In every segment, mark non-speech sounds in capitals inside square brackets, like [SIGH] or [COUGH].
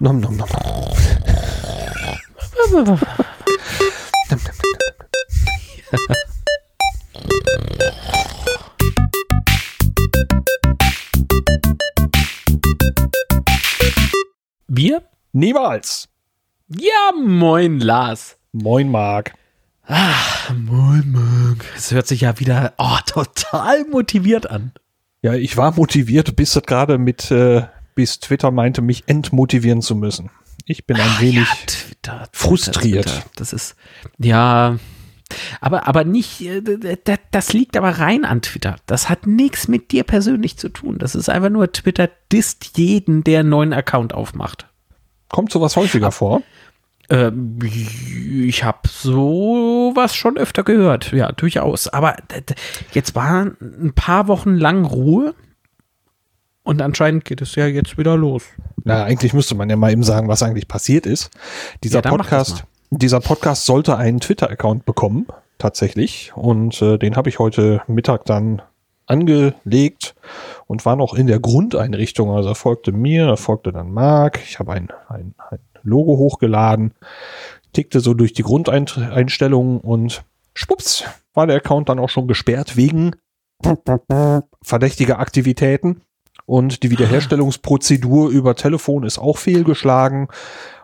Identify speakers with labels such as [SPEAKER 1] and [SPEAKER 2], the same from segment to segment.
[SPEAKER 1] nom, nom, nom.
[SPEAKER 2] Wir?
[SPEAKER 1] Niemals.
[SPEAKER 2] Ja, moin, Lars.
[SPEAKER 1] Moin, Marc.
[SPEAKER 2] Ach, moin, Marc. Es hört sich ja wieder oh, total motiviert an.
[SPEAKER 1] Ja, ich war motiviert, bis das gerade mit, äh, bis Twitter meinte, mich entmotivieren zu müssen. Ich bin ein
[SPEAKER 2] Ach,
[SPEAKER 1] wenig
[SPEAKER 2] ja, Twitter,
[SPEAKER 1] frustriert.
[SPEAKER 2] Twitter, Das ist, ja, aber, aber nicht, äh, das liegt aber rein an Twitter. Das hat nichts mit dir persönlich zu tun. Das ist einfach nur Twitter disst jeden, der einen neuen Account aufmacht.
[SPEAKER 1] Kommt sowas häufiger vor?
[SPEAKER 2] Ähm, ich habe sowas schon öfter gehört, ja, durchaus. Aber jetzt war ein paar Wochen lang Ruhe und anscheinend geht es ja jetzt wieder los.
[SPEAKER 1] Na, eigentlich müsste man ja mal eben sagen, was eigentlich passiert ist. Dieser
[SPEAKER 2] Ja,
[SPEAKER 1] Podcast, dieser Podcast sollte einen Twitter-Account bekommen, tatsächlich. Und äh, den habe ich heute Mittag dann angelegt und war noch in der Grundeinrichtung. Also er folgte mir, er folgte dann Marc. Ich habe ein, ein, ein Logo hochgeladen, tickte so durch die Grundeinstellungen und schwupps war der Account dann auch schon gesperrt wegen verdächtiger Aktivitäten. Und die Wiederherstellungsprozedur über Telefon ist auch fehlgeschlagen.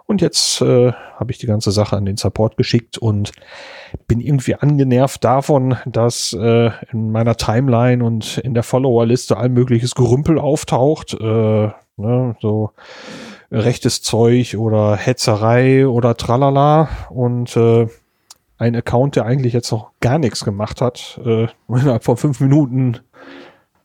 [SPEAKER 1] Und jetzt äh, habe ich die ganze Sache an den Support geschickt und bin irgendwie angenervt davon, dass äh, in meiner Timeline und in der Followerliste all mögliches Gerümpel auftaucht. Äh, ne, so rechtes Zeug oder Hetzerei oder tralala. Und äh, ein Account, der eigentlich jetzt noch gar nichts gemacht hat, äh, [LAUGHS] innerhalb von fünf Minuten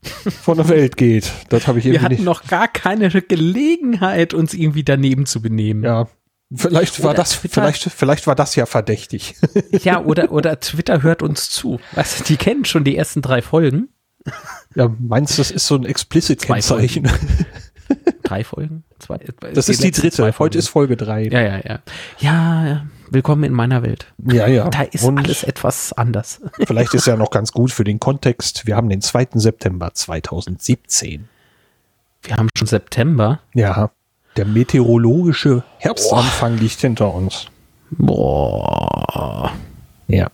[SPEAKER 1] von der Welt geht. Das habe ich
[SPEAKER 2] Wir
[SPEAKER 1] irgendwie
[SPEAKER 2] hatten
[SPEAKER 1] nicht.
[SPEAKER 2] noch gar keine Gelegenheit, uns irgendwie daneben zu benehmen.
[SPEAKER 1] Ja, vielleicht war
[SPEAKER 2] Oder
[SPEAKER 1] das,
[SPEAKER 2] Twitter-
[SPEAKER 1] vielleicht, vielleicht war das ja verdächtig. [LAUGHS]
[SPEAKER 2] Ja, oder, [LAUGHS] oder Twitter hört uns zu. Du, die kennen schon die ersten drei Folgen.
[SPEAKER 1] ja, meinst du, das ist so ein Explicit-Kennzeichen?
[SPEAKER 2] Drei Folgen? Zwei,
[SPEAKER 1] Das ist die dritte. Heute ist Folge drei.
[SPEAKER 2] Ja, ja, ja. Ja, willkommen in meiner Welt.
[SPEAKER 1] ja. ja.
[SPEAKER 2] Da ist
[SPEAKER 1] Und
[SPEAKER 2] alles etwas anders. [LAUGHS]
[SPEAKER 1] vielleicht ist ja noch ganz gut für den Kontext. Wir haben den 2. September 2017.
[SPEAKER 2] Wir haben schon September.
[SPEAKER 1] Ja. Der meteorologische Herbstanfang liegt hinter uns.
[SPEAKER 2] Boah.
[SPEAKER 1] Ja.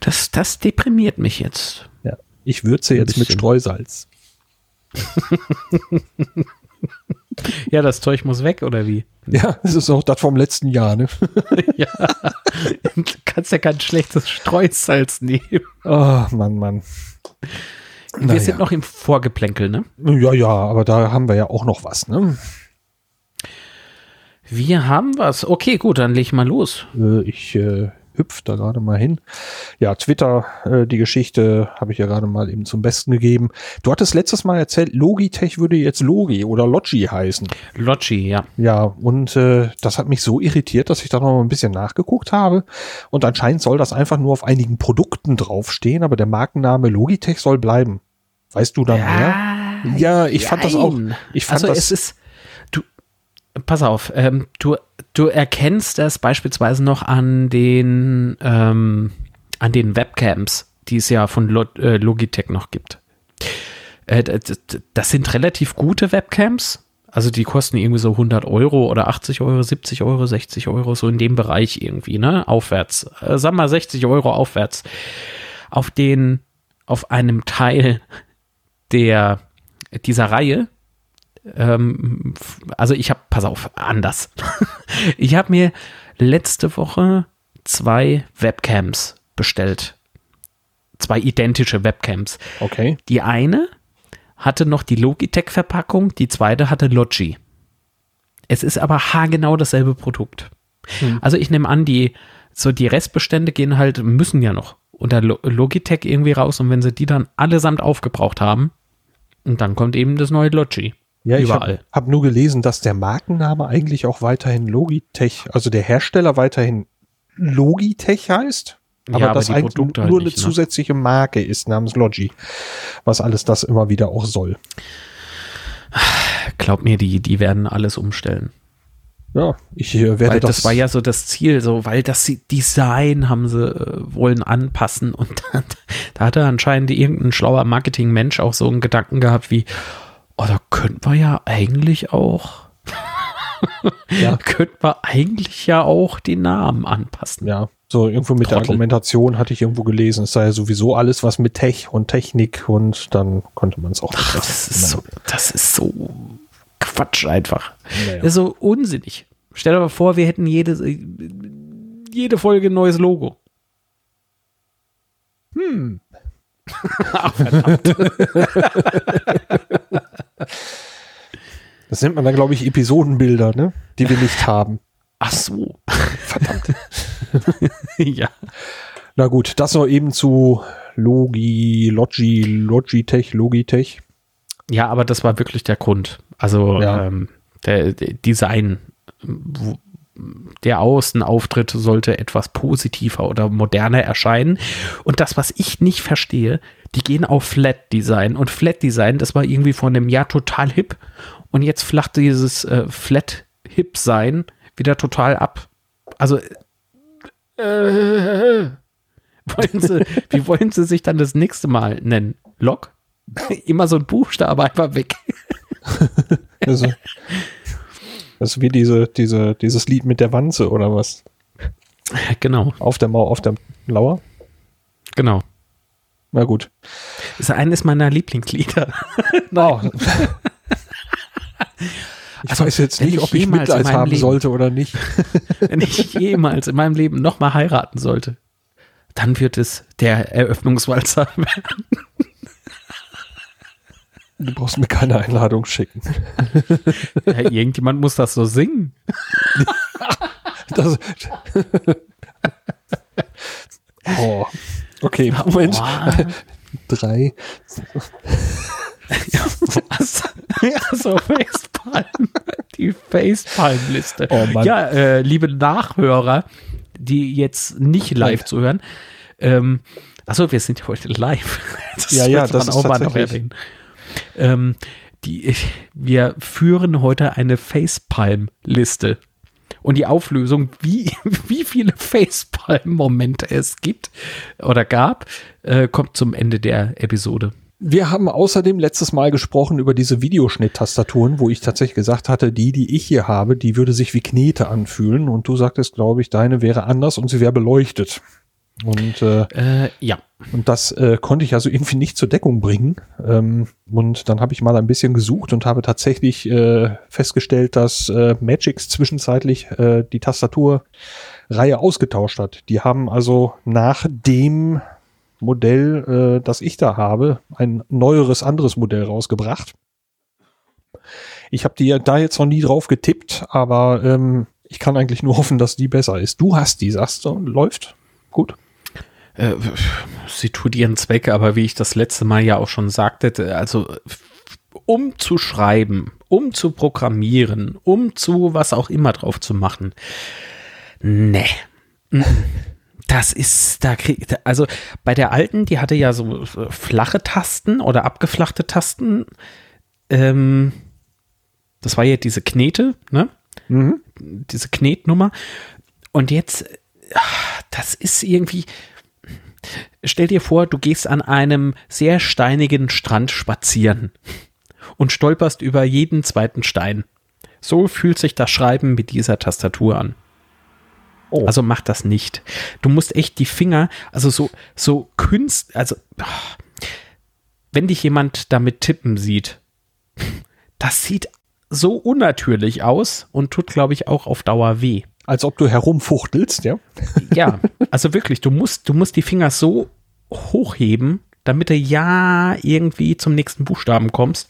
[SPEAKER 2] Das, das deprimiert mich jetzt.
[SPEAKER 1] ja. Ich würze jetzt mit. Streusalz.
[SPEAKER 2] Ja, das Zeug muss weg, oder wie?
[SPEAKER 1] Ja, das ist auch das vom letzten Jahr, ne? [LAUGHS]
[SPEAKER 2] ja. Du kannst ja kein schlechtes Streusalz nehmen.
[SPEAKER 1] Ah, Mann, Mann.
[SPEAKER 2] Wir
[SPEAKER 1] Naja.
[SPEAKER 2] sind noch im Vorgeplänkel, ne?
[SPEAKER 1] Ja, ja, aber da haben wir ja auch noch was, ne?
[SPEAKER 2] Wir haben was. Okay, gut, dann leg mal los.
[SPEAKER 1] Äh, ich äh, hüpf da gerade mal hin. Ja, Twitter, äh, die Geschichte habe ich ja gerade mal eben zum Besten gegeben. Du hattest letztes Mal erzählt, Logitech würde jetzt Logi oder Logi heißen.
[SPEAKER 2] Logi, ja.
[SPEAKER 1] Ja, und äh, das hat mich so irritiert, dass ich da noch mal ein bisschen nachgeguckt habe. Und anscheinend soll das einfach nur auf einigen Produkten draufstehen, aber der Markenname Logitech soll bleiben. Weißt du da mehr? Ja, ich fand das auch. Ich fand
[SPEAKER 2] also
[SPEAKER 1] das.
[SPEAKER 2] es ist, pass auf, ähm, du, du erkennst das beispielsweise noch an den, ähm, an den Webcams, die es ja von äh, Logitech noch gibt. Äh, das sind relativ gute Webcams. Also die kosten irgendwie so 100 Euro oder 80 Euro, 70 Euro, 60 Euro, so in dem Bereich irgendwie, ne? Aufwärts. Äh, sag mal 60 Euro aufwärts. Auf den, auf einem Teil der dieser Reihe, ähm, also ich habe, pass auf, anders. [LAUGHS] ich habe mir letzte Woche zwei Webcams bestellt. Zwei identische Webcams.
[SPEAKER 1] okay.
[SPEAKER 2] Die eine hatte noch die Logitech-Verpackung, die zweite hatte Logi. Es ist aber haargenau dasselbe Produkt. Also ich nehme an, die, so die Restbestände gehen halt, müssen ja noch unter Lo- Logitech irgendwie raus und wenn sie die dann allesamt aufgebraucht haben, und dann kommt eben das neue Logi.
[SPEAKER 1] Ja, ich
[SPEAKER 2] Überall.
[SPEAKER 1] habe hab nur gelesen, dass der Markenname eigentlich auch weiterhin Logitech, also der Hersteller weiterhin Logitech heißt. Aber,
[SPEAKER 2] Ja, aber
[SPEAKER 1] das
[SPEAKER 2] die
[SPEAKER 1] eigentlich
[SPEAKER 2] Produkte halt
[SPEAKER 1] nur
[SPEAKER 2] nicht,
[SPEAKER 1] eine
[SPEAKER 2] ne?
[SPEAKER 1] zusätzliche Marke ist namens Logi, was alles das immer wieder auch soll.
[SPEAKER 2] Glaub mir, die, die werden alles umstellen.
[SPEAKER 1] Ja, ich äh, werde
[SPEAKER 2] Weil
[SPEAKER 1] das,
[SPEAKER 2] das, war ja so das Ziel, so, weil das Design haben sie äh, wollen anpassen und dann, [LAUGHS] Da hatte anscheinend irgendein schlauer Marketingmensch auch so einen Gedanken gehabt wie, oh, da könnten wir ja eigentlich auch, [LAUGHS] ja. könnten wir eigentlich ja auch den Namen anpassen.
[SPEAKER 1] Ja, so irgendwo mit Trottel. der Argumentation hatte ich irgendwo gelesen, es sei ja sowieso alles was mit Tech und Technik und dann konnte man es auch.
[SPEAKER 2] Ach, das, ist so, das ist so Quatsch einfach. Naja. Das ist so unsinnig. Stell dir mal vor, wir hätten jede, jede Folge ein neues Logo.
[SPEAKER 1] Hm. [LAUGHS] Ach, verdammt. Das nennt man dann, glaube ich, Episodenbilder, ne? Die wir nicht haben.
[SPEAKER 2] Ach so. Verdammt. [LAUGHS]
[SPEAKER 1] ja. Na gut, das noch eben zu Logi, Logi, Logitech, Logitech.
[SPEAKER 2] Ja, aber das war wirklich der Grund. Also ja. ähm, der, der, Design, der Außenauftritt sollte etwas positiver oder moderner erscheinen. Und das, was ich nicht verstehe, die gehen auf Flat Design. Und Flat Design, das war irgendwie vor einem Jahr total hip. Und jetzt flacht dieses äh, Flat Hip sein wieder total ab. Also, äh, [LAUGHS] wollen sie, wie wollen sie sich dann das nächste Mal nennen? Log? [LAUGHS] Immer so ein Buchstabe einfach weg. [LAUGHS]
[SPEAKER 1] also, das ist wie diese, diese, dieses Lied mit der Wanze oder was?
[SPEAKER 2] Genau.
[SPEAKER 1] Auf der Mauer, auf der Lauer?
[SPEAKER 2] Genau.
[SPEAKER 1] Na gut.
[SPEAKER 2] Das ist eines meiner Lieblingslieder. [LAUGHS]
[SPEAKER 1] oh. [LAUGHS] Ich also, weiß jetzt nicht, ob ich Mitleid haben Leben, sollte oder nicht. [LAUGHS]
[SPEAKER 2] wenn ich jemals in meinem Leben nochmal heiraten sollte, dann wird es der Eröffnungswalzer werden.
[SPEAKER 1] Du brauchst mir keine Einladung schicken. [LAUGHS]
[SPEAKER 2] Ja, irgendjemand muss das so singen. [LAUGHS] Das, [LAUGHS]
[SPEAKER 1] oh. Okay, Moment. Oh. Drei.
[SPEAKER 2] Ja, was? Ja, so Facepalm. Die Facepalm-Liste. Oh ja, äh, liebe Nachhörer, die jetzt nicht live zuhören. Ähm, achso, wir sind ja heute live.
[SPEAKER 1] Das ja, ja, das ist auch mal noch erwähnen.
[SPEAKER 2] Ähm, die, wir führen heute eine Facepalm-Liste. Und die Auflösung, wie, [LAUGHS] wie viele Facepalm-Momente es gibt oder gab, äh, kommt zum Ende der Episode.
[SPEAKER 1] Wir haben außerdem letztes Mal gesprochen über diese Videoschnitttastaturen, wo ich tatsächlich gesagt hatte, die, die ich hier habe, die würde sich wie Knete anfühlen. Und du sagtest, glaube ich, deine wäre anders und sie wäre beleuchtet. Und äh, äh, ja. Und das äh, konnte ich also irgendwie nicht zur Deckung bringen. Ähm, und dann habe ich mal ein bisschen gesucht und habe tatsächlich äh, festgestellt, dass äh, Magix zwischenzeitlich äh, die Tastaturreihe ausgetauscht hat. Die haben also nach dem Modell, äh, das ich da habe, ein neueres, anderes Modell rausgebracht. Ich habe die da jetzt noch nie drauf getippt, aber ähm, ich kann eigentlich nur hoffen, dass die besser ist. Du hast die, sagst du, läuft gut.
[SPEAKER 2] Äh, sie tut ihren Zweck, aber wie ich das letzte Mal ja auch schon sagte, also um zu schreiben, um zu programmieren, um zu was auch immer drauf zu machen. Nee. Das ist, da kriegt, also bei der alten, die hatte ja so flache Tasten oder abgeflachte Tasten. Ähm, das war ja diese Knete, ne? Mhm. Diese Knetnummer. Und jetzt, das ist irgendwie, stell dir vor, du gehst an einem sehr steinigen Strand spazieren und stolperst über jeden zweiten Stein. So fühlt sich das Schreiben mit dieser Tastatur an. Oh. Also mach das nicht. Du musst echt die Finger, also so, so Künst, also wenn dich jemand damit tippen sieht, das sieht so unnatürlich aus und tut, glaube ich, auch auf Dauer weh.
[SPEAKER 1] Als ob du herumfuchtelst, ja?
[SPEAKER 2] Ja, [LAUGHS] also wirklich, du musst, du musst die Finger so hochheben, damit du ja irgendwie zum nächsten Buchstaben kommst.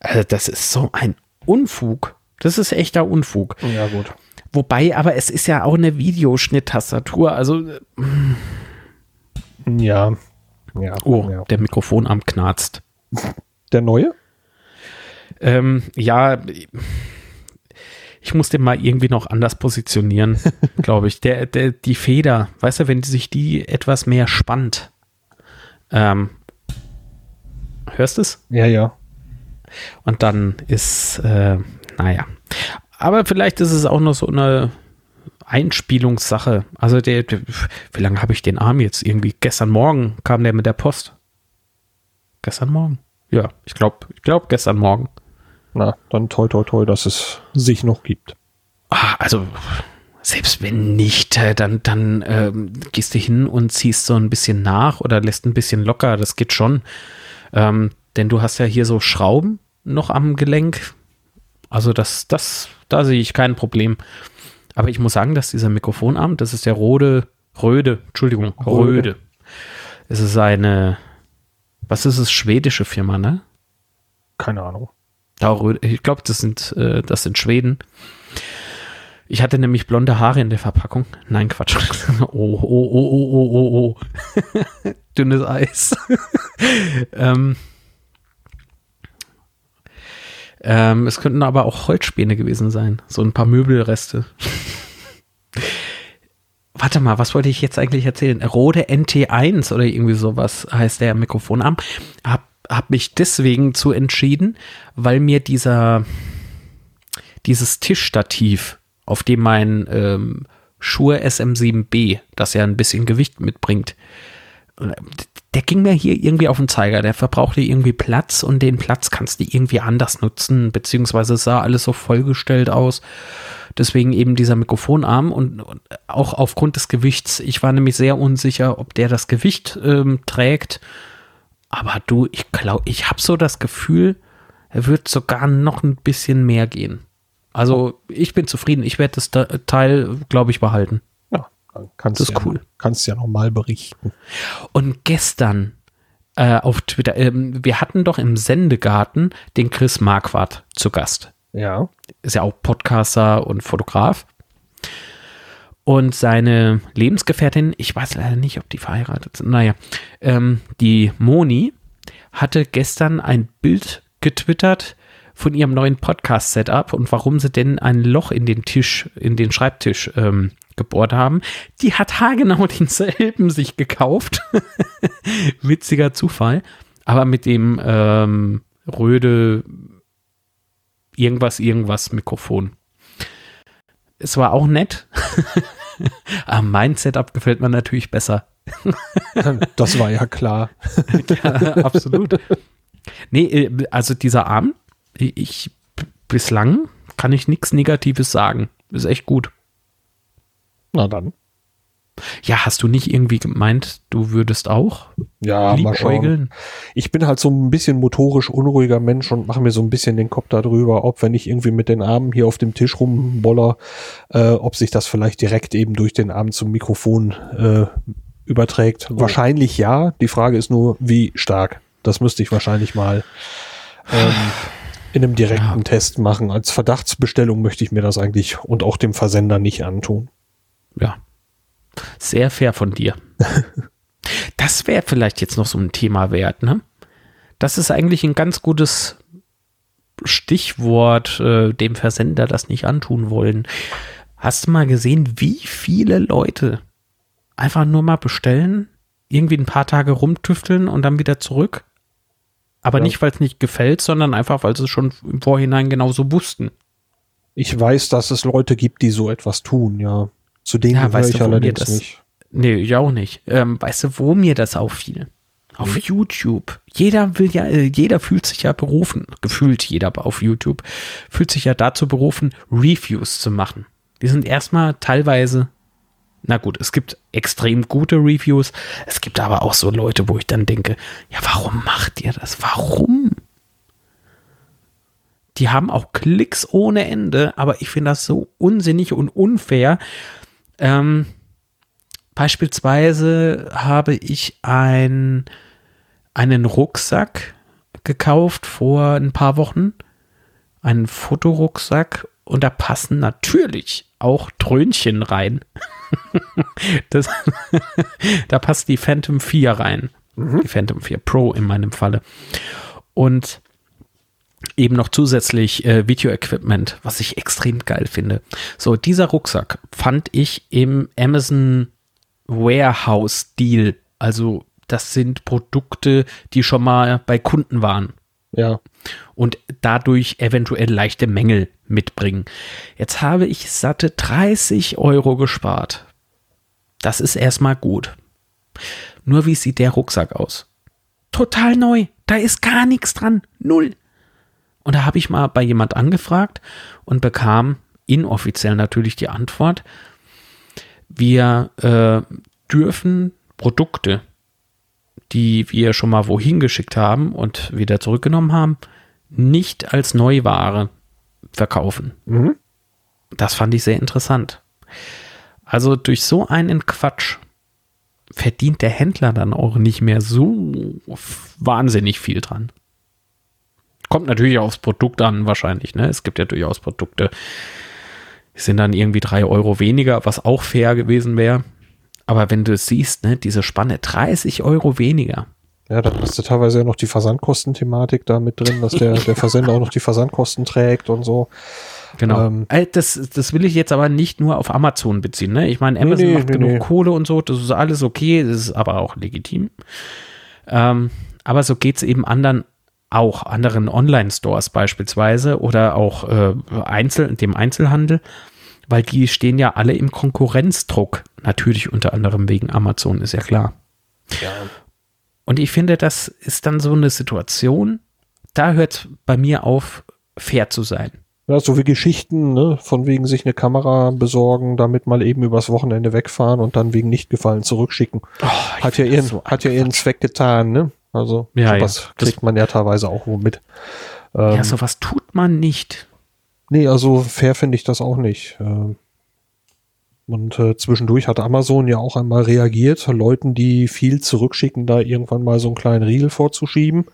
[SPEAKER 2] Also das ist so ein Unfug. Das ist echter Unfug.
[SPEAKER 1] Ja, gut.
[SPEAKER 2] Wobei, aber es ist ja auch eine Videoschnitttastatur, also.
[SPEAKER 1] Ja.
[SPEAKER 2] ja oh, ja. der Mikrofonarm knarzt.
[SPEAKER 1] Der neue?
[SPEAKER 2] Ähm, ja, ich muss den mal irgendwie noch anders positionieren, [LAUGHS] glaube ich. Der, der, die Feder, weißt du, wenn sich die etwas mehr spannt. Ähm, hörst du es?
[SPEAKER 1] Ja, ja.
[SPEAKER 2] Und dann ist, äh, naja. Aber vielleicht ist es auch noch so eine Einspielungssache. Also der, der wie lange habe ich den Arm jetzt? Irgendwie gestern Morgen kam der mit der Post. Gestern Morgen? Ja, ich glaube, ich glaube gestern Morgen.
[SPEAKER 1] Na, dann toi toi toi, dass es sich noch gibt.
[SPEAKER 2] Ah, also selbst wenn nicht, äh, dann, dann ähm, gehst du hin und ziehst so ein bisschen nach oder lässt ein bisschen locker. Das geht schon. Ähm, denn du hast ja hier so Schrauben noch am Gelenk. Also das, das, da sehe ich kein Problem. Aber ich muss sagen, dass dieser Mikrofonarm, das ist der Rode, Röde, Entschuldigung, Röde. Röde. Es ist eine, was ist es, schwedische Firma, ne?
[SPEAKER 1] Keine Ahnung.
[SPEAKER 2] Ich glaube, das sind, äh, das sind Schweden. Ich hatte nämlich blonde Haare in der Verpackung. Nein, Quatsch. [LAUGHS] Oh, oh, oh, oh, oh, oh, oh. [LAUGHS] Dünnes Eis. [LAUGHS] ähm, ähm, es könnten aber auch Holzspäne gewesen sein. So ein paar Möbelreste. Warte mal, was wollte ich jetzt eigentlich erzählen? Rode NT1 oder irgendwie sowas heißt der Mikrofonarm. Hab, hab mich deswegen zu entschieden, weil mir dieser, dieses Tischstativ, auf dem mein ähm, Shure SM7B, das ja ein bisschen Gewicht mitbringt, der ging mir hier irgendwie auf den Zeiger. Der verbrauchte irgendwie Platz und den Platz kannst du irgendwie anders nutzen, beziehungsweise sah alles so vollgestellt aus. Deswegen eben dieser Mikrofonarm und, und auch aufgrund des Gewichts. Ich war nämlich sehr unsicher, ob der das Gewicht ähm, trägt. Aber du, ich glaube, ich habe so das Gefühl, er wird sogar noch ein bisschen mehr gehen. Also ich bin zufrieden. Ich werde das Teil, glaube ich, behalten.
[SPEAKER 1] Kannst das ist ja, cool. Kannst ja nochmal berichten.
[SPEAKER 2] Und gestern äh, auf Twitter, äh, wir hatten doch im Sendegarten den Chris Marquardt zu Gast.
[SPEAKER 1] Ja.
[SPEAKER 2] Ist ja auch Podcaster und Fotograf. Und seine Lebensgefährtin, ich weiß leider nicht, ob die verheiratet sind, naja, ähm, die Moni hatte gestern ein Bild getwittert von ihrem neuen Podcast-Setup und warum sie denn ein Loch in den Tisch, in den Schreibtisch ähm, gebohrt haben. Die hat haargenau [LAUGHS] denselben sich gekauft. [LAUGHS] Witziger Zufall. Aber mit dem ähm, Röde irgendwas, irgendwas Mikrofon. Es war auch nett. [LAUGHS] Aber mein Setup gefällt mir natürlich besser. [LAUGHS]
[SPEAKER 1] das war ja klar. [LAUGHS]
[SPEAKER 2] ja, absolut. Nee, äh, also dieser Arm, ich bislang kann ich nichts Negatives sagen. Ist echt gut.
[SPEAKER 1] Na dann.
[SPEAKER 2] Ja, hast du nicht irgendwie gemeint, du würdest auch?
[SPEAKER 1] Ja, mal schauen. Ich bin halt so ein bisschen motorisch unruhiger Mensch und mache mir so ein bisschen den Kopf darüber, ob wenn ich irgendwie mit den Armen hier auf dem Tisch rumboller, äh, ob sich das vielleicht direkt eben durch den Arm zum Mikrofon äh, überträgt. Oh. Wahrscheinlich ja. Die Frage ist nur, wie stark. Das müsste ich wahrscheinlich mal ähm, in einem direkten ja. Test machen. Als Verdachtsbestellung möchte ich mir das eigentlich und auch dem Versender nicht antun
[SPEAKER 2] ja, sehr fair von dir. [LAUGHS] das wäre vielleicht jetzt noch so ein Thema wert, ne? Das ist eigentlich ein ganz gutes Stichwort, äh, dem Versender das nicht antun wollen. Hast du mal gesehen, wie viele Leute einfach nur mal bestellen, irgendwie ein paar Tage rumtüfteln und dann wieder zurück? Aber ja. nicht, weil es nicht gefällt, sondern einfach, weil sie es schon im Vorhinein genauso wussten.
[SPEAKER 1] Ich weiß, dass es Leute gibt, die so etwas tun, ja. Zu denen ja,
[SPEAKER 2] gehöre ich allerdings das, nicht. Nee, ich auch nicht. Ähm, weißt du, wo mir das auffiel? Auf mhm. YouTube. Jeder will ja, äh, jeder fühlt sich ja berufen, gefühlt jeder auf YouTube, fühlt sich ja dazu berufen, Reviews zu machen. Die sind erstmal teilweise, na gut, es gibt extrem gute Reviews, es gibt aber auch so Leute, wo ich dann denke, ja, warum macht ihr das? Warum? Die haben auch Klicks ohne Ende, aber ich finde das so unsinnig und unfair, ähm, beispielsweise habe ich ein, einen Rucksack gekauft vor ein paar Wochen. Einen Fotorucksack und da passen natürlich auch Trönchen rein. [LAUGHS] das, [LAUGHS] da passt die Phantom 4 rein. Mhm. Die Phantom 4 Pro in meinem Falle. Und eben noch zusätzlich äh, Video-Equipment, was ich extrem geil finde. So, dieser Rucksack fand ich im Amazon Warehouse Deal. Also, das sind Produkte, die schon mal bei Kunden waren.
[SPEAKER 1] Ja.
[SPEAKER 2] Und dadurch eventuell leichte Mängel mitbringen. Jetzt habe ich satte 30 Euro gespart. Das ist erstmal gut. Nur wie sieht der Rucksack aus? Total neu. Da ist gar nichts dran. Null. Und da habe ich mal bei jemand angefragt und bekam inoffiziell natürlich die Antwort, wir äh, dürfen Produkte, die wir schon mal wohin geschickt haben und wieder zurückgenommen haben, nicht als Neuware verkaufen. Mhm. Das fand ich sehr interessant. Also durch so einen Quatsch verdient der Händler dann auch nicht mehr so wahnsinnig viel dran. Kommt natürlich aufs Produkt an, wahrscheinlich. Ne? Es gibt ja durchaus Produkte, die sind dann irgendwie drei Euro weniger, was auch fair gewesen wäre. Aber wenn du es siehst, ne, diese Spanne 30 Euro weniger.
[SPEAKER 1] Ja, da ist ja teilweise ja noch die Versandkostenthematik da mit drin, dass der, der Versender auch noch die Versandkosten trägt und so.
[SPEAKER 2] Genau. Ähm, äh, das, das will ich jetzt aber nicht nur auf Amazon beziehen. Ne? Ich meine, Amazon nee, macht nee, genug nee. Kohle und so, das ist alles okay, das ist aber auch legitim. Ähm, aber so geht es eben anderen auch, anderen Online-Stores beispielsweise oder auch äh, Einzel, dem Einzelhandel, weil die stehen ja alle im Konkurrenzdruck. Natürlich unter anderem wegen Amazon, ist ja klar. Ja. Und ich finde, das ist dann so eine Situation, da hört es bei mir auf, fair zu sein.
[SPEAKER 1] Ja, so wie Geschichten, ne, von wegen sich eine Kamera besorgen, damit mal eben übers Wochenende wegfahren und dann wegen nicht gefallen zurückschicken. Oh, hat ja ihren, so hat ja ihren Zweck getan, ne? Also,
[SPEAKER 2] ja,
[SPEAKER 1] sowas ja. kriegt man ja teilweise auch wo mit.
[SPEAKER 2] Ähm, ja, sowas tut man nicht.
[SPEAKER 1] Nee, also fair finde ich das auch nicht. Ähm, und äh, zwischendurch hat Amazon ja auch einmal reagiert, Leuten, die viel zurückschicken, da irgendwann mal so einen kleinen Riegel vorzuschieben.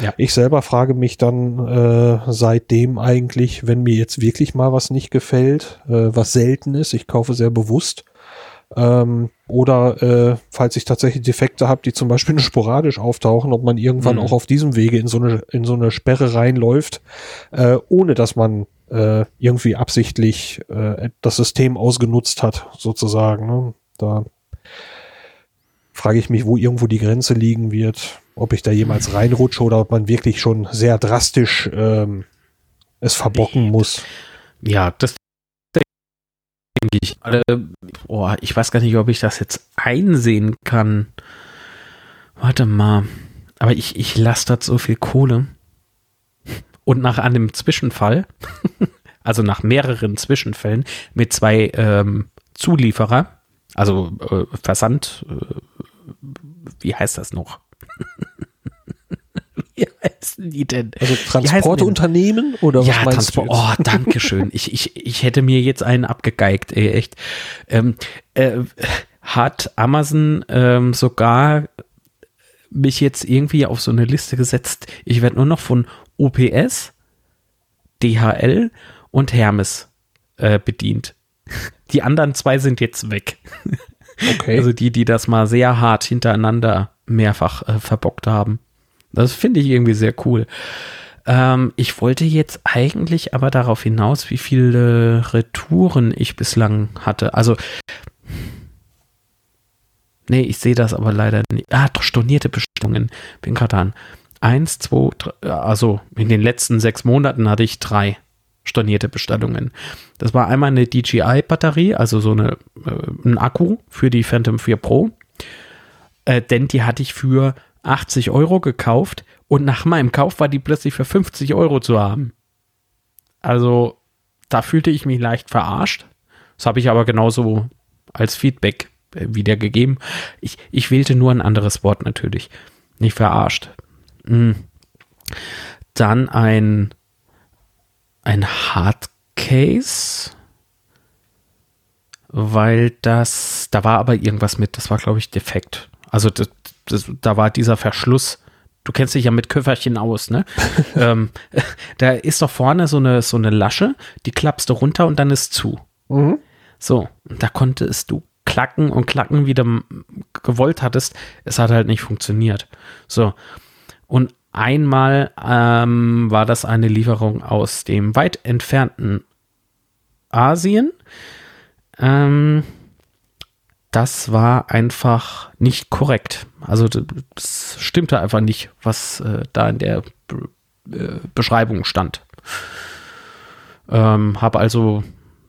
[SPEAKER 1] Ja. Ich selber frage mich dann äh, seitdem eigentlich, wenn mir jetzt wirklich mal was nicht gefällt, äh, was selten ist, ich kaufe sehr bewusst, ähm, oder äh, falls ich tatsächlich Defekte habe, die zum Beispiel nur [LAUGHS] sporadisch auftauchen, ob man irgendwann mhm. auch auf diesem Wege in so eine, in so eine Sperre reinläuft, äh, ohne dass man äh, irgendwie absichtlich äh, das System ausgenutzt hat, sozusagen. Ne? Da frage ich mich, wo irgendwo die Grenze liegen wird, ob ich da jemals reinrutsche oder ob man wirklich schon sehr drastisch ähm, es verbocken muss.
[SPEAKER 2] Ja, das denke ich. Äh, oh, ich weiß gar nicht, ob ich das jetzt einsehen kann. Warte mal. Aber ich, ich lasse das so viel Kohle. Und nach einem Zwischenfall, [LAUGHS] also nach mehreren Zwischenfällen mit zwei ähm, Zulieferer, also äh, Versand, äh, wie heißt das noch? [LAUGHS]
[SPEAKER 1] heißen die denn? Also Transportunternehmen oder was
[SPEAKER 2] ja, meinst Transport. Du oh, danke schön. ich, ich, ich hätte mir jetzt einen abgegeigt, ey, echt. Ähm, äh, hat Amazon ähm, sogar mich jetzt irgendwie auf so eine Liste gesetzt. Ich werde nur noch von OPS, DHL und Hermes äh, bedient. Die anderen zwei sind jetzt weg. Okay. Also die, die das mal sehr hart hintereinander mehrfach äh, verbockt haben. Das finde ich irgendwie sehr cool. Ähm, ich wollte jetzt eigentlich aber darauf hinaus, wie viele Retouren ich bislang hatte. Also, nee, ich sehe das aber leider nicht. Ah, stornierte Bestellungen. Bin gerade an eins, zwei, drei, also in den letzten sechs Monaten hatte ich drei stornierte Bestellungen. Das war einmal eine DJI-Batterie, also so eine, äh, ein Akku für die Phantom 4 Pro. Äh, denn die hatte ich für 80 Euro gekauft und nach meinem Kauf war die plötzlich für 50 Euro zu haben. Also da fühlte ich mich leicht verarscht. Das habe ich aber genauso als Feedback äh, wiedergegeben. Ich, ich wählte nur ein anderes Wort natürlich. Nicht verarscht. Hm. Dann ein, ein Hardcase, weil das, da war aber irgendwas mit, das war glaube ich defekt. Also das, das, da war dieser Verschluss, du kennst dich ja mit Köfferchen aus, ne? [LAUGHS] ähm, da ist doch vorne so eine, so eine Lasche, die klappst du runter und dann ist zu. Mhm. So, da konntest du klacken und klacken, wie du gewollt hattest. Es hat halt nicht funktioniert. So, und einmal ähm, war das eine Lieferung aus dem weit entfernten Asien. Ähm, das war einfach nicht korrekt. Also das stimmte einfach nicht, was äh, da in der äh, Beschreibung stand. Ähm, habe also,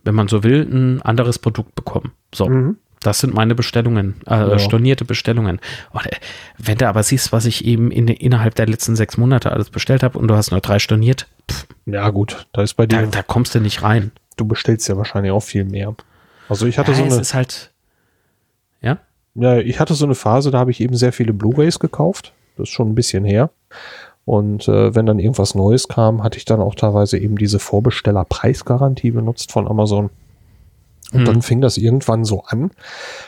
[SPEAKER 2] wenn man so will, ein anderes Produkt bekommen. So. Mhm. Das sind meine Bestellungen, äh, ja. stornierte Bestellungen. Und, äh, wenn du aber siehst, was ich eben in, innerhalb der letzten sechs Monate alles bestellt habe und du hast nur drei storniert,
[SPEAKER 1] pff, ja gut, da ist bei dir.
[SPEAKER 2] Da, da, kommst du nicht rein.
[SPEAKER 1] Du bestellst ja wahrscheinlich auch viel mehr. Also ich hatte ja, so eine.
[SPEAKER 2] Es ist halt. Ja?
[SPEAKER 1] Ich hatte so eine Phase, da habe ich eben sehr viele Blu-rays gekauft. Das ist schon ein bisschen her. Und äh, wenn dann irgendwas Neues kam, hatte ich dann auch teilweise eben diese Vorbestellerpreisgarantie benutzt von Amazon. Und hm. dann fing das irgendwann so an,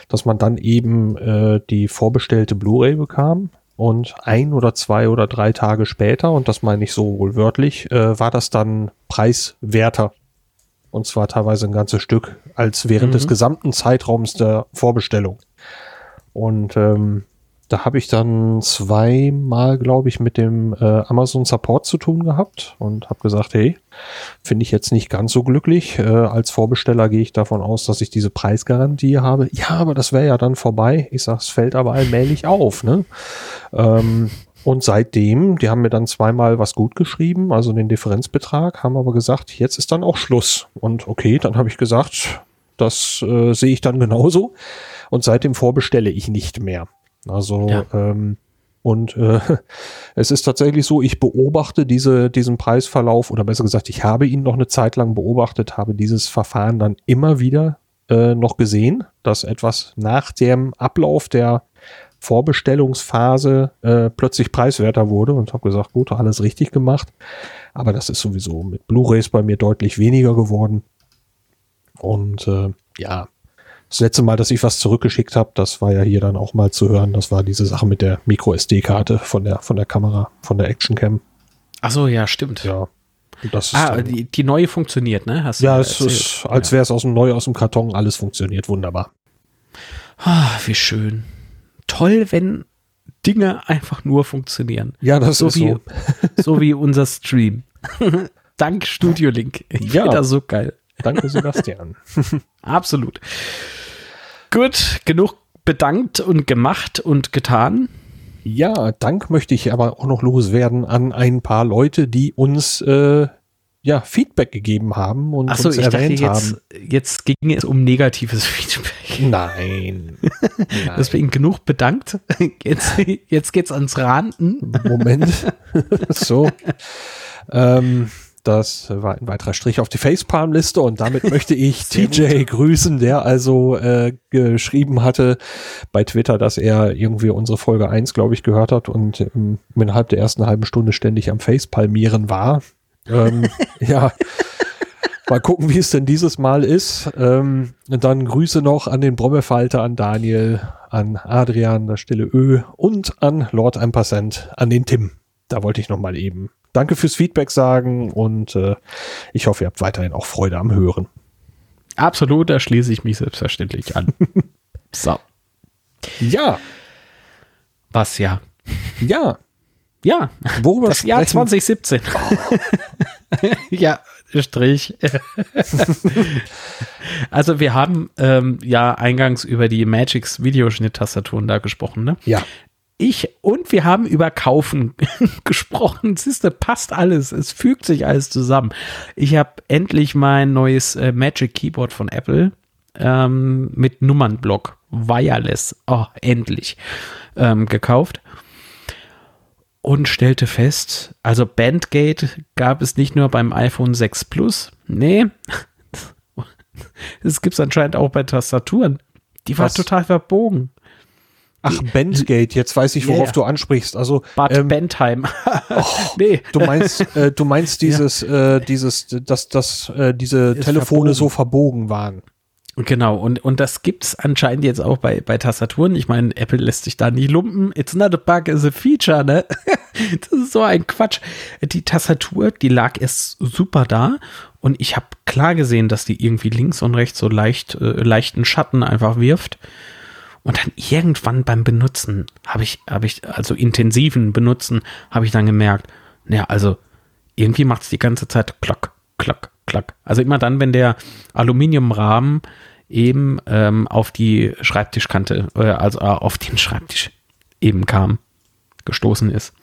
[SPEAKER 1] dass man dann eben äh, die vorbestellte Blu-ray bekam und ein oder zwei oder drei Tage später, und das meine ich so wohl wörtlich, äh, war das dann preiswerter. Und zwar teilweise ein ganzes Stück als während mhm. des gesamten Zeitraums der Vorbestellung. Und ähm, da habe ich dann zweimal, glaube ich, mit dem äh, Amazon Support zu tun gehabt und habe gesagt, hey, finde ich jetzt nicht ganz so glücklich. Äh, als Vorbesteller gehe ich davon aus, dass ich diese Preisgarantie habe. Ja, aber das wäre ja dann vorbei. Ich sage, es fällt aber allmählich auf. Ne? Ähm, und seitdem, die haben mir dann zweimal was gut geschrieben, also den Differenzbetrag, haben aber gesagt, jetzt ist dann auch Schluss. Und okay, dann habe ich gesagt, das äh, sehe ich dann genauso. Und seitdem vorbestelle ich nicht mehr. Also ja. ähm, und äh, [LAUGHS] es ist tatsächlich so, ich beobachte diese, diesen Preisverlauf oder besser gesagt, ich habe ihn noch eine Zeit lang beobachtet, habe dieses Verfahren dann immer wieder äh, noch gesehen, dass etwas nach dem Ablauf der Vorbestellungsphase äh, plötzlich preiswerter wurde und habe gesagt, gut, alles richtig gemacht. Aber das ist sowieso mit Blu-rays bei mir deutlich weniger geworden. Und äh, ja, das letzte Mal, dass ich was zurückgeschickt habe, das war ja hier dann auch mal zu hören. Das war diese Sache mit der Micro SD-Karte von der von der Kamera, von der Actioncam.
[SPEAKER 2] Ach so, ja, stimmt.
[SPEAKER 1] Ja.
[SPEAKER 2] ah, die, die neue funktioniert, ne?
[SPEAKER 1] Hast ja, es ist, als wäre es aus dem neu aus dem Karton, alles funktioniert wunderbar.
[SPEAKER 2] Ah, wie schön. Toll, wenn Dinge einfach nur funktionieren.
[SPEAKER 1] Ja, das so ist
[SPEAKER 2] wie, so. [LAUGHS] so wie unser Stream. [LAUGHS] Dank Studio Link. Ich ja. finde das so geil.
[SPEAKER 1] Danke, Sebastian. [LAUGHS]
[SPEAKER 2] Absolut. Gut, genug bedankt und gemacht und getan.
[SPEAKER 1] Ja, Dank möchte ich aber auch noch loswerden an ein paar Leute, die uns äh, ja, Feedback gegeben haben und
[SPEAKER 2] Ach uns ich erwähnt dachte, jetzt,
[SPEAKER 1] haben.
[SPEAKER 2] Jetzt ging es um negatives [LAUGHS] Feedback.
[SPEAKER 1] Nein. [LAUGHS]
[SPEAKER 2] Nein. Deswegen genug bedankt. Jetzt, jetzt geht's ans Ranten.
[SPEAKER 1] Moment. so. ähm, das war ein weiterer Strich auf die Facepalm-Liste und damit möchte ich [LAUGHS] TJ gut. grüßen, der also äh, geschrieben hatte bei Twitter, dass er irgendwie unsere Folge 1, glaube ich, gehört hat und ähm, innerhalb der ersten halben Stunde ständig am Facepalmieren war. Ähm, [LAUGHS] ja. Mal gucken, wie es denn dieses Mal ist. Ähm, und dann Grüße noch an den Brommelfalter, an Daniel, an Adrian, das stille Ö und an Lord Ampersand, an den Tim. Da wollte ich noch mal eben danke fürs Feedback sagen und äh, ich hoffe, ihr habt weiterhin auch Freude am Hören.
[SPEAKER 2] Absolut, da schließe ich mich selbstverständlich an. [LAUGHS]
[SPEAKER 1] so. Ja.
[SPEAKER 2] Was ja?
[SPEAKER 1] Ja.
[SPEAKER 2] Ja.
[SPEAKER 1] Worüber
[SPEAKER 2] das Jahr 2017. Oh. [LAUGHS] ja, Strich. [LAUGHS] also wir haben ähm, ja eingangs über die Magix Videoschnitt-Tastaturen da gesprochen, ne?
[SPEAKER 1] Ja
[SPEAKER 2] ich und wir haben über Kaufen [LAUGHS] gesprochen. Siehste, passt alles. Es fügt sich alles zusammen. Ich habe endlich mein neues äh, Magic Keyboard von Apple ähm, mit Nummernblock Wireless. Oh, endlich ähm, gekauft. Und stellte fest, also Bandgate gab es nicht nur beim iPhone 6 Plus. Nee, das [LAUGHS] gibt es anscheinend auch bei Tastaturen. Die war Was? total verbogen.
[SPEAKER 1] Ach, Bandgate, jetzt weiß ich, worauf yeah. du ansprichst. Also
[SPEAKER 2] Bad ähm, Bentheim.
[SPEAKER 1] oh, [LAUGHS] nee. Du meinst, äh, du meinst [LAUGHS] dieses, ja. äh, dieses, dass, dass äh, diese Ist Telefone verbogen. so verbogen waren.
[SPEAKER 2] Genau, und, und das gibt's anscheinend jetzt auch bei, bei Tastaturen. Ich meine, Apple lässt sich da nie lumpen. It's not a bug, it's a feature, ne? [LAUGHS] das ist so ein Quatsch. Die Tastatur, die lag erst super da und ich habe klar gesehen, dass die irgendwie links und rechts so leicht, äh, leichten Schatten einfach wirft. Und dann irgendwann beim Benutzen habe ich, habe ich, also intensiven Benutzen, habe ich dann gemerkt, naja, also irgendwie macht es die ganze Zeit klack, klack, klack. Also immer dann, wenn der Aluminiumrahmen eben ähm, auf die Schreibtischkante, äh, also äh, auf den Schreibtisch eben kam, gestoßen ist.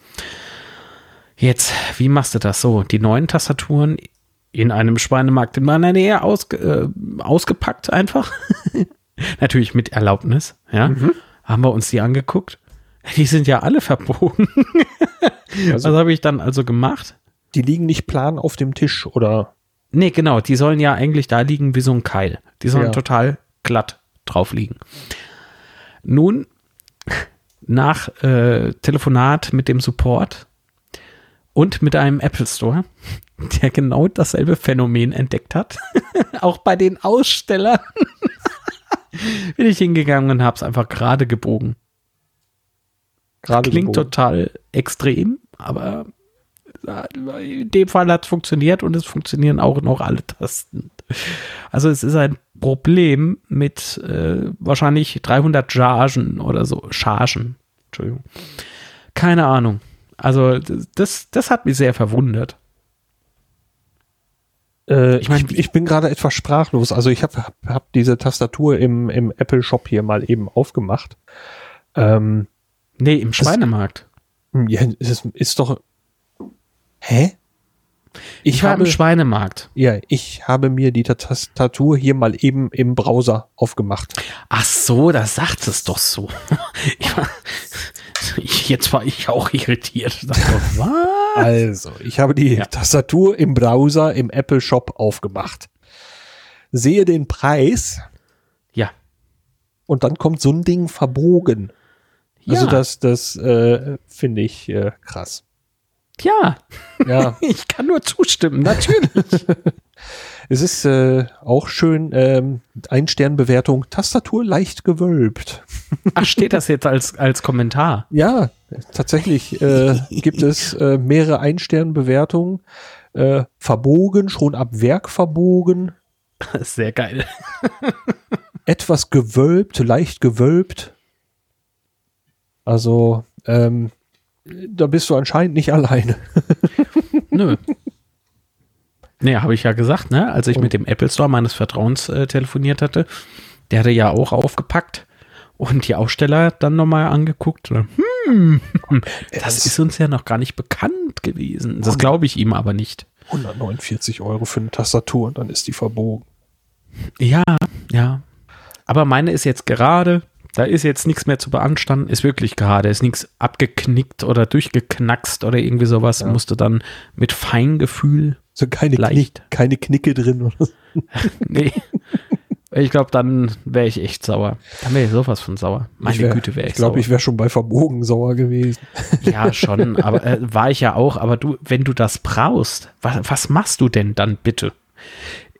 [SPEAKER 2] Jetzt, wie machst du das so? Die neuen Tastaturen in einem Schweinemarkt in meiner Nähe ausge, äh, ausgepackt einfach. [LAUGHS] [LAUGHS] Natürlich mit Erlaubnis, ja. Mhm. Haben wir uns die angeguckt. Die sind ja alle verbogen. [LAUGHS] also, Was habe ich dann also gemacht?
[SPEAKER 1] Die liegen nicht plan auf dem Tisch, oder?
[SPEAKER 2] Nee, genau. Die sollen ja eigentlich da liegen wie so ein Keil. Die sollen ja. total glatt drauf liegen. Nun, [LAUGHS] nach äh, Telefonat mit dem Support und mit einem Apple Store, der genau dasselbe Phänomen entdeckt hat, auch bei den Ausstellern, [LAUGHS] bin ich hingegangen und habe es einfach gerade gebogen. Gerade Klingt gebogen. total extrem, aber in dem Fall hat es funktioniert und es funktionieren auch noch alle Tasten. Also es ist ein Problem mit äh, wahrscheinlich 300 Chargen oder so. Chargen. Entschuldigung. Keine Ahnung. Also das, das hat mich sehr verwundert.
[SPEAKER 1] Äh, ich, mein, ich, ich, bin gerade etwas sprachlos. Also ich habe hab, hab diese Tastatur im, im Apple Shop hier mal eben aufgemacht.
[SPEAKER 2] Ähm, nee, im Schweinemarkt.
[SPEAKER 1] Das, ja, ist, ist doch. Hä?
[SPEAKER 2] Ich, ich habe, im Schweinemarkt.
[SPEAKER 1] Ja, ich habe mir die Tastatur hier mal eben im Browser aufgemacht.
[SPEAKER 2] Ach so, da sagt es doch so. [LAUGHS] ich, jetzt war ich auch irritiert. Dachte, [LAUGHS]
[SPEAKER 1] also, ich habe die ja. Tastatur im Browser im Apple Shop aufgemacht. Sehe den Preis.
[SPEAKER 2] Ja.
[SPEAKER 1] Und dann kommt so ein Ding verbogen. Also ja. Also das, das äh, finde ich äh, krass.
[SPEAKER 2] Ja, ja. [LAUGHS] ich kann nur zustimmen, natürlich. [LAUGHS]
[SPEAKER 1] es ist äh, auch schön, ähm, Ein-Stern-Bewertung, Tastatur leicht gewölbt. [LAUGHS]
[SPEAKER 2] Ach, steht das jetzt als, als Kommentar?
[SPEAKER 1] Ja, tatsächlich äh, gibt es äh, mehrere Ein-Stern-Bewertungen. Äh, verbogen, schon ab Werk verbogen.
[SPEAKER 2] Sehr geil.
[SPEAKER 1] Etwas gewölbt, leicht gewölbt. Also, ähm, da bist du anscheinend nicht alleine. [LAUGHS]
[SPEAKER 2] Nö. Nee, habe ich ja gesagt, ne? Als ich mit dem Apple Store meines Vertrauens äh, telefoniert hatte, der hatte ja auch aufgepackt und die Aussteller dann nochmal angeguckt. hm, [LAUGHS] das ist uns ja noch gar nicht bekannt gewesen. Das glaube ich ihm aber nicht.
[SPEAKER 1] 149 Euro für eine Tastatur und dann ist die verbogen.
[SPEAKER 2] Ja, ja. Aber meine ist jetzt gerade da ist jetzt nichts mehr zu beanstanden, ist wirklich gerade, ist nichts abgeknickt oder durchgeknackst oder irgendwie sowas. Ja. Musste dann mit Feingefühl.
[SPEAKER 1] So keine, leicht. Knick, keine Knicke drin oder so. [LAUGHS]
[SPEAKER 2] nee. Ich glaube, dann wäre ich echt sauer. Dann wäre ich sowas von sauer. Meine wär, Güte wäre ich
[SPEAKER 1] Ich glaube, ich wäre schon bei Verbogen sauer gewesen.
[SPEAKER 2] Ja, schon. [LAUGHS] Aber äh, war ich ja auch. Aber du, wenn du das brauchst, was, was machst du denn dann bitte?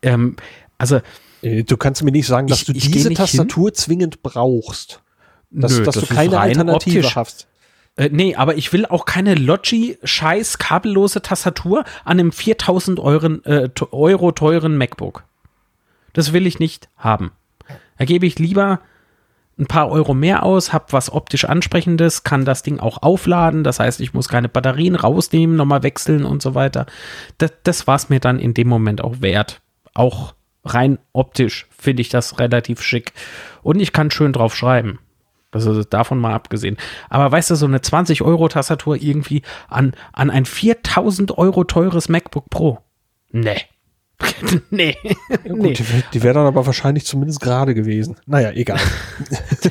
[SPEAKER 2] Ähm, also
[SPEAKER 1] du kannst mir nicht sagen, dass ich, du diese Tastatur hin. zwingend brauchst. Dass, Nö, dass das du keine Alternative optisch. hast.
[SPEAKER 2] Äh, nee, aber ich will auch keine Logi-scheiß kabellose Tastatur an einem 4000 Euro, äh, Euro teuren MacBook. Das will ich nicht haben. Da gebe ich lieber ein paar Euro mehr aus, habe was optisch ansprechendes, kann das Ding auch aufladen. Das heißt, ich muss keine Batterien rausnehmen, nochmal wechseln und so weiter. Das, das war es mir dann in dem Moment auch wert. Auch rein optisch finde ich das relativ schick. Und ich kann schön drauf schreiben. Also davon mal abgesehen. Aber weißt du, so eine 20-Euro-Tastatur irgendwie an, an ein 4000 Euro teures MacBook Pro? Nee. [LAUGHS] nee.
[SPEAKER 1] Ja, gut, nee. Die, die wäre dann aber wahrscheinlich zumindest gerade gewesen. Naja, egal.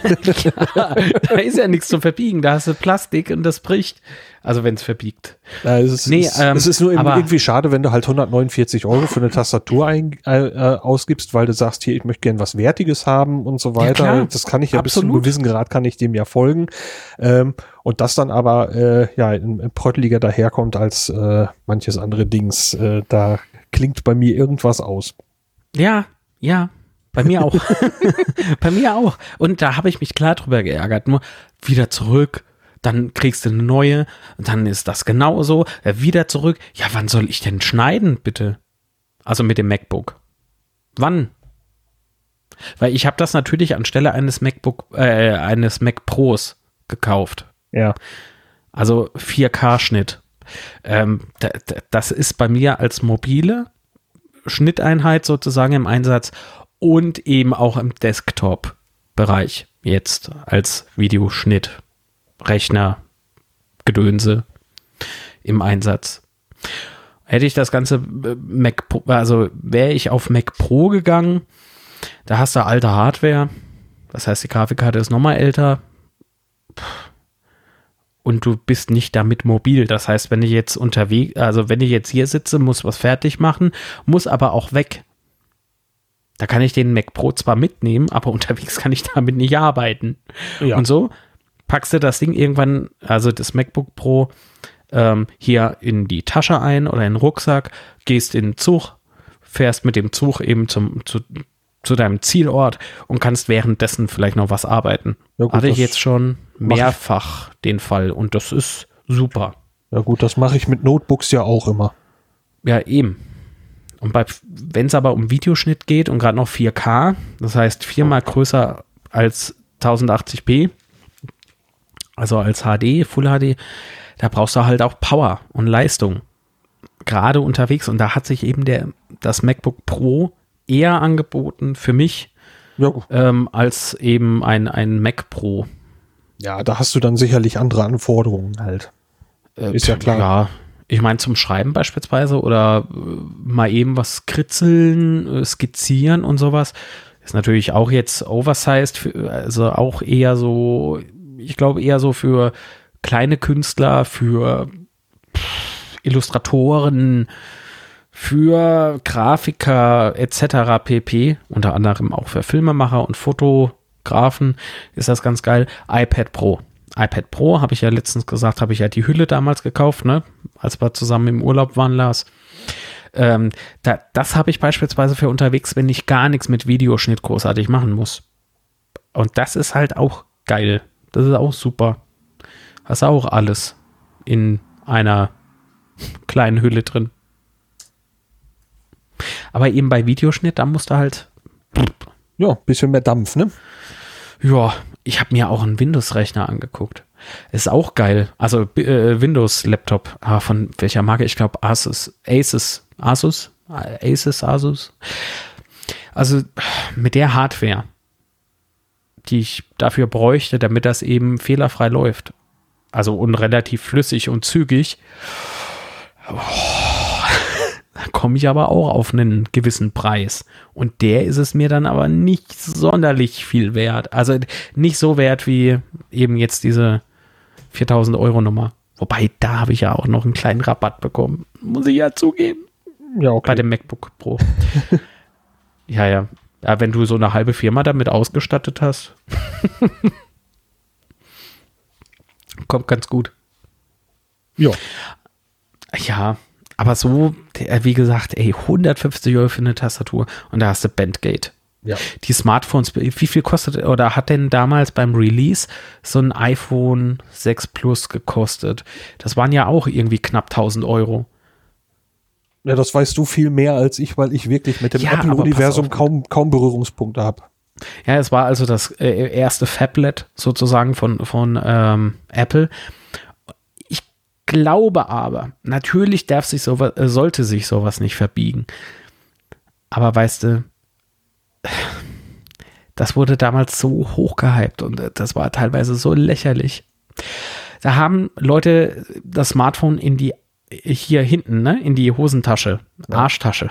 [SPEAKER 1] [LAUGHS]
[SPEAKER 2] da ist ja nichts zu verbiegen. Da hast du Plastik und das bricht. Also wenn es verbiegt.
[SPEAKER 1] Ja, es, ist, nee, ähm, es ist nur irgendwie schade, wenn du halt 149 Euro für eine Tastatur ein, äh, äh, ausgibst, weil du sagst, hier, ich möchte gern was Wertiges haben und so weiter. Ja, das kann ich ja Absolut. bis zu einem gewissen Grad kann ich dem ja folgen. Ähm, und das dann aber äh, ja in, Prötteliger daherkommt als äh, manches andere Dings. Äh, da klingt bei mir irgendwas aus.
[SPEAKER 2] Ja, ja, bei mir auch. [LAUGHS] [LAUGHS] bei mir auch. Und da habe ich mich klar drüber geärgert. Nur wieder zurück dann kriegst du eine neue, und dann ist das genauso, äh, wieder zurück. Ja, wann soll ich denn schneiden, bitte? Also mit dem MacBook. Wann? Weil ich habe das natürlich anstelle eines MacBook, äh, eines Mac Pros gekauft.
[SPEAKER 1] Ja.
[SPEAKER 2] Also 4K-Schnitt. Ähm, das ist bei mir als mobile Schnitteinheit sozusagen im Einsatz und eben auch im Desktop-Bereich jetzt als Videoschnitt. Rechner, Gedönse. im Einsatz. Hätte ich das ganze äh, Mac, Pro, also wäre ich auf Mac Pro gegangen, da hast du alte Hardware, das heißt, die Grafikkarte ist nochmal älter und du bist nicht damit mobil. Das heißt, wenn ich jetzt unterwegs, also wenn ich jetzt hier sitze, muss was fertig machen, muss aber auch weg. Da kann ich den Mac Pro zwar mitnehmen, aber [LAUGHS] unterwegs kann ich damit nicht arbeiten. Ja. Und so packst du das Ding irgendwann, also das MacBook Pro, ähm, hier in die Tasche ein oder in den Rucksack, gehst in den Zug, fährst mit dem Zug eben zum, zu, zu deinem Zielort und kannst währenddessen vielleicht noch was arbeiten. Ja gut, Hatte ich jetzt schon mehrfach den Fall und das ist super.
[SPEAKER 1] Ja gut, das mache ich mit Notebooks ja auch immer.
[SPEAKER 2] Ja, eben. Und wenn es aber um Videoschnitt geht und gerade noch 4K, das heißt viermal größer als 1080p, also als HD, Full HD, da brauchst du halt auch Power und Leistung. Gerade unterwegs. Und da hat sich eben der, das MacBook Pro eher angeboten für mich ja. ähm, als eben ein, ein Mac Pro.
[SPEAKER 1] Ja, da hast du dann sicherlich andere Anforderungen halt.
[SPEAKER 2] Äh, Ist ja klar. Ja, ich meine zum Schreiben beispielsweise oder äh, mal eben was kritzeln, äh, skizzieren und sowas. Ist natürlich auch jetzt oversized, für, also auch eher so, ich glaube eher so für kleine Künstler, für Illustratoren, für Grafiker etc. pp. Unter anderem auch für Filmemacher und Fotografen ist das ganz geil. iPad Pro. iPad Pro habe ich ja letztens gesagt, habe ich ja die Hülle damals gekauft, ne? als wir zusammen im Urlaub waren, Lars. Ähm, da, das habe ich beispielsweise für unterwegs, wenn ich gar nichts mit Videoschnitt großartig machen muss. Und das ist halt auch geil. Das ist auch super. Hast auch alles in einer [LAUGHS] kleinen Hülle drin. Aber eben bei Videoschnitt, da musst du halt.
[SPEAKER 1] Ja, bisschen mehr Dampf, ne?
[SPEAKER 2] Ja, ich habe mir auch einen Windows-Rechner angeguckt. Ist auch geil. Also äh, Windows-Laptop. Aber von welcher Marke? Ich glaube Asus. Asus. Asus? Asus, Asus. Also mit der Hardware, die ich dafür bräuchte, damit das eben fehlerfrei läuft also und relativ flüssig und zügig. Oh, da komme ich aber auch auf einen gewissen Preis. Und der ist es mir dann aber nicht sonderlich viel wert. Also nicht so wert wie eben jetzt diese 4000 Euro Nummer. Wobei, da habe ich ja auch noch einen kleinen Rabatt bekommen. Muss ich ja zugeben. Ja, okay. Bei dem MacBook Pro. [LAUGHS] ja, ja. Ja, wenn du so eine halbe Firma damit ausgestattet hast. [LAUGHS] kommt ganz gut.
[SPEAKER 1] Ja.
[SPEAKER 2] Ja, aber so, wie gesagt, ey, 150 Euro für eine Tastatur und da hast du Bandgate. Ja. Die Smartphones, wie viel kostet oder hat denn damals beim Release so ein iPhone 6 Plus gekostet? Das waren ja auch irgendwie knapp 1000 Euro.
[SPEAKER 1] Ja, das weißt du viel mehr als ich, weil ich wirklich mit dem ja, Apple-Universum kaum, kaum Berührungspunkte habe.
[SPEAKER 2] Ja, es war also das äh, erste Fablet sozusagen von, von ähm, Apple. Glaube aber, natürlich darf sich sowas, äh, sollte sich sowas nicht verbiegen. Aber weißt du, das wurde damals so hochgehypt und äh, das war teilweise so lächerlich. Da haben Leute das Smartphone in die hier hinten, ne, in die Hosentasche, ja. Arschtasche,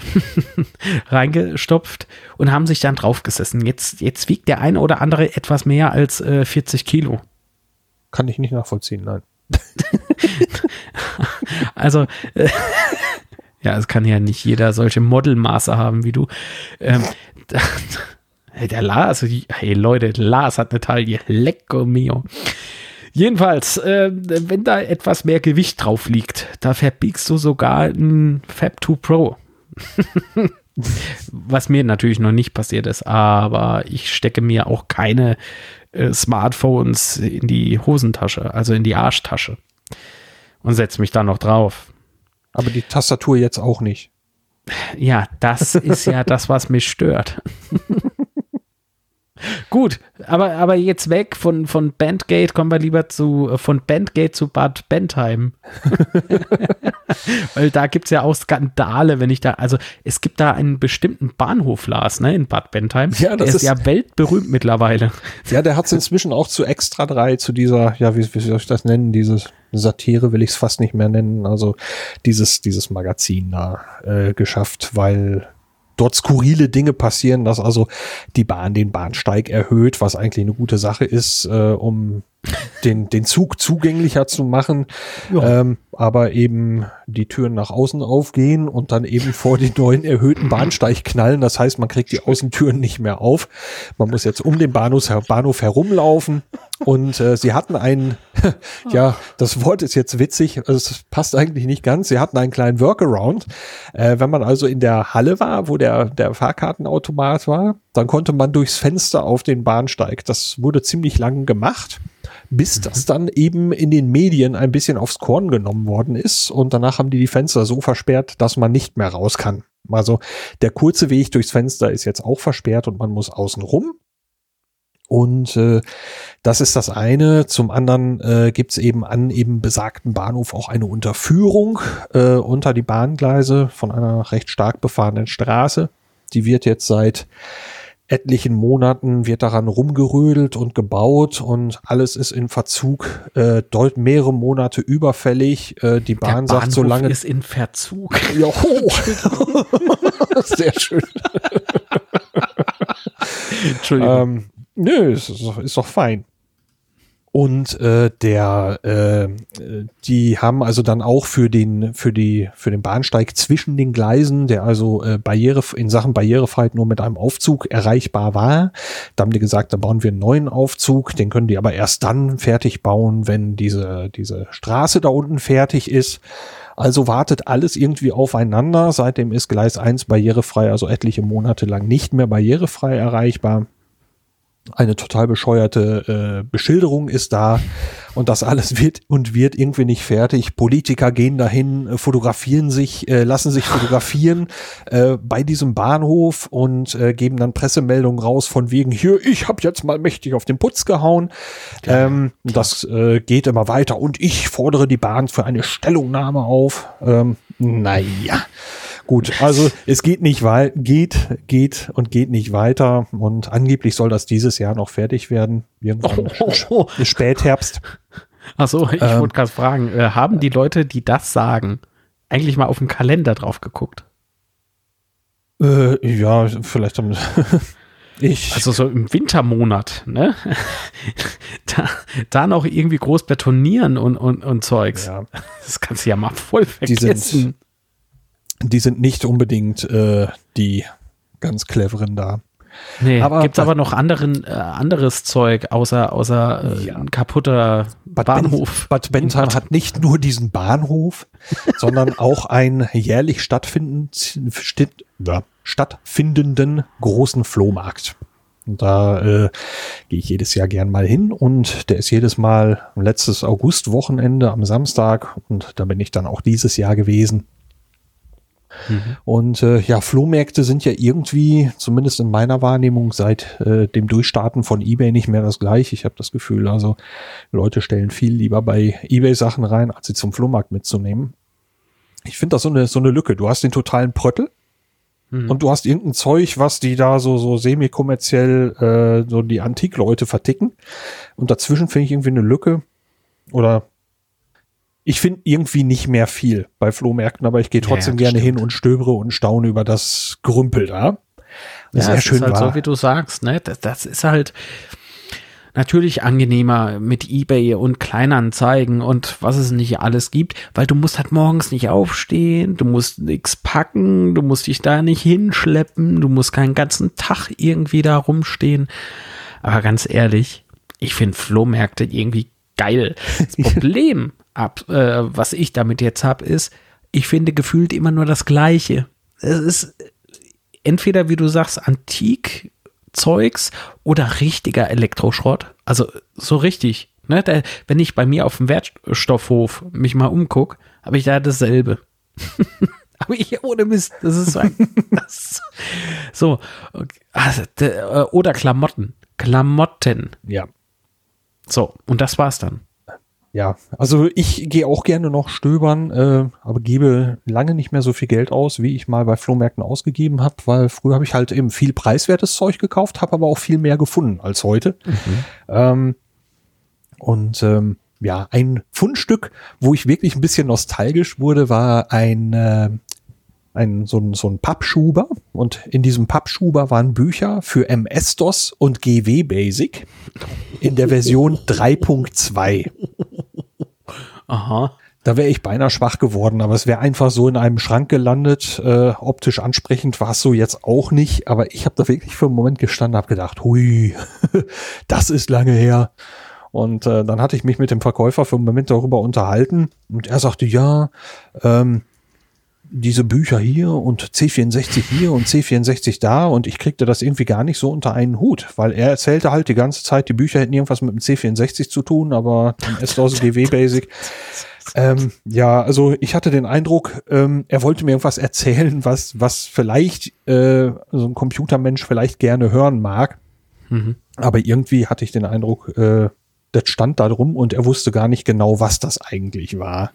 [SPEAKER 2] [LAUGHS] reingestopft und haben sich dann draufgesessen. Jetzt, jetzt wiegt der eine oder andere etwas mehr als äh, 40 Kilo.
[SPEAKER 1] Kann ich nicht nachvollziehen, nein. [LAUGHS]
[SPEAKER 2] also, äh, ja, es kann ja nicht jeder solche Modelmaße haben wie du. Ähm, [LAUGHS] der Lars, hey Leute, Lars hat eine Taille, lecco mio. Jedenfalls, äh, wenn da etwas mehr Gewicht drauf liegt, da verbiegst du sogar ein Fab 2 Pro. [LAUGHS] Was mir natürlich noch nicht passiert ist, aber ich stecke mir auch keine äh, Smartphones in die Hosentasche, also in die Arschtasche und setze mich da noch drauf.
[SPEAKER 1] Aber die Tastatur jetzt auch nicht.
[SPEAKER 2] Ja, das ist ja das, was mich stört. [LAUGHS] Gut, aber, aber jetzt weg von, von Bandgate, kommen wir lieber zu, von Bandgate zu Bad Bentheim. [LAUGHS] Weil da gibt es ja auch Skandale, wenn ich da, also es gibt da einen bestimmten Bahnhof, Lars, ne, in Bad Bentheim.
[SPEAKER 1] Ja, das
[SPEAKER 2] der ist,
[SPEAKER 1] ist-
[SPEAKER 2] ja weltberühmt mittlerweile. [LAUGHS]
[SPEAKER 1] Ja, der hat es inzwischen auch zu Extra 3, zu dieser, ja, wie, wie soll ich das nennen, dieses Satire will ich es fast nicht mehr nennen, also dieses, dieses Magazin da äh, geschafft, weil dort skurrile Dinge passieren, dass also die Bahn den Bahnsteig erhöht, was eigentlich eine gute Sache ist, äh, um den, den Zug zugänglicher zu machen, ähm, aber eben die Türen nach außen aufgehen und dann eben vor den neuen erhöhten Bahnsteig knallen. Das heißt, man kriegt die Außentüren nicht mehr auf. Man muss jetzt um den Bahnhof, Bahnhof herumlaufen. Und äh, sie hatten einen, [LAUGHS] ja, das Wort ist jetzt witzig, also es passt eigentlich nicht ganz. Sie hatten einen kleinen Workaround. Äh, wenn man also in der Halle war, wo der, der Fahrkartenautomat war, dann konnte man durchs Fenster auf den Bahnsteig. Das wurde ziemlich lang gemacht bis das dann eben in den Medien ein bisschen aufs Korn genommen worden ist und danach haben die die Fenster so versperrt, dass man nicht mehr raus kann. Also der kurze Weg durchs Fenster ist jetzt auch versperrt und man muss außen rum. Und äh, das ist das eine. Zum anderen äh, gibt es eben an eben besagten Bahnhof auch eine Unterführung äh, unter die Bahngleise von einer recht stark befahrenen Straße. Die wird jetzt seit etlichen Monaten wird daran rumgerödelt und gebaut und alles ist in Verzug, äh, deut mehrere Monate überfällig. Äh, die Bahn
[SPEAKER 2] Der
[SPEAKER 1] sagt so lange.
[SPEAKER 2] ist in Verzug.
[SPEAKER 1] Ja, ho. [LAUGHS] Sehr schön.
[SPEAKER 2] Entschuldigung.
[SPEAKER 1] Ähm, nö, ist, ist, doch- ist doch fein. Und äh, der, äh, die haben also dann auch für den, für die, für den Bahnsteig zwischen den Gleisen, der also äh, Barriere in Sachen Barrierefreiheit nur mit einem Aufzug erreichbar war, da haben die gesagt, da bauen wir einen neuen Aufzug, den können die aber erst dann fertig bauen, wenn diese diese Straße da unten fertig ist. Also wartet alles irgendwie aufeinander. Seitdem ist Gleis 1 barrierefrei, also etliche Monate lang nicht mehr barrierefrei erreichbar. Eine total bescheuerte äh, Beschilderung ist da und das alles wird und wird irgendwie nicht fertig. Politiker gehen dahin, äh, fotografieren sich, äh, lassen sich fotografieren äh, bei diesem Bahnhof und äh, geben dann Pressemeldungen raus von wegen hier, ich habe jetzt mal mächtig auf den Putz gehauen. Ähm, das äh, geht immer weiter und ich fordere die Bahn für eine Stellungnahme auf. Ähm, naja. Gut, also es geht nicht weit, geht, geht und geht nicht weiter und angeblich soll das dieses Jahr noch fertig werden. Irgendwann
[SPEAKER 2] Oh, oh, oh.
[SPEAKER 1] Spätherbst.
[SPEAKER 2] Achso, ich
[SPEAKER 1] Ähm.
[SPEAKER 2] wollte gerade fragen, äh, haben die Leute, die das sagen, eigentlich mal auf den Kalender drauf geguckt?
[SPEAKER 1] Äh, ja, vielleicht haben [LAUGHS] ich.
[SPEAKER 2] Also so im Wintermonat, ne? [LAUGHS] da, da noch irgendwie groß betonieren und, und, und Zeugs.
[SPEAKER 1] ja,
[SPEAKER 2] Das kannst du ja mal voll
[SPEAKER 1] Die sind-
[SPEAKER 2] vergessen.
[SPEAKER 1] Die sind nicht unbedingt äh, die ganz cleveren da.
[SPEAKER 2] nee,
[SPEAKER 1] aber-
[SPEAKER 2] gibt's aber noch anderen, äh, anderes Zeug außer, außer äh,
[SPEAKER 1] Ja.
[SPEAKER 2] kaputter
[SPEAKER 1] Bad
[SPEAKER 2] Bahnhof.
[SPEAKER 1] Ben, Bad Bentheim hat nicht nur diesen Bahnhof, [LAUGHS] sondern auch einen jährlich stattfinden, ja, stattfindenden großen Flohmarkt. Und da äh, gehe ich jedes Jahr gern mal hin und der ist jedes Mal letztes Augustwochenende am Samstag und da bin ich dann auch dieses Jahr gewesen. Und äh, ja, Flohmärkte sind ja irgendwie, zumindest in meiner Wahrnehmung, seit äh, dem Durchstarten von eBay nicht mehr das gleiche. Ich habe das Gefühl, also Leute stellen viel lieber bei eBay Sachen rein, als sie zum Flohmarkt mitzunehmen. Ich finde das so eine, so eine Lücke. Du hast den totalen Pröttel
[SPEAKER 2] Mhm.
[SPEAKER 1] und du hast irgendein Zeug, was die da so, so semi-kommerziell äh, so die Antikleute verticken. Und dazwischen finde ich irgendwie eine Lücke. Oder ich finde irgendwie nicht mehr viel bei Flohmärkten, aber ich gehe
[SPEAKER 2] Ja,
[SPEAKER 1] trotzdem
[SPEAKER 2] das
[SPEAKER 1] gerne
[SPEAKER 2] stimmt.
[SPEAKER 1] hin und stöbere und staune über das Gerümpel da. Das
[SPEAKER 2] ja, es
[SPEAKER 1] schön
[SPEAKER 2] ist halt
[SPEAKER 1] war.
[SPEAKER 2] so, wie du sagst, ne? Das, das ist halt natürlich angenehmer mit Ebay und Kleinanzeigen und was es nicht alles gibt, weil du musst halt morgens nicht aufstehen, du musst nichts packen, du musst dich da nicht hinschleppen, du musst keinen ganzen Tag irgendwie da rumstehen. Aber ganz ehrlich, ich finde Flohmärkte irgendwie geil. Das [LAUGHS] Problem, ab, äh, was ich damit jetzt habe, ist, ich finde gefühlt immer nur das Gleiche. Es ist entweder, wie du sagst, Antikzeugs oder richtiger Elektroschrott. Also so richtig. Ne? Da, wenn ich bei mir auf dem Wertstoffhof mich mal umgucke, habe ich da dasselbe. [LAUGHS] Aber ich ohne Mist, das ist so ein, [LAUGHS] das, so. okay. Also, d- äh, oder Klamotten. Klamotten.
[SPEAKER 1] Ja.
[SPEAKER 2] So, und das war's dann.
[SPEAKER 1] Ja, also ich gehe auch gerne noch stöbern, äh, aber gebe lange nicht mehr so viel Geld aus, wie ich mal bei Flohmärkten ausgegeben habe, weil früher habe ich halt eben viel preiswertes Zeug gekauft, habe aber auch viel mehr gefunden als heute. Ähm, und ähm, ja, ein Fundstück, wo ich wirklich ein bisschen nostalgisch wurde, war ein, äh, ein so, ein so ein Pappschuber. Und in diesem Pappschuber waren Bücher für MS-DOS und GW Basic in der Version [LAUGHS] 3.2.
[SPEAKER 2] Aha.
[SPEAKER 1] Da wäre ich beinahe schwach geworden, aber es wäre einfach so in einem Schrank gelandet. Äh, optisch ansprechend war es so jetzt auch nicht, aber ich habe da wirklich für einen Moment gestanden, habe gedacht, hui, [LAUGHS] das ist lange her. Und äh, dann hatte ich mich mit dem Verkäufer für einen Moment darüber unterhalten und er sagte, ja, ähm, diese Bücher hier und C64 hier und C64 da und ich kriegte das irgendwie gar nicht so unter einen Hut, weil er erzählte halt die ganze Zeit, die Bücher hätten irgendwas mit dem C64 zu tun, aber im S-DOS GW Basic. Ähm, ja, also ich hatte den Eindruck, ähm, er wollte mir irgendwas erzählen, was, was vielleicht äh, so ein Computermensch vielleicht gerne hören mag.
[SPEAKER 2] Mhm.
[SPEAKER 1] Aber irgendwie hatte ich den Eindruck, äh, das stand da drum und er wusste gar nicht genau, was das eigentlich war.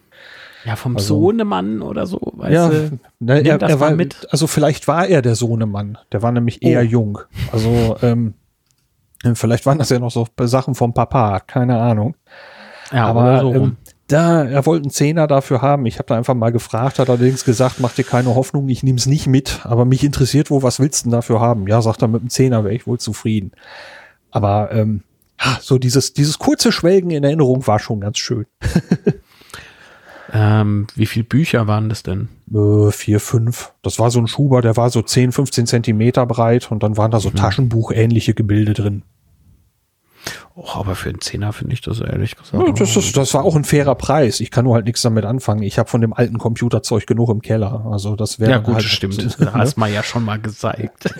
[SPEAKER 2] Ja, vom
[SPEAKER 1] Also-
[SPEAKER 2] Sohnemann oder so, weißt
[SPEAKER 1] ja,
[SPEAKER 2] du?
[SPEAKER 1] ne, er, er war
[SPEAKER 2] mit.
[SPEAKER 1] also vielleicht war er der Sohnemann. Der war nämlich eher
[SPEAKER 2] Oh.
[SPEAKER 1] jung. Also ähm, vielleicht waren das ja noch so Sachen vom Papa, keine Ahnung.
[SPEAKER 2] Ja,
[SPEAKER 1] Aber
[SPEAKER 2] so
[SPEAKER 1] ähm, da, er wollte einen Zehner dafür haben. Ich habe da einfach mal gefragt, hat allerdings gesagt, mach dir keine Hoffnung, ich nehme es nicht mit. Aber mich interessiert, wo, was willst du denn dafür haben? Ja, sagt er, mit einem Zehner wäre ich wohl zufrieden. Aber ähm, so dieses, dieses kurze Schwelgen in Erinnerung war schon ganz schön. [LAUGHS]
[SPEAKER 2] Ähm, wie viele Bücher waren das denn?
[SPEAKER 1] Äh, vier, fünf. Das war so ein Schuber, der war so 10, 15 Zentimeter breit und dann waren da so
[SPEAKER 2] Mhm.
[SPEAKER 1] Taschenbuchähnliche Gebilde drin.
[SPEAKER 2] Oh, aber für einen Zehner finde ich das ehrlich gesagt.
[SPEAKER 1] Ja, das, ist, das war auch ein fairer Preis. Ich kann nur halt nichts damit anfangen. Ich habe von dem alten Computerzeug genug im Keller. Also das wäre
[SPEAKER 2] ja, gut,
[SPEAKER 1] halt
[SPEAKER 2] stimmt.
[SPEAKER 1] So,
[SPEAKER 2] Das [LAUGHS] hast mal ja schon mal gezeigt.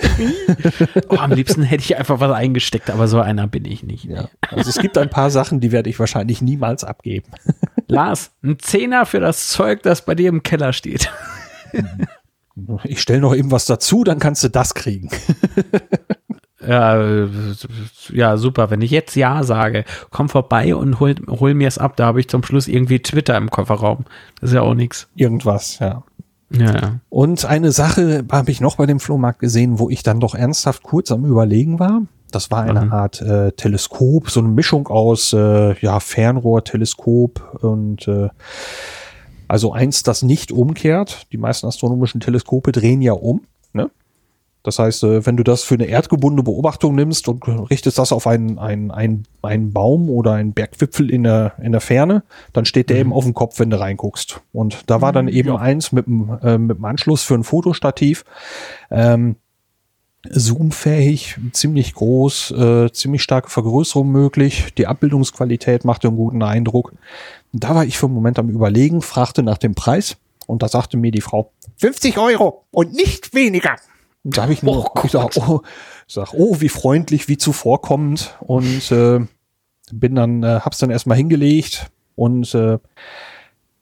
[SPEAKER 2] [LAUGHS] oh, am liebsten hätte ich einfach was eingesteckt, aber so einer bin ich nicht.
[SPEAKER 1] ja. Also es gibt ein paar Sachen, die werde ich wahrscheinlich niemals abgeben. [LAUGHS]
[SPEAKER 2] Lars, ein Zehner für das Zeug, das bei dir im Keller steht.
[SPEAKER 1] Ich stelle noch eben was dazu, dann kannst du das kriegen.
[SPEAKER 2] Ja, äh, ja, super. Wenn ich jetzt Ja sage, komm vorbei und hol, hol mir es ab. Da habe ich zum Schluss irgendwie Twitter im Kofferraum. Das ist ja auch nichts.
[SPEAKER 1] Irgendwas, ja.
[SPEAKER 2] Ja, ja.
[SPEAKER 1] Und eine Sache habe ich noch bei dem Flohmarkt gesehen, wo ich dann doch ernsthaft kurz am Überlegen war. Das war eine
[SPEAKER 2] Mhm.
[SPEAKER 1] Art äh, Teleskop, so eine Mischung aus äh, ja, Fernrohr, Teleskop und äh, also eins, das nicht umkehrt. Die meisten astronomischen Teleskope drehen ja um. Das heißt, äh, wenn du das für eine erdgebundene Beobachtung nimmst und richtest das auf einen, einen, einen, einen Baum oder einen Bergwipfel in der, in der Ferne, dann steht der eben auf dem Kopf, wenn du reinguckst. Und da war dann eben
[SPEAKER 2] Ja.
[SPEAKER 1] eins mit dem, äh, mit dem Anschluss für ein Fotostativ. Ähm, zoomfähig, ziemlich groß, äh, ziemlich starke Vergrößerung möglich. Die Abbildungsqualität machte einen guten Eindruck. Da war ich für einen Moment am Überlegen, fragte nach dem Preis und da sagte mir die Frau, 50 Euro und nicht weniger. Da habe ich nur
[SPEAKER 2] Oh
[SPEAKER 1] sag, oh, sag, oh, wie freundlich, wie zuvorkommend. Und äh, bin dann, äh, hab's dann erstmal hingelegt. Und äh,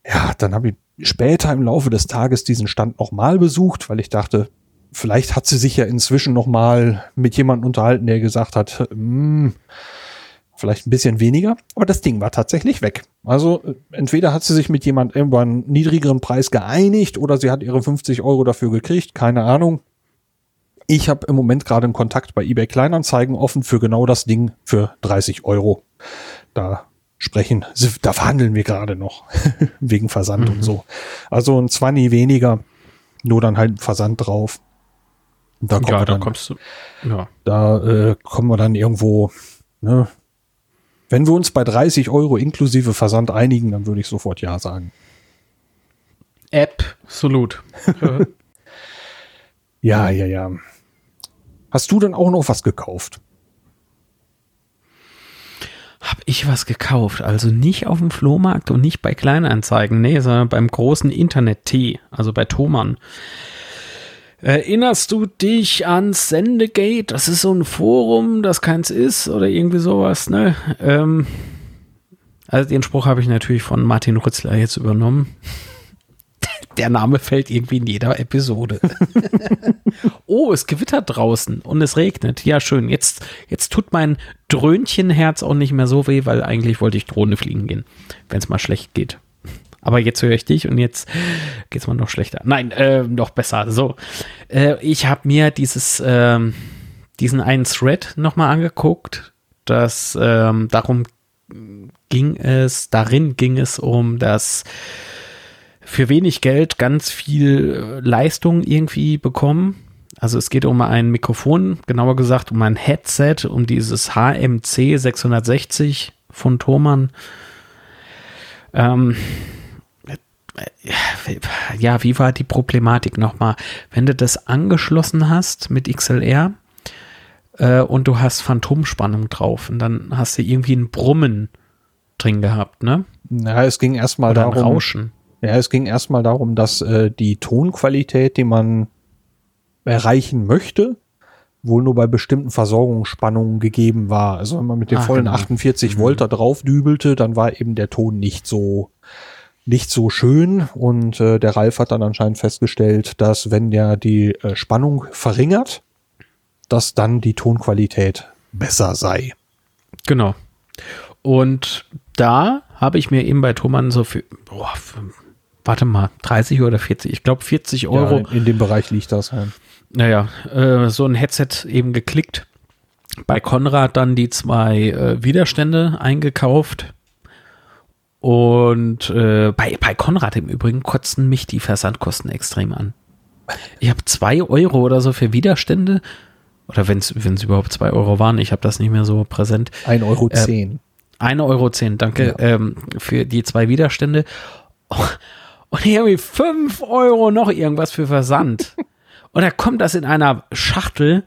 [SPEAKER 1] ja, dann habe ich später im Laufe des Tages diesen Stand nochmal besucht, weil ich dachte, vielleicht hat sie sich ja inzwischen nochmal mit jemandem unterhalten, der gesagt hat, hm, vielleicht ein bisschen weniger, aber das Ding war tatsächlich weg. Also äh, entweder hat sie sich mit jemand über einen niedrigeren Preis geeinigt oder sie hat ihre 50 Euro dafür gekriegt, keine Ahnung. Ich habe im Moment gerade einen Kontakt bei eBay Kleinanzeigen offen für genau das Ding für 30 Euro. Da sprechen, [LAUGHS] da verhandeln wir gerade noch [LAUGHS] wegen Versand und so. Also ein 20 weniger, nur dann halt Versand drauf. Da kommen
[SPEAKER 2] ja,
[SPEAKER 1] wir
[SPEAKER 2] da
[SPEAKER 1] dann,
[SPEAKER 2] kommst du. Ja.
[SPEAKER 1] da äh, kommen wir dann irgendwo, ne? Wenn wir uns bei 30 Euro inklusive Versand einigen, dann würde ich sofort Ja sagen.
[SPEAKER 2] Absolut. [LAUGHS]
[SPEAKER 1] Ja, ja, ja. Hast du denn auch noch was gekauft?
[SPEAKER 2] Hab ich was gekauft? Also nicht auf dem Flohmarkt und nicht bei Kleinanzeigen, nee, sondern beim großen Internet-T, also bei Thomann. Erinnerst du dich an Sendegate? Das ist so ein Forum, das keins ist oder irgendwie sowas, ne? Ähm, also den Spruch habe ich natürlich von Martin Rützler jetzt übernommen. Der Name fällt irgendwie in jeder Episode. [LAUGHS] oh, es gewittert draußen und es regnet. Ja, schön. Jetzt, jetzt tut mein Dröhnchenherz auch nicht mehr so weh, weil eigentlich wollte ich Drohne fliegen gehen, wenn es mal schlecht geht. Aber jetzt höre ich dich und jetzt geht es mal noch schlechter. Nein, äh, noch besser. So, äh, ich habe mir dieses, äh, diesen einen Thread nochmal angeguckt, dass ähm, darum ging es, darin ging es um das für wenig Geld ganz viel äh, Leistung irgendwie bekommen. Also es geht um ein Mikrofon, genauer gesagt um ein Headset, um dieses HMC 660 von Thomann. Ähm, ja, wie war die Problematik nochmal? Wenn du das angeschlossen hast mit XLR äh, und du hast Phantomspannung drauf und dann hast du irgendwie ein Brummen drin gehabt, ne?
[SPEAKER 1] Ja, es ging erstmal darum.
[SPEAKER 2] Rauschen.
[SPEAKER 1] Ja, es ging erstmal darum, dass äh, die Tonqualität, die man erreichen möchte, wohl nur bei bestimmten Versorgungsspannungen gegeben war. Also wenn man mit den ah, vollen genau. 48 Volt mhm. da drauf dübelte, dann war eben der Ton nicht so nicht so schön und äh, der Ralf hat dann anscheinend festgestellt, dass wenn der die äh, Spannung verringert, dass dann die Tonqualität besser sei.
[SPEAKER 2] Genau. Und da habe ich mir eben bei Thomann so für, boah, für warte mal, 30 oder 40, ich glaube 40 Euro. Ja,
[SPEAKER 1] in dem Bereich liegt das. Ja.
[SPEAKER 2] Naja, äh, so ein Headset eben geklickt. Bei Konrad dann die zwei äh, Widerstände eingekauft und äh, bei, bei Konrad im Übrigen kotzten mich die Versandkosten extrem an. Ich habe zwei Euro oder so für Widerstände. Oder wenn es überhaupt zwei Euro waren, ich habe das nicht mehr so präsent.
[SPEAKER 1] Ein Euro äh, zehn.
[SPEAKER 2] Äh, eine Euro zehn, danke, ja. ähm, für die zwei Widerstände. Oh, und irgendwie fünf Euro noch irgendwas für Versand. und da kommt das in einer Schachtel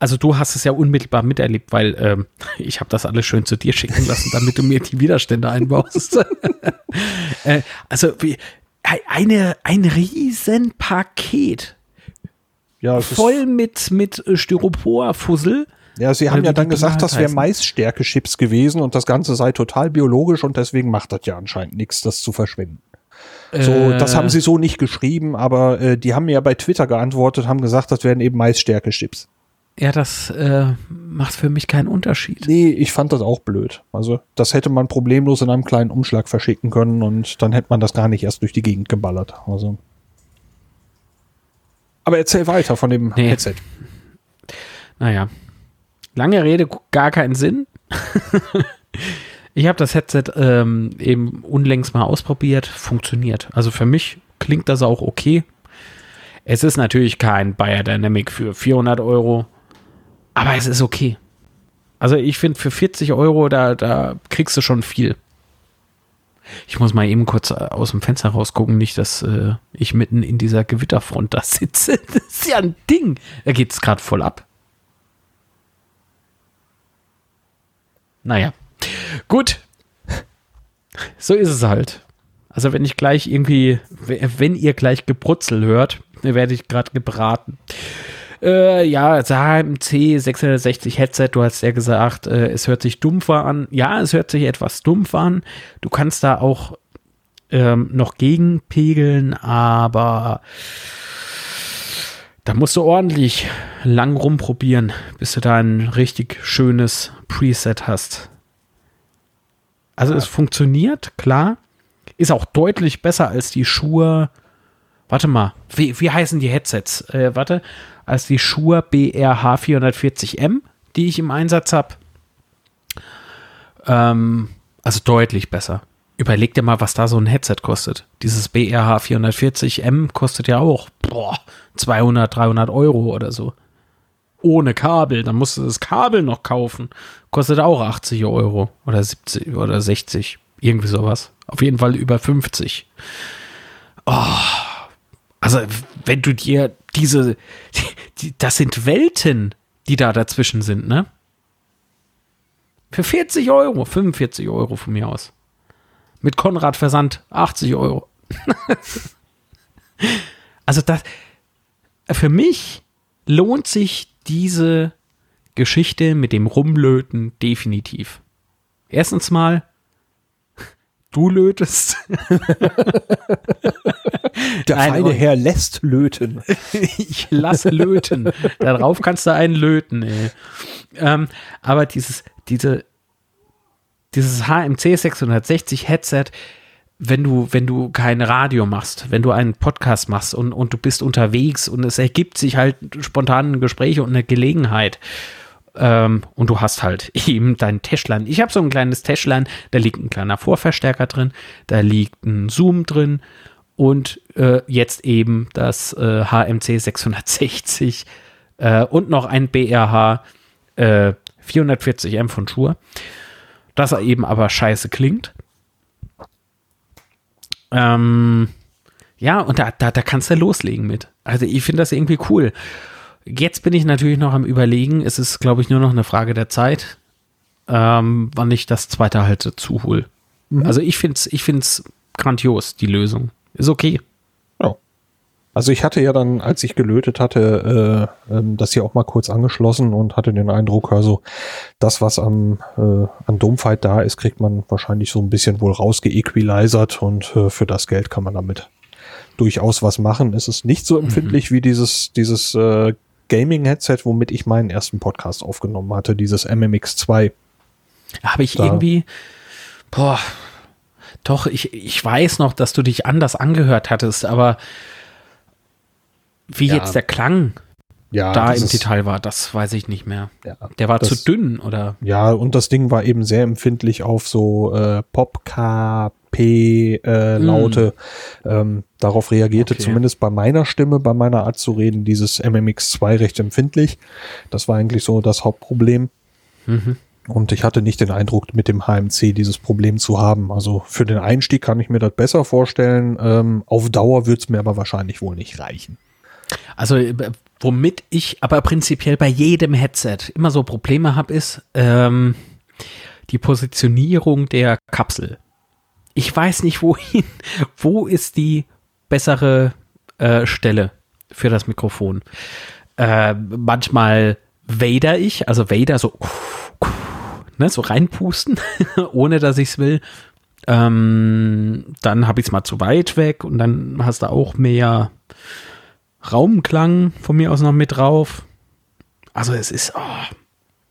[SPEAKER 2] also du hast es ja unmittelbar miterlebt, weil ähm, ich habe das alles schön zu dir schicken lassen, damit du mir die Widerstände einbaust. [LAUGHS] äh, also wie, eine, ein riesen Paket. Ja, voll mit, mit Styropor-Fussel.
[SPEAKER 1] Ja, sie haben ja dann gesagt, das wäre Maisstärke-Chips gewesen und das Ganze sei total biologisch und deswegen macht das ja anscheinend nichts, das zu verschwenden. So, äh, das haben sie so nicht geschrieben, aber äh, die haben mir ja bei Twitter geantwortet, haben gesagt, das wären eben Maisstärke-Chips.
[SPEAKER 2] Ja, das äh, macht für mich keinen Unterschied.
[SPEAKER 1] Nee, ich fand das auch blöd. Also, das hätte man problemlos in einem kleinen Umschlag verschicken können und dann hätte man das gar nicht erst durch die Gegend geballert. Also. Aber erzähl weiter von dem nee. Headset.
[SPEAKER 2] Naja. Lange Rede, gar keinen Sinn. [LAUGHS] ich habe das Headset ähm, eben unlängst mal ausprobiert. Funktioniert. Also für mich klingt das auch okay. Es ist natürlich kein Bayer Dynamic für 400 Euro aber es ist okay. Also ich finde, für 40 Euro, da, da kriegst du schon viel. Ich muss mal eben kurz äh, aus dem Fenster rausgucken, nicht, dass äh, ich mitten in dieser Gewitterfront da sitze. [LAUGHS] Das ist ja ein Ding. Da geht es gerade voll ab. Naja. Gut. So ist es halt. Also wenn ich gleich irgendwie, wenn ihr gleich Gebrutzel hört, werde ich gerade gebraten. Äh, ja, das HMC 660 Headset, du hast ja gesagt, äh, es hört sich dumpfer an. Ja, es hört sich etwas dumpf an. Du kannst da auch ähm, noch gegenpegeln, aber da musst du ordentlich lang rumprobieren, bis du da ein richtig schönes Preset hast. Also ja. es funktioniert, klar. Ist auch deutlich besser als die Schuhe. Warte mal, wie, wie heißen die Headsets? Äh, warte, als die Shure BRH 440M, die ich im Einsatz habe. Ähm, also deutlich besser. Überleg dir mal, was da so ein Headset kostet. Dieses BRH 440M kostet ja auch boah, 200, 300 Euro oder so. Ohne Kabel. Dann musst du das Kabel noch kaufen. Kostet auch 80 Euro oder 70 oder 60. Irgendwie sowas. Auf jeden Fall über 50. Oh, also, wenn du dir diese, [LAUGHS] die, das sind Welten, die da dazwischen sind, ne? Für 40 Euro, 45 Euro von mir aus. Mit Konrad Versand 80 Euro. [LAUGHS] also das, für mich lohnt sich diese Geschichte mit dem Rumlöten definitiv. Erstens mal, [LAUGHS] du lötest. [LAUGHS]
[SPEAKER 1] Der
[SPEAKER 2] Nein,
[SPEAKER 1] feine. Herr lässt löten. [LAUGHS]
[SPEAKER 2] ich lasse löten. Darauf kannst du einen löten, ey. Ähm, aber dieses, diese, dieses HMC 660 Headset, wenn du, wenn du kein Radio machst, wenn du einen Podcast machst und, und du bist unterwegs und es ergibt sich halt spontan ein Gespräch und eine Gelegenheit, ähm, und du hast halt [LAUGHS] eben dein Täschlein. Ich habe so ein kleines Täschlein, da liegt ein kleiner Vorverstärker drin, da liegt ein Zoom drin und äh, jetzt eben das äh, HMC 660 äh, und noch ein BRH äh, 440M von Shure, das eben aber scheiße klingt. Ähm, ja, und da, da, da kannst du loslegen mit. Also ich finde das irgendwie cool. Jetzt bin ich natürlich noch am Überlegen. Es ist, glaube ich, nur noch eine Frage der Zeit, ähm, wann ich das zweite halt dazu hole. Also ich finde es ich find's grandios, die Lösung. Ist okay.
[SPEAKER 1] Also ich hatte ja dann, als ich gelötet hatte, äh, ähm, das hier auch mal kurz angeschlossen und hatte den Eindruck, also das, was am äh, an Domfight da ist, kriegt man wahrscheinlich so ein bisschen wohl rausgeequalizert und äh, für das Geld kann man damit durchaus was machen. Es ist nicht so empfindlich wie dieses dieses äh, Gaming-Headset, womit ich meinen ersten Podcast aufgenommen hatte, dieses MMX2.
[SPEAKER 2] Habe ich
[SPEAKER 1] Da-
[SPEAKER 2] irgendwie, boah, doch, ich, ich weiß noch, dass du dich anders angehört hattest, aber wie
[SPEAKER 1] Ja.
[SPEAKER 2] jetzt der Klang
[SPEAKER 1] Ja,
[SPEAKER 2] da im
[SPEAKER 1] ist-
[SPEAKER 2] Detail war, das weiß ich nicht mehr.
[SPEAKER 1] Ja,
[SPEAKER 2] Der war
[SPEAKER 1] das-
[SPEAKER 2] zu dünn oder
[SPEAKER 1] Ja, und das Ding war eben sehr empfindlich auf so äh, Pop, K, P äh, Laute. Ähm, darauf reagierte
[SPEAKER 2] Okay.
[SPEAKER 1] zumindest bei meiner Stimme, bei meiner Art zu reden, dieses MMX2 recht empfindlich. Das war eigentlich so das Hauptproblem.
[SPEAKER 2] Mhm.
[SPEAKER 1] Und ich hatte nicht den Eindruck, mit dem HMC dieses Problem zu haben. Also für den Einstieg kann ich mir das besser vorstellen. Ähm, auf Dauer wird es mir aber wahrscheinlich wohl nicht reichen.
[SPEAKER 2] Also, äh, womit ich aber prinzipiell bei jedem Headset immer so Probleme habe, ist ähm, die Positionierung der Kapsel. Ich weiß nicht, wohin, [LAUGHS] wo ist die bessere äh, Stelle für das Mikrofon. Äh, manchmal wader ich, also wader so, ne, so reinpusten, [LAUGHS] ohne dass ich es will. Ähm, dann habe ich es mal zu weit weg und dann hast du auch mehr Raumklang von mir aus noch mit drauf. Also es ist, oh,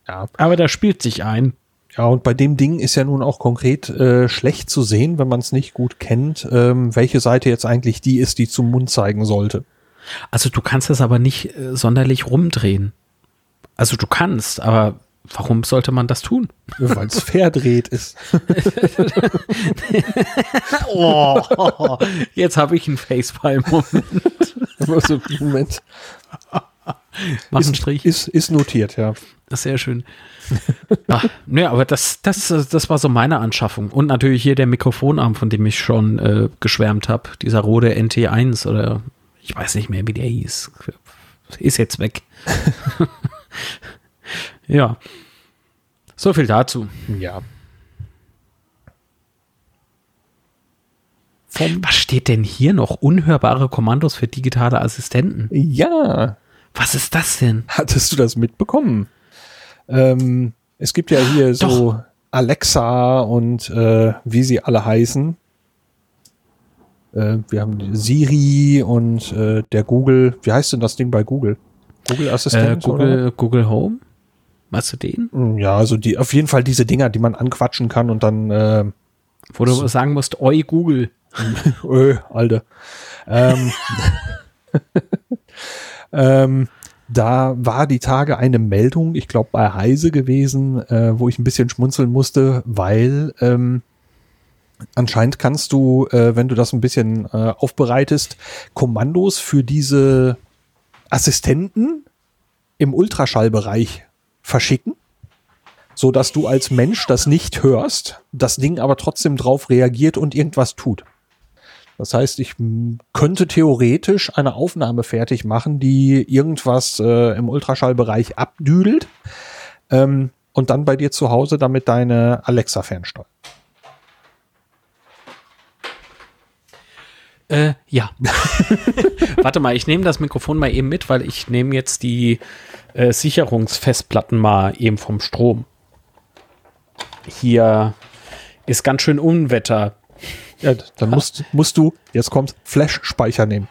[SPEAKER 1] Ja.
[SPEAKER 2] aber da spielt sich ein.
[SPEAKER 1] Ja, und bei dem Ding ist ja nun auch konkret äh, schlecht zu sehen, wenn man es nicht gut kennt, ähm, welche Seite jetzt eigentlich die ist, die zum Mund zeigen sollte.
[SPEAKER 2] Also du kannst es aber nicht äh, sonderlich rumdrehen. Also du kannst, aber warum sollte man das tun?
[SPEAKER 1] Weil es [LAUGHS] verdreht ist. [LAUGHS]
[SPEAKER 2] Oh, [LAUGHS] jetzt habe ich einen Facepalm-Moment.
[SPEAKER 1] Also, Moment.
[SPEAKER 2] Mach einen
[SPEAKER 1] Ist,
[SPEAKER 2] Strich.
[SPEAKER 1] ist, ist notiert, ja.
[SPEAKER 2] Das ist sehr schön. ja, ne, aber das, das, das war so meine Anschaffung. Und natürlich hier der Mikrofonarm, von dem ich schon äh, geschwärmt habe. Dieser Rode NT1 oder ich weiß nicht mehr, wie der hieß. Ist jetzt weg. [LAUGHS] ja. So viel dazu.
[SPEAKER 1] Ja.
[SPEAKER 2] Was steht denn hier noch? Unhörbare Kommandos für digitale Assistenten.
[SPEAKER 1] Ja.
[SPEAKER 2] Was ist das denn?
[SPEAKER 1] Hattest du das mitbekommen? Ähm, es gibt ja hier so Alexa und äh, wie sie alle heißen. Äh, wir haben Siri und äh, der Google. Wie heißt denn das Ding bei Google? Google
[SPEAKER 2] Äh,
[SPEAKER 1] Assistent?
[SPEAKER 2] Google, Google Home? Machst du den?
[SPEAKER 1] Oder? Ja, also die auf jeden Fall diese Dinger, die man anquatschen kann und dann äh,
[SPEAKER 2] Wo du sagen musst, oi Google. [LAUGHS]
[SPEAKER 1] Öh, Alter. Ähm, [LAUGHS] ähm, da war die Tage eine Meldung, ich glaube bei Heise gewesen, äh, wo ich ein bisschen schmunzeln musste, weil ähm, anscheinend kannst du, äh, wenn du das ein bisschen äh, aufbereitest, Kommandos für diese Assistenten im Ultraschallbereich verschicken, so dass du als Mensch das nicht hörst, das Ding aber trotzdem drauf reagiert und irgendwas tut. Das heißt, ich könnte theoretisch eine Aufnahme fertig machen, die irgendwas äh, im Ultraschallbereich abdüdelt ähm, und dann bei dir zu Hause damit deine Alexa fernsteuern.
[SPEAKER 2] Äh, ja. [LAUGHS] Warte mal, ich nehme das Mikrofon mal eben mit, weil ich nehme jetzt die äh, Sicherungsfestplatten mal eben vom Strom. Hier ist ganz schön Unwetter.
[SPEAKER 1] Ja, dann musst, musst du, jetzt kommt, Flash-Speicher nehmen.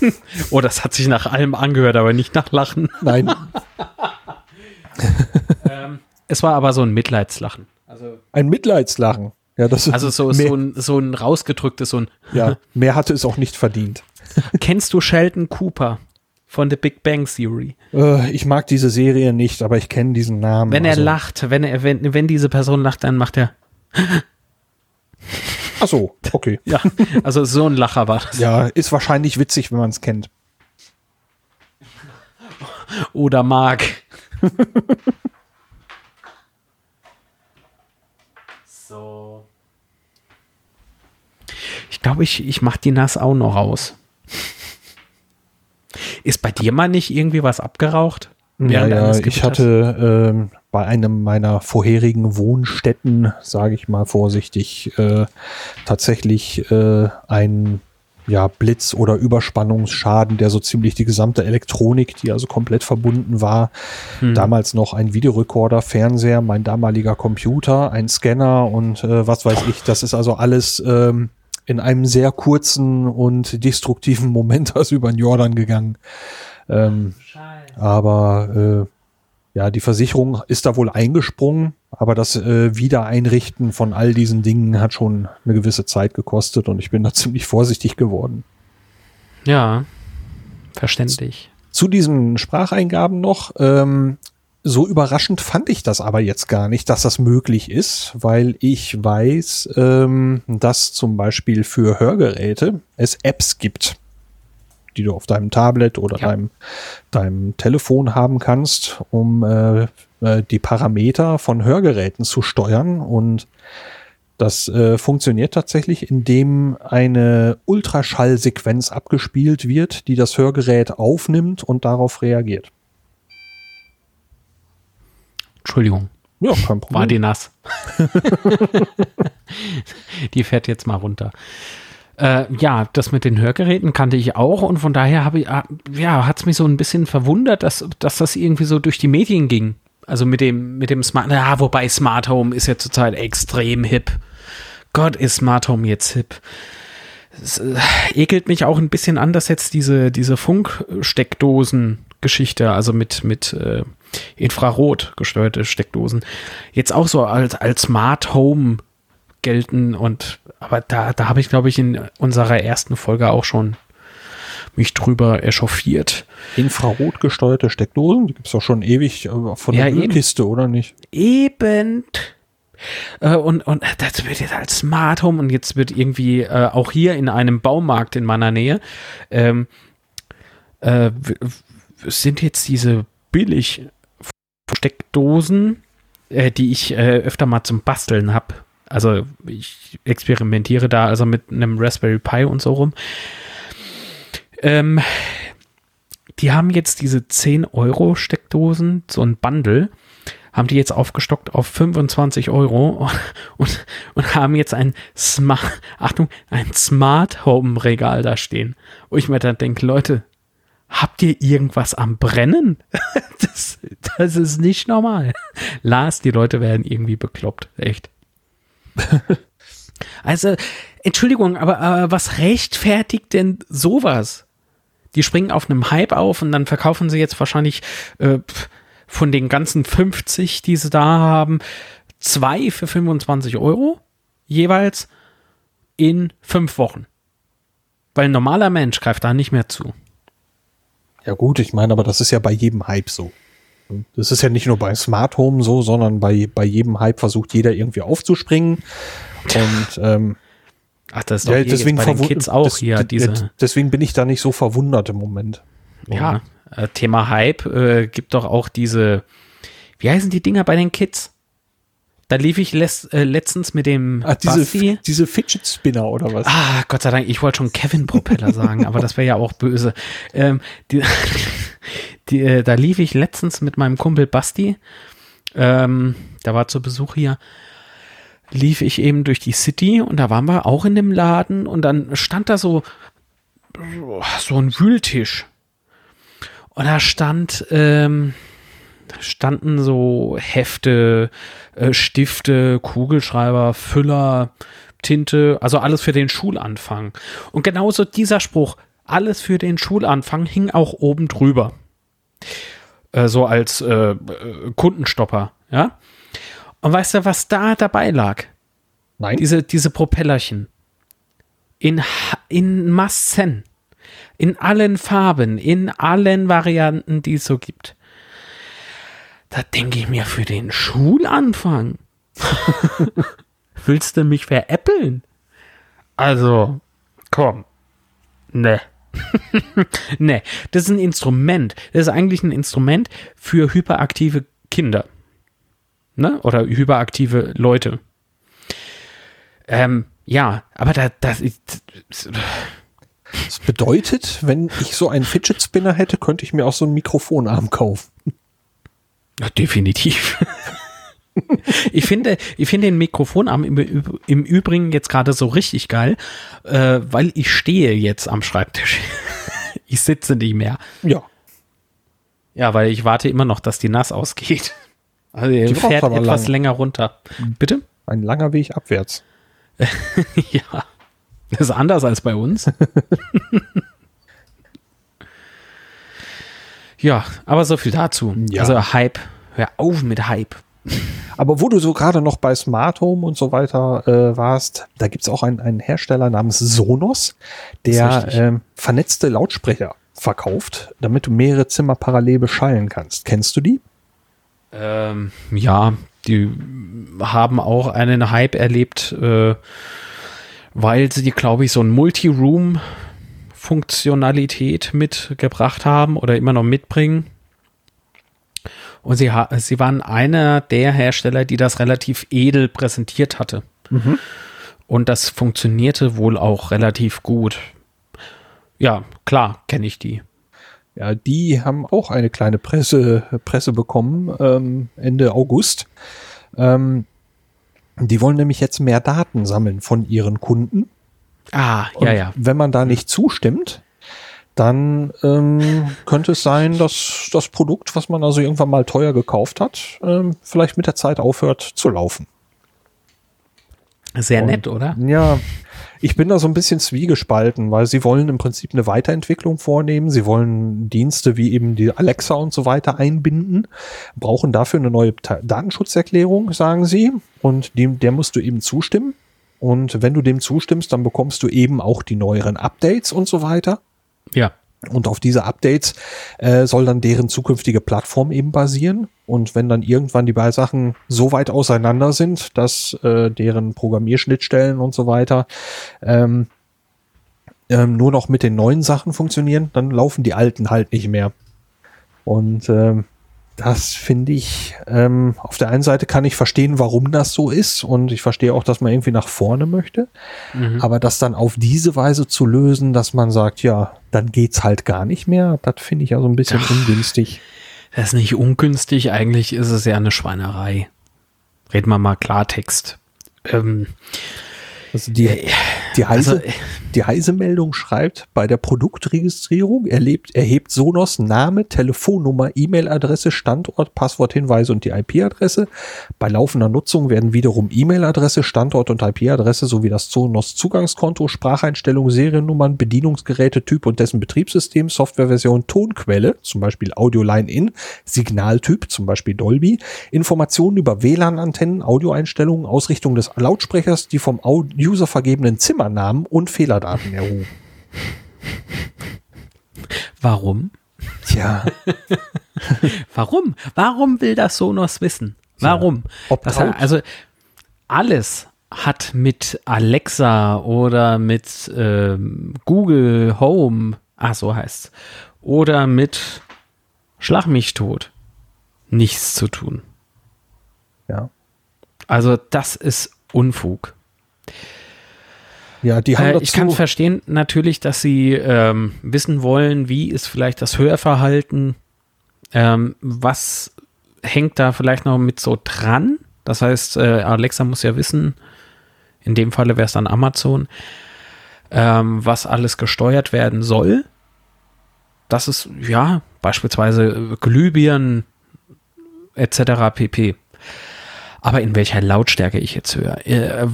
[SPEAKER 1] [LAUGHS]
[SPEAKER 2] oh, das hat sich nach allem angehört, aber nicht nach Lachen.
[SPEAKER 1] Nein. [LAUGHS]
[SPEAKER 2] ähm, es war aber so ein Mitleidslachen.
[SPEAKER 1] Also ein Mitleidslachen. Ja, das
[SPEAKER 2] also so, so, ein, so ein rausgedrücktes, so ein.
[SPEAKER 1] Ja, mehr hatte es auch nicht verdient. [LAUGHS]
[SPEAKER 2] Kennst du Sheldon Cooper von The Big Bang Theory?
[SPEAKER 1] Äh, ich mag diese Serie nicht, aber ich kenne diesen Namen.
[SPEAKER 2] Wenn er also. lacht, wenn er, wenn, wenn diese Person lacht, dann macht er.
[SPEAKER 1] Ach so, okay. [LAUGHS]
[SPEAKER 2] ja, also so ein Lacher war das.
[SPEAKER 1] Ja, ist wahrscheinlich witzig, wenn man es kennt.
[SPEAKER 2] Oder mag. so. Ich glaube, ich, ich mache die Nass auch noch aus. Ist bei dir mal nicht irgendwie was abgeraucht?
[SPEAKER 1] Ja, ja ich hatte ähm, bei einem meiner vorherigen Wohnstätten, sage ich mal vorsichtig, äh, tatsächlich äh, ein ja, Blitz- oder Überspannungsschaden, der so ziemlich die gesamte Elektronik, die also komplett verbunden war, hm. damals noch ein Videorekorder, Fernseher, mein damaliger Computer, ein Scanner und äh, was weiß ich, das ist also alles ähm, in einem sehr kurzen und destruktiven Moment [LAUGHS] aus über den Jordan gegangen. Ähm, aber äh, ja, die Versicherung ist da wohl eingesprungen, aber das äh, Wiedereinrichten von all diesen Dingen hat schon eine gewisse Zeit gekostet und ich bin da [LAUGHS] ziemlich vorsichtig geworden.
[SPEAKER 2] Ja, verständlich.
[SPEAKER 1] Zu, zu diesen Spracheingaben noch. Ähm, so überraschend fand ich das aber jetzt gar nicht, dass das möglich ist, weil ich weiß, ähm, dass zum Beispiel für Hörgeräte es Apps gibt, die du auf deinem Tablet oder ja. deinem, deinem Telefon haben kannst, um äh, äh, die Parameter von Hörgeräten zu steuern. Und das äh, funktioniert tatsächlich, indem eine Ultraschallsequenz abgespielt wird, die das Hörgerät aufnimmt und darauf reagiert.
[SPEAKER 2] Entschuldigung.
[SPEAKER 1] Ja, kein Problem.
[SPEAKER 2] War die nass. [LAUGHS] die fährt jetzt mal runter. Äh, ja, das mit den Hörgeräten kannte ich auch und von daher habe ich, ah, ja, hat es mich so ein bisschen verwundert, dass, dass das irgendwie so durch die Medien ging. Also mit dem, mit dem Smart, ja, wobei Smart Home ist ja zurzeit extrem hip. Gott, ist Smart Home jetzt hip. Es äh, ekelt mich auch ein bisschen an, dass jetzt diese, diese Funksteckdosen-Geschichte, also mit, mit äh, Infrarot gesteuerte Steckdosen, jetzt auch so als, als Smart Home gelten. Und aber da, da habe ich, glaube ich, in unserer ersten Folge auch schon mich drüber echauffiert.
[SPEAKER 1] Infrarot gesteuerte Steckdosen, die gibt es doch schon ewig äh, von der ja, Ölkiste, oder nicht?
[SPEAKER 2] Eben. Äh, und, und das wird jetzt als Smart Home und jetzt wird irgendwie äh, auch hier in einem Baumarkt in meiner Nähe ähm, äh, sind jetzt diese billig Steckdosen, äh, die ich äh, öfter mal zum Basteln habe. Also ich experimentiere da also mit einem Raspberry Pi und so rum. Ähm, die haben jetzt diese 10 Euro Steckdosen, so ein Bundle, haben die jetzt aufgestockt auf 25 Euro [LAUGHS] und, und haben jetzt ein Smart, Achtung, ein Smart Home Regal da stehen. Wo ich mir dann denke, Leute, habt ihr irgendwas am Brennen? [LAUGHS] das, das ist nicht normal. Lars, die Leute werden irgendwie bekloppt. Echt. [LAUGHS] also, Entschuldigung, aber äh, was rechtfertigt denn sowas? Die springen auf einem Hype auf und dann verkaufen sie jetzt wahrscheinlich äh, von den ganzen 50, die sie da haben, zwei für 25 Euro jeweils in fünf Wochen. Weil ein normaler Mensch greift da nicht mehr zu.
[SPEAKER 1] Ja gut, ich meine, aber das ist ja bei jedem Hype so. Das ist ja nicht nur bei Smart Home so, sondern bei, bei jedem Hype versucht jeder irgendwie aufzuspringen. Und ähm,
[SPEAKER 2] Ach, das ist doch ja, deswegen bei den Kids auch das, hier diese.
[SPEAKER 1] Deswegen bin ich da nicht so verwundert im Moment.
[SPEAKER 2] Ja, äh, Thema Hype äh, gibt doch auch diese, wie heißen die Dinger bei den Kids? Da lief ich les, äh, letztens mit dem
[SPEAKER 1] Ach, diese, diese Fidget Spinner oder was?
[SPEAKER 2] Ah, Gott sei Dank, ich wollte schon Kevin Propeller sagen, aber das wäre ja auch böse. Ähm, die, [LAUGHS] die, äh, da lief ich letztens mit meinem Kumpel Basti, ähm, der war zu Besuch hier, lief ich eben durch die City und da waren wir auch in dem Laden und dann stand da so, so ein Wühltisch. Und da stand, ähm, standen so Hefte, äh, Stifte, Kugelschreiber, Füller, Tinte, also alles für den Schulanfang. Und genauso dieser Spruch, alles für den Schulanfang, hing auch oben drüber. Äh, so als äh, Kundenstopper, ja. Und weißt du, was da dabei lag?
[SPEAKER 1] Nein.
[SPEAKER 2] Diese, diese Propellerchen. In, in Massen. In allen Farben, in allen Varianten, die es so gibt. Da denke ich mir für den Schulanfang. [LAUGHS] Willst du mich veräppeln? Also, komm. Ne. [LAUGHS] ne, das ist ein Instrument. Das ist eigentlich ein Instrument für hyperaktive Kinder. Ne? Oder hyperaktive Leute. Ähm, ja, aber da, das ist.
[SPEAKER 1] Das bedeutet, wenn ich so einen Fidget Spinner hätte, könnte ich mir auch so einen Mikrofonarm kaufen.
[SPEAKER 2] Ja, definitiv. Ich finde, ich finde den Mikrofonarm im, im Übrigen jetzt gerade so richtig geil, äh, weil ich stehe jetzt am Schreibtisch. [LAUGHS] ich sitze nicht mehr.
[SPEAKER 1] Ja.
[SPEAKER 2] Ja, weil ich warte immer noch, dass die nass ausgeht. Also er fährt etwas lang. länger runter. Bitte?
[SPEAKER 1] Ein langer Weg abwärts. [LAUGHS]
[SPEAKER 2] ja. Das ist anders als bei uns. [LAUGHS] ja, aber so viel dazu. Ja. Also Hype. Hör auf mit Hype.
[SPEAKER 1] Aber wo du so gerade noch bei Smart Home und so weiter äh, warst, da gibt es auch einen, einen Hersteller namens Sonos, der ähm, vernetzte Lautsprecher verkauft, damit du mehrere Zimmer parallel beschallen kannst. Kennst du die?
[SPEAKER 2] Ähm, ja, die haben auch einen Hype erlebt, äh, weil sie, glaube ich, so ein Multi-Room-Funktionalität mitgebracht haben oder immer noch mitbringen. Und sie, sie waren einer der Hersteller, die das relativ edel präsentiert hatte. Mhm. Und das funktionierte wohl auch relativ gut. Ja, klar, kenne ich die.
[SPEAKER 1] Ja, die haben auch eine kleine Presse, Presse bekommen ähm, Ende August. Ähm, die wollen nämlich jetzt mehr Daten sammeln von ihren Kunden.
[SPEAKER 2] Ah, Und ja, ja.
[SPEAKER 1] Wenn man da nicht zustimmt, dann ähm, könnte es sein, dass das Produkt, was man also irgendwann mal teuer gekauft hat, ähm, vielleicht mit der Zeit aufhört zu laufen.
[SPEAKER 2] Sehr Und, nett, oder?
[SPEAKER 1] Ja, ich bin da so ein bisschen zwiegespalten, weil sie wollen im Prinzip eine Weiterentwicklung vornehmen. Sie wollen Dienste wie eben die Alexa und so weiter einbinden, brauchen dafür eine neue Datenschutzerklärung, sagen sie. Und dem, der musst du eben zustimmen. Und wenn du dem zustimmst, dann bekommst du eben auch die neueren Updates und so weiter.
[SPEAKER 2] Ja.
[SPEAKER 1] Und auf diese Updates äh, soll dann deren zukünftige Plattform eben basieren. Und wenn dann irgendwann die beiden Sachen so weit auseinander sind, dass äh, deren Programmierschnittstellen und so weiter ähm, ähm, nur noch mit den neuen Sachen funktionieren, dann laufen die alten halt nicht mehr. Und ähm, das finde ich, ähm, auf der einen Seite kann ich verstehen, warum das so ist und ich verstehe auch, dass man irgendwie nach vorne möchte, mhm. aber das dann auf diese Weise zu lösen, dass man sagt, ja, dann geht's halt gar nicht mehr, das finde ich ja so ein bisschen Ach, ungünstig.
[SPEAKER 2] Das ist nicht ungünstig, eigentlich ist es ja eine Schweinerei. Reden wir mal Klartext. Ähm,
[SPEAKER 1] also die, die Heise, also, die Heise-Meldung schreibt, bei der Produktregistrierung erlebt, erhebt Sonos Name, Telefonnummer, E-Mail-Adresse, Standort, Passworthinweise und die IP-Adresse. Bei laufender Nutzung werden wiederum E-Mail-Adresse, Standort und IP-Adresse sowie das Sonos Zugangskonto, Spracheinstellungen, Seriennummern, Bedienungsgeräte, Typ und dessen Betriebssystem, Softwareversion, Tonquelle, zum Beispiel Audio Line-In, Signaltyp, zum Beispiel Dolby, Informationen über WLAN-Antennen, Audioeinstellungen, Ausrichtung des Lautsprechers, die vom User vergebenen Zimmernamen und Fehlerdaten erhoben.
[SPEAKER 2] Warum?
[SPEAKER 1] Tja. [LAUGHS]
[SPEAKER 2] Warum? Warum will das Sonos wissen? Warum?
[SPEAKER 1] Ja,
[SPEAKER 2] das hat, also alles hat mit Alexa oder mit ähm, Google Home, ah so heißt oder mit Schlag mich tot nichts zu tun.
[SPEAKER 1] Ja.
[SPEAKER 2] Also das ist Unfug.
[SPEAKER 1] Ja, die haben
[SPEAKER 2] äh, ich kann verstehen natürlich, dass sie ähm, wissen wollen, wie ist vielleicht das Hörverhalten, ähm, was hängt da vielleicht noch mit so dran. Das heißt, äh, Alexa muss ja wissen, in dem Falle wäre es dann Amazon, ähm, was alles gesteuert werden soll. Das ist ja beispielsweise Glühbirnen etc. pp. Aber in welcher Lautstärke ich jetzt höre. Äh,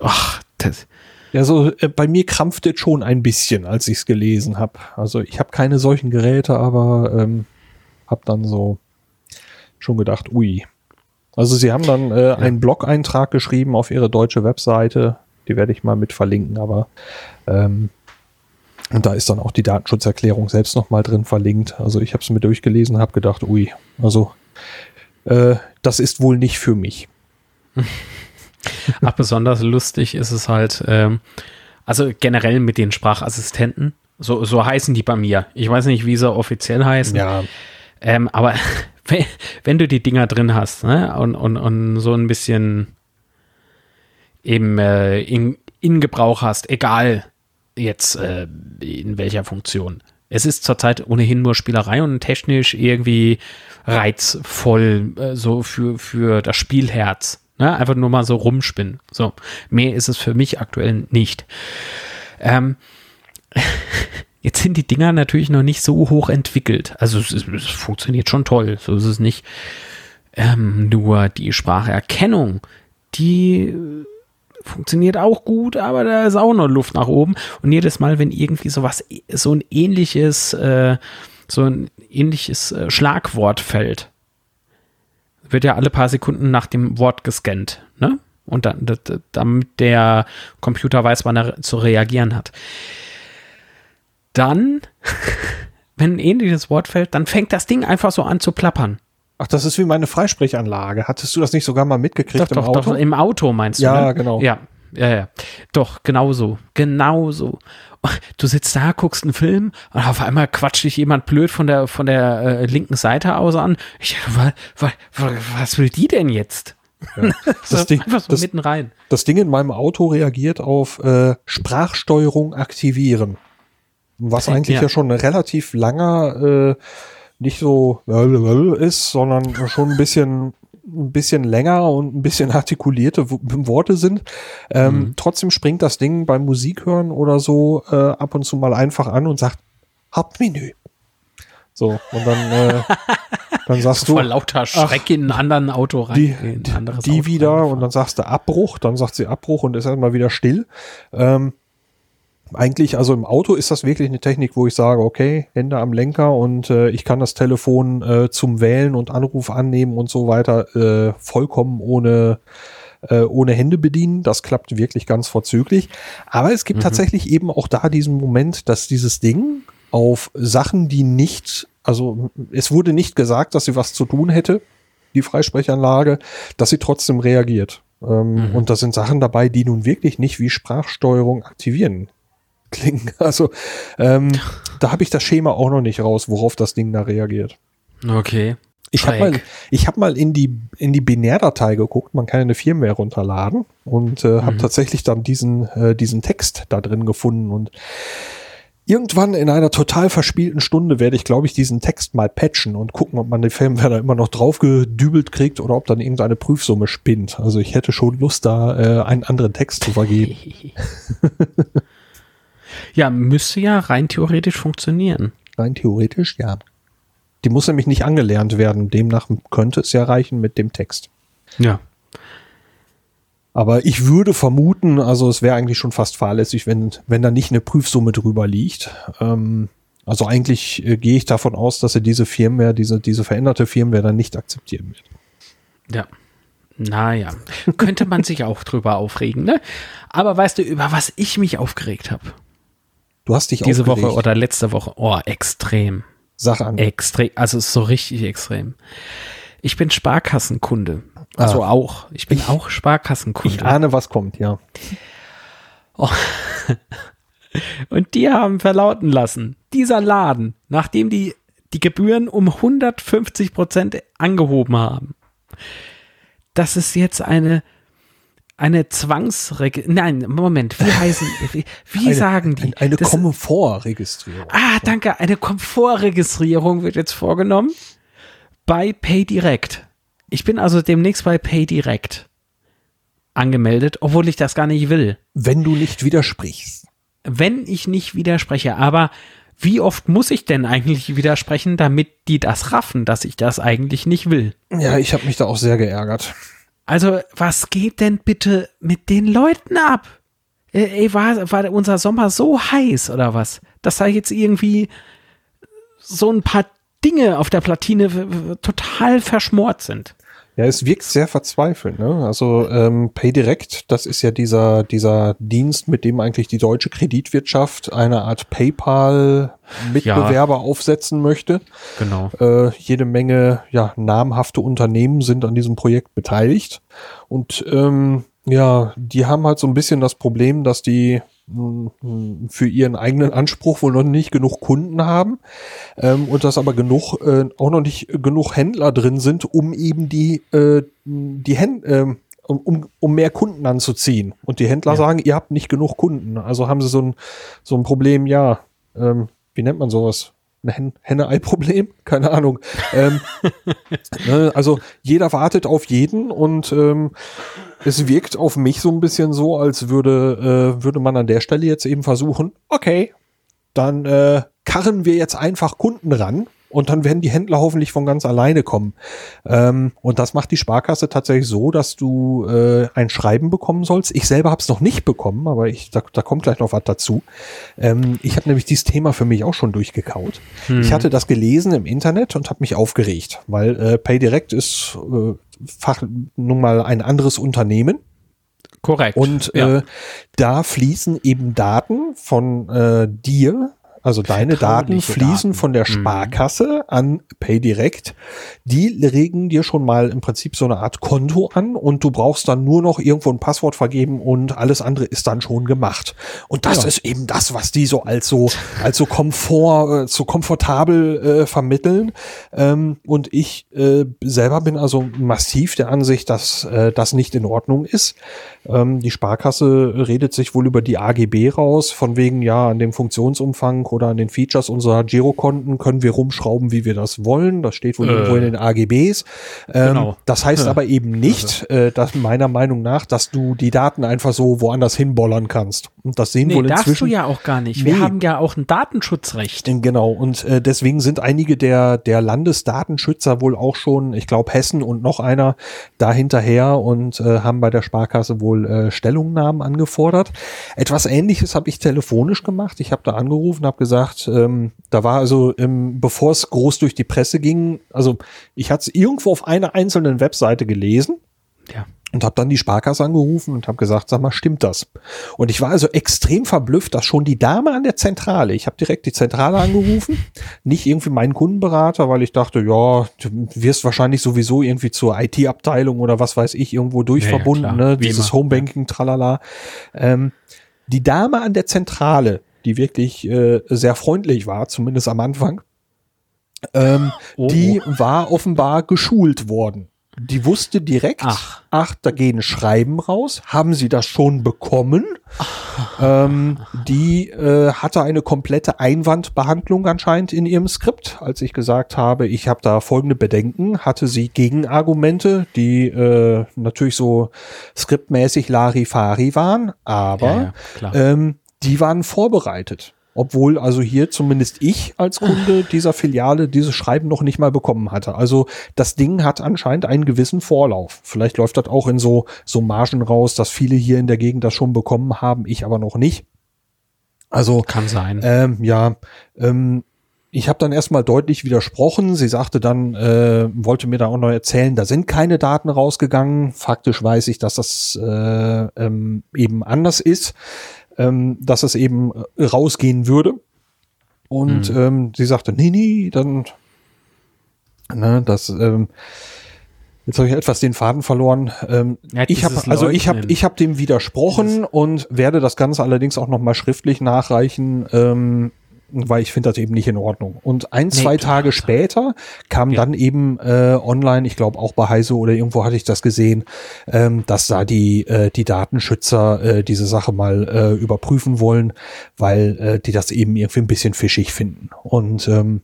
[SPEAKER 1] ach, das. Ja, so äh, bei mir krampft es schon ein bisschen, als ich es gelesen habe. Also ich habe keine solchen Geräte, aber ähm, habe dann so schon gedacht, ui. Also sie haben dann äh, ja. einen Blog-Eintrag geschrieben auf ihre deutsche Webseite. Die werde ich mal mit verlinken, aber ähm, und da ist dann auch die Datenschutzerklärung selbst nochmal drin verlinkt. Also ich habe es mir durchgelesen, habe gedacht, ui, also äh, das ist wohl nicht für mich. [LAUGHS]
[SPEAKER 2] Ach, besonders lustig ist es halt, ähm, also generell mit den Sprachassistenten. So, so heißen die bei mir. Ich weiß nicht, wie sie offiziell heißen.
[SPEAKER 1] Ja.
[SPEAKER 2] Ähm, aber [LAUGHS] wenn, du die Dinger drin hast ne, und, und, und so ein bisschen eben äh, in, in Gebrauch hast, egal jetzt äh, in welcher Funktion. Es ist zurzeit ohnehin nur Spielerei und technisch irgendwie reizvoll, äh, so für, für das Spielherz. Ne? Einfach nur mal so rumspinnen. So, mehr ist es für mich aktuell nicht. Ähm, [LAUGHS] jetzt sind die Dinger natürlich noch nicht so hoch entwickelt. Also es, es funktioniert schon toll, so ist es nicht. Ähm, nur die Spracherkennung, die funktioniert auch gut, aber da ist auch noch Luft nach oben. Und jedes Mal, wenn irgendwie sowas, so ein ähnliches, äh, so ein ähnliches äh, Schlagwort fällt, wird ja alle paar Sekunden nach dem Wort gescannt, ne? Und dann, damit der Computer weiß, wann er zu reagieren hat. Dann, [LAUGHS] wenn ein ähnliches Wort fällt, dann fängt das Ding einfach so an zu plappern.
[SPEAKER 1] Ach, das ist wie meine Freisprechanlage. Hattest du das nicht sogar mal mitgekriegt
[SPEAKER 2] doch, im doch, Auto? Doch, im Auto meinst du?
[SPEAKER 1] Ja, ne? genau.
[SPEAKER 2] Ja, ja, ja. Doch, genauso. Genauso. Du sitzt da, guckst einen Film und auf einmal quatscht dich jemand blöd von der, von der äh, linken Seite aus an. Ich, was, was, was will die denn jetzt?
[SPEAKER 1] Ja. [LAUGHS] Das, Ding, einfach so das, mitten rein. Das Ding in meinem Auto reagiert auf äh, Sprachsteuerung aktivieren. Was eigentlich ja, ja schon ein relativ langer äh, nicht so ist, sondern schon ein bisschen ein bisschen länger und ein bisschen [LAUGHS] artikulierte Worte sind. Ähm, mhm. Trotzdem springt das Ding beim Musikhören oder so äh, ab und zu mal einfach an und sagt Hauptmenü. So, und dann, äh, [LAUGHS] dann sagst du.
[SPEAKER 2] Vor lauter Schreck ach, in einen anderen Auto rein.
[SPEAKER 1] Die, die, die wieder und dann sagst du Abbruch, dann sagt sie Abbruch und ist erstmal wieder still. Ähm, eigentlich, also im Auto ist das wirklich eine Technik, wo ich sage, okay, Hände am Lenker und äh, ich kann das Telefon äh, zum Wählen und Anruf annehmen und so weiter äh, vollkommen ohne äh, ohne Hände bedienen. Das klappt wirklich ganz vorzüglich. Aber es gibt mhm. tatsächlich eben auch da diesen Moment, dass dieses Ding auf Sachen, die nicht, also es wurde nicht gesagt, dass sie was zu tun hätte, die Freisprechanlage, dass sie trotzdem reagiert. Ähm, mhm. Und da sind Sachen dabei, die nun wirklich nicht wie Sprachsteuerung aktivieren klingen. [LAUGHS] Also ähm, da habe ich das Schema auch noch nicht raus, worauf das Ding da reagiert.
[SPEAKER 2] Okay.
[SPEAKER 1] Ich habe mal, ich hab mal in die, in die Binärdatei geguckt, man kann eine Firmware runterladen und äh, mhm. habe tatsächlich dann diesen, äh, diesen Text da drin gefunden und irgendwann in einer total verspielten Stunde werde ich, glaube ich, diesen Text mal patchen und gucken, ob man die Firmware da immer noch drauf gedübelt kriegt oder ob dann irgendeine Prüfsumme spinnt. Also ich hätte schon Lust, da äh, einen anderen Text zu vergeben. [LAUGHS]
[SPEAKER 2] Ja, müsste ja rein theoretisch funktionieren.
[SPEAKER 1] Rein theoretisch, ja. Die muss nämlich nicht angelernt werden. Demnach könnte es ja reichen mit dem Text.
[SPEAKER 2] Ja.
[SPEAKER 1] Aber ich würde vermuten, also es wäre eigentlich schon fast fahrlässig, wenn, wenn da nicht eine Prüfsumme drüber liegt. Ähm, also eigentlich äh, gehe ich davon aus, dass er diese Firmware, diese, diese veränderte Firmware dann nicht akzeptieren wird.
[SPEAKER 2] Ja. Naja, könnte man sich auch drüber [LAUGHS] aufregen, ne? Aber weißt du, über was ich mich aufgeregt habe?
[SPEAKER 1] Du hast dich
[SPEAKER 2] Diese aufgelegt. Woche oder letzte Woche. Oh, extrem.
[SPEAKER 1] Sag an.
[SPEAKER 2] Extrem. Also ist so richtig extrem. Ich bin Sparkassenkunde. Also ah. auch. Ich bin ich, auch Sparkassenkunde.
[SPEAKER 1] Ich ahne, was kommt, ja.
[SPEAKER 2] Oh. Und die haben verlauten lassen, dieser Laden, nachdem die die Gebühren um 150 Prozent angehoben haben, dass es jetzt eine eine Zwangsregistrierung. Nein, Moment, wie heißen, [LAUGHS] wie, wie eine, sagen die?
[SPEAKER 1] Eine Komfortregistrierung.
[SPEAKER 2] Ah, danke, eine Komfortregistrierung wird jetzt vorgenommen bei PayDirect. Ich bin also demnächst bei PayDirect angemeldet, obwohl ich das gar nicht will.
[SPEAKER 1] Wenn du nicht widersprichst.
[SPEAKER 2] Wenn ich nicht widerspreche, aber wie oft muss ich denn eigentlich widersprechen, damit die das raffen, dass ich das eigentlich nicht will?
[SPEAKER 1] Ja, ich habe mich da auch sehr geärgert.
[SPEAKER 2] Also, was geht denn bitte mit den Leuten ab? Äh, ey, war, war unser Sommer so heiß oder was? Dass da jetzt irgendwie so ein paar Dinge auf der Platine total verschmort sind.
[SPEAKER 1] Ja, es wirkt sehr verzweifelt. Ne? Also ähm, PayDirect, das ist ja dieser, dieser Dienst, mit dem eigentlich die deutsche Kreditwirtschaft eine Art PayPal-Mitbewerber ja. aufsetzen möchte.
[SPEAKER 2] Genau.
[SPEAKER 1] Äh, jede Menge ja, namhafte Unternehmen sind an diesem Projekt beteiligt. Und ähm, ja, die haben halt so ein bisschen das Problem, dass die für ihren eigenen Anspruch wohl noch nicht genug Kunden haben ähm, und dass aber genug äh, auch noch nicht genug Händler drin sind, um eben die äh, die Händ äh, um, um mehr Kunden anzuziehen. Und die Händler ja. sagen, ihr habt nicht genug Kunden. Also haben sie so ein so ein Problem. Ja, ähm, wie nennt man sowas? Ein Henne-Ei-Problem? [LAUGHS] Keine Ahnung. ähm, ne, also jeder wartet auf jeden und ähm, es wirkt auf mich so ein bisschen so, als würde, äh, würde man an der Stelle jetzt eben versuchen, okay, dann äh, karren wir jetzt einfach Kunden ran und dann werden die Händler hoffentlich von ganz alleine kommen. Ähm, und das macht die Sparkasse tatsächlich so, dass du äh, ein Schreiben bekommen sollst. Ich selber habe es noch nicht bekommen, aber ich, da, da kommt gleich noch was dazu. Ähm, ich habe nämlich dieses Thema für mich auch schon durchgekaut. Hm. Ich hatte das gelesen im Internet und habe mich aufgeregt, weil äh, PayDirect ist äh, Fach, nun mal ein anderes Unternehmen.
[SPEAKER 2] Korrekt.
[SPEAKER 1] Und ja. äh, da fließen eben Daten von äh, dir also deine Daten fließen Daten. von der mhm. Sparkasse an PayDirect. Die regen dir schon mal im Prinzip so eine Art Konto an und du brauchst dann nur noch irgendwo ein Passwort vergeben und alles andere ist dann schon gemacht. Und das ja. ist eben das, was die so als so, als so Komfort, äh, so komfortabel äh, vermitteln. Ähm, und ich äh, selber bin also massiv der Ansicht, dass äh, das nicht in Ordnung ist. Ähm, die Sparkasse redet sich wohl über die AGB raus, von wegen, ja, an dem Funktionsumfang oder an den Features unserer Girokonten können wir rumschrauben, wie wir das wollen. Das steht wohl äh, irgendwo in den AGBs. Ähm, genau. Das heißt ja. aber eben nicht, [LAUGHS] äh, dass meiner Meinung nach, dass du die Daten einfach so woanders hinbollern kannst. Und das sehen nee, wohl inzwischen. darfst du
[SPEAKER 2] ja auch gar nicht. Wir nee. haben ja auch ein Datenschutzrecht.
[SPEAKER 1] Genau. Und äh, deswegen sind einige der, der Landesdatenschützer wohl auch schon, ich glaube Hessen und noch einer da hinterher und äh, haben bei der Sparkasse wohl äh, Stellungnahmen angefordert. Etwas ähnliches habe ich telefonisch gemacht. Ich habe da angerufen, habe gesagt, ähm, da war also, ähm, bevor es groß durch die Presse ging, also ich hatte es irgendwo auf einer einzelnen Webseite gelesen. Ja und habe dann die Sparkasse angerufen und habe gesagt, sag mal, stimmt das? Und ich war also extrem verblüfft, dass schon die Dame an der Zentrale, ich habe direkt die Zentrale angerufen, [LAUGHS] nicht irgendwie meinen Kundenberater, weil ich dachte, ja, du wirst wahrscheinlich sowieso irgendwie zur IT-Abteilung oder was weiß ich irgendwo durchverbunden, ja, ne? dieses Homebanking, tralala. Ähm, die Dame an der Zentrale, die wirklich äh, sehr freundlich war, zumindest am Anfang, ähm, oh. die war offenbar geschult worden. Die wusste direkt, ach. ach, da gehen Schreiben raus. Haben Sie das schon bekommen? Ähm, die äh, hatte eine komplette Einwandbehandlung anscheinend in ihrem Skript. Als ich gesagt habe, ich habe da folgende Bedenken, hatte sie Gegenargumente, die äh, natürlich so skriptmäßig Larifari waren, aber ja, ja, ähm, die waren vorbereitet. Obwohl also hier zumindest ich als Kunde dieser Filiale dieses Schreiben noch nicht mal bekommen hatte. Also das Ding hat anscheinend einen gewissen Vorlauf. Vielleicht läuft das auch in so, so Margen raus, dass viele hier in der Gegend das schon bekommen haben, ich aber noch nicht. Also
[SPEAKER 2] kann sein.
[SPEAKER 1] Ähm, ja, ähm, ich habe dann erstmal deutlich widersprochen. Sie sagte dann, äh, wollte mir da auch noch erzählen, da sind keine Daten rausgegangen. Faktisch weiß ich, dass das äh, ähm, eben anders ist ähm, dass es eben äh, rausgehen würde. Und mhm. ähm, sie sagte, nee, nee, dann, ne, das, ähm, Jetzt habe ich etwas den Faden verloren. Ähm, ja, ich habe also ich habe ich habe dem widersprochen und werde das Ganze allerdings auch noch mal schriftlich nachreichen. Ähm, weil ich finde das eben nicht in Ordnung. Und ein, nee, zwei Tage später kam ja. dann eben äh, online, ich glaube auch bei Heise oder irgendwo hatte ich das gesehen, ähm, dass da die, äh, die Datenschützer äh, diese Sache mal äh, überprüfen wollen, weil äh, die das eben irgendwie ein bisschen fischig finden. Und ähm,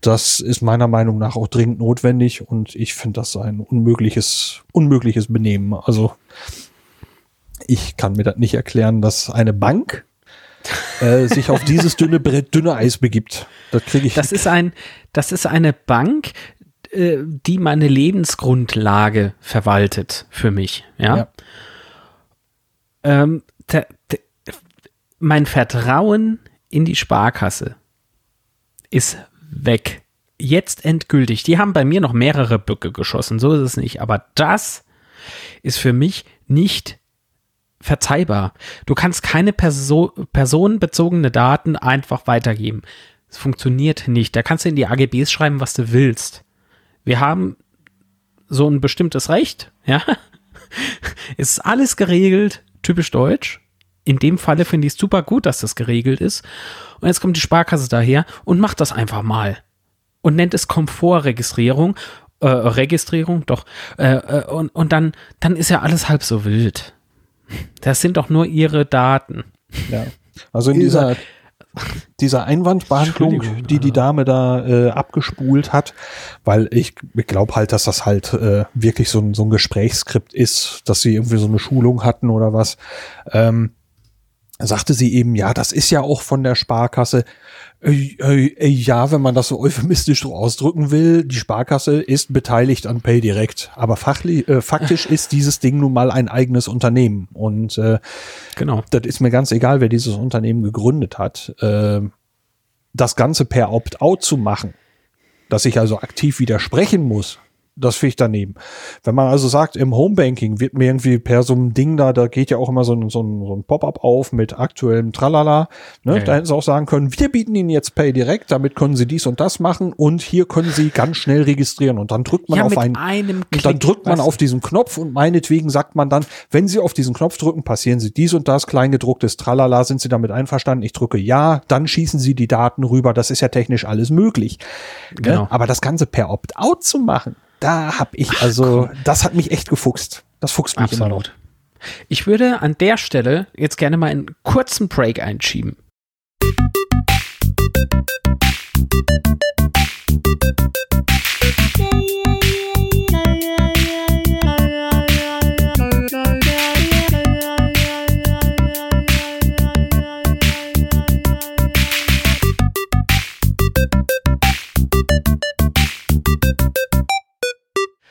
[SPEAKER 1] das ist meiner Meinung nach auch dringend notwendig und ich finde das ein unmögliches, unmögliches Benehmen. Also ich kann mir das nicht erklären, dass eine Bank äh, sich auf dieses dünne Brett, dünne Eis begibt. Das kriege ich.
[SPEAKER 2] Das ist ein, das ist eine Bank, äh, die meine Lebensgrundlage verwaltet für mich. Ja. ja. Ähm, der, der, mein Vertrauen in die Sparkasse ist weg. Jetzt endgültig. Die haben bei mir noch mehrere Böcke geschossen, so ist es nicht. Aber das ist für mich nicht verzeihbar. Du kannst keine Perso personenbezogene Daten einfach weitergeben. Es funktioniert nicht. Da kannst du in die AGBs schreiben, was du willst. Wir haben so ein bestimmtes Recht, ja. [LAUGHS] Es ist alles geregelt, typisch deutsch. In dem Falle finde ich es super gut, dass das geregelt ist. Und jetzt kommt die Sparkasse daher und macht das einfach mal. Und nennt es Komfortregistrierung. Äh, Registrierung, doch. Äh, äh, und, und dann, dann ist ja alles halb so wild. Das sind doch nur ihre Daten.
[SPEAKER 1] Ja. Also in dieser, dieser Einwandbehandlung, die die Dame da äh, abgespult hat, weil ich glaube halt, dass das halt äh, wirklich so ein, so ein Gesprächsskript ist, dass sie irgendwie so eine Schulung hatten oder was. Ähm, sagte sie eben, ja, das ist ja auch von der Sparkasse. Äh, äh, ja, wenn man das so euphemistisch so ausdrücken will, die Sparkasse ist beteiligt an PayDirect. Aber fachlich, äh, faktisch [LAUGHS] ist dieses Ding nun mal ein eigenes Unternehmen. Und äh, genau. das ist mir ganz egal, wer dieses Unternehmen gegründet hat. Äh, das Ganze per Opt-out zu machen, dass ich also aktiv widersprechen muss, das finde ich daneben. Wenn man also sagt, im Homebanking wird mir irgendwie per so einem Ding da, da geht ja auch immer so ein, so ein, so ein Pop-up auf mit aktuellem Tralala. Ne? Ja, Da hätten sie auch sagen können, wir bieten Ihnen jetzt Pay direkt, damit können Sie dies und das machen und hier können Sie ganz schnell registrieren. Und dann drückt man ja, auf einen, und dann drückt man auf diesen Knopf und meinetwegen sagt man dann, wenn Sie auf diesen Knopf drücken, passieren Sie dies und das, kleingedrucktes Tralala, sind Sie damit einverstanden? Ich drücke ja, dann schießen Sie die Daten rüber. Das ist ja technisch alles möglich. Ne? Genau. Ne? Aber das Ganze per Opt-out zu machen, da habe ich also, Ach, das hat mich echt gefuchst. Das fuchst mich Absolut. immer noch.
[SPEAKER 2] Ich würde an der Stelle jetzt gerne mal einen kurzen Break einschieben.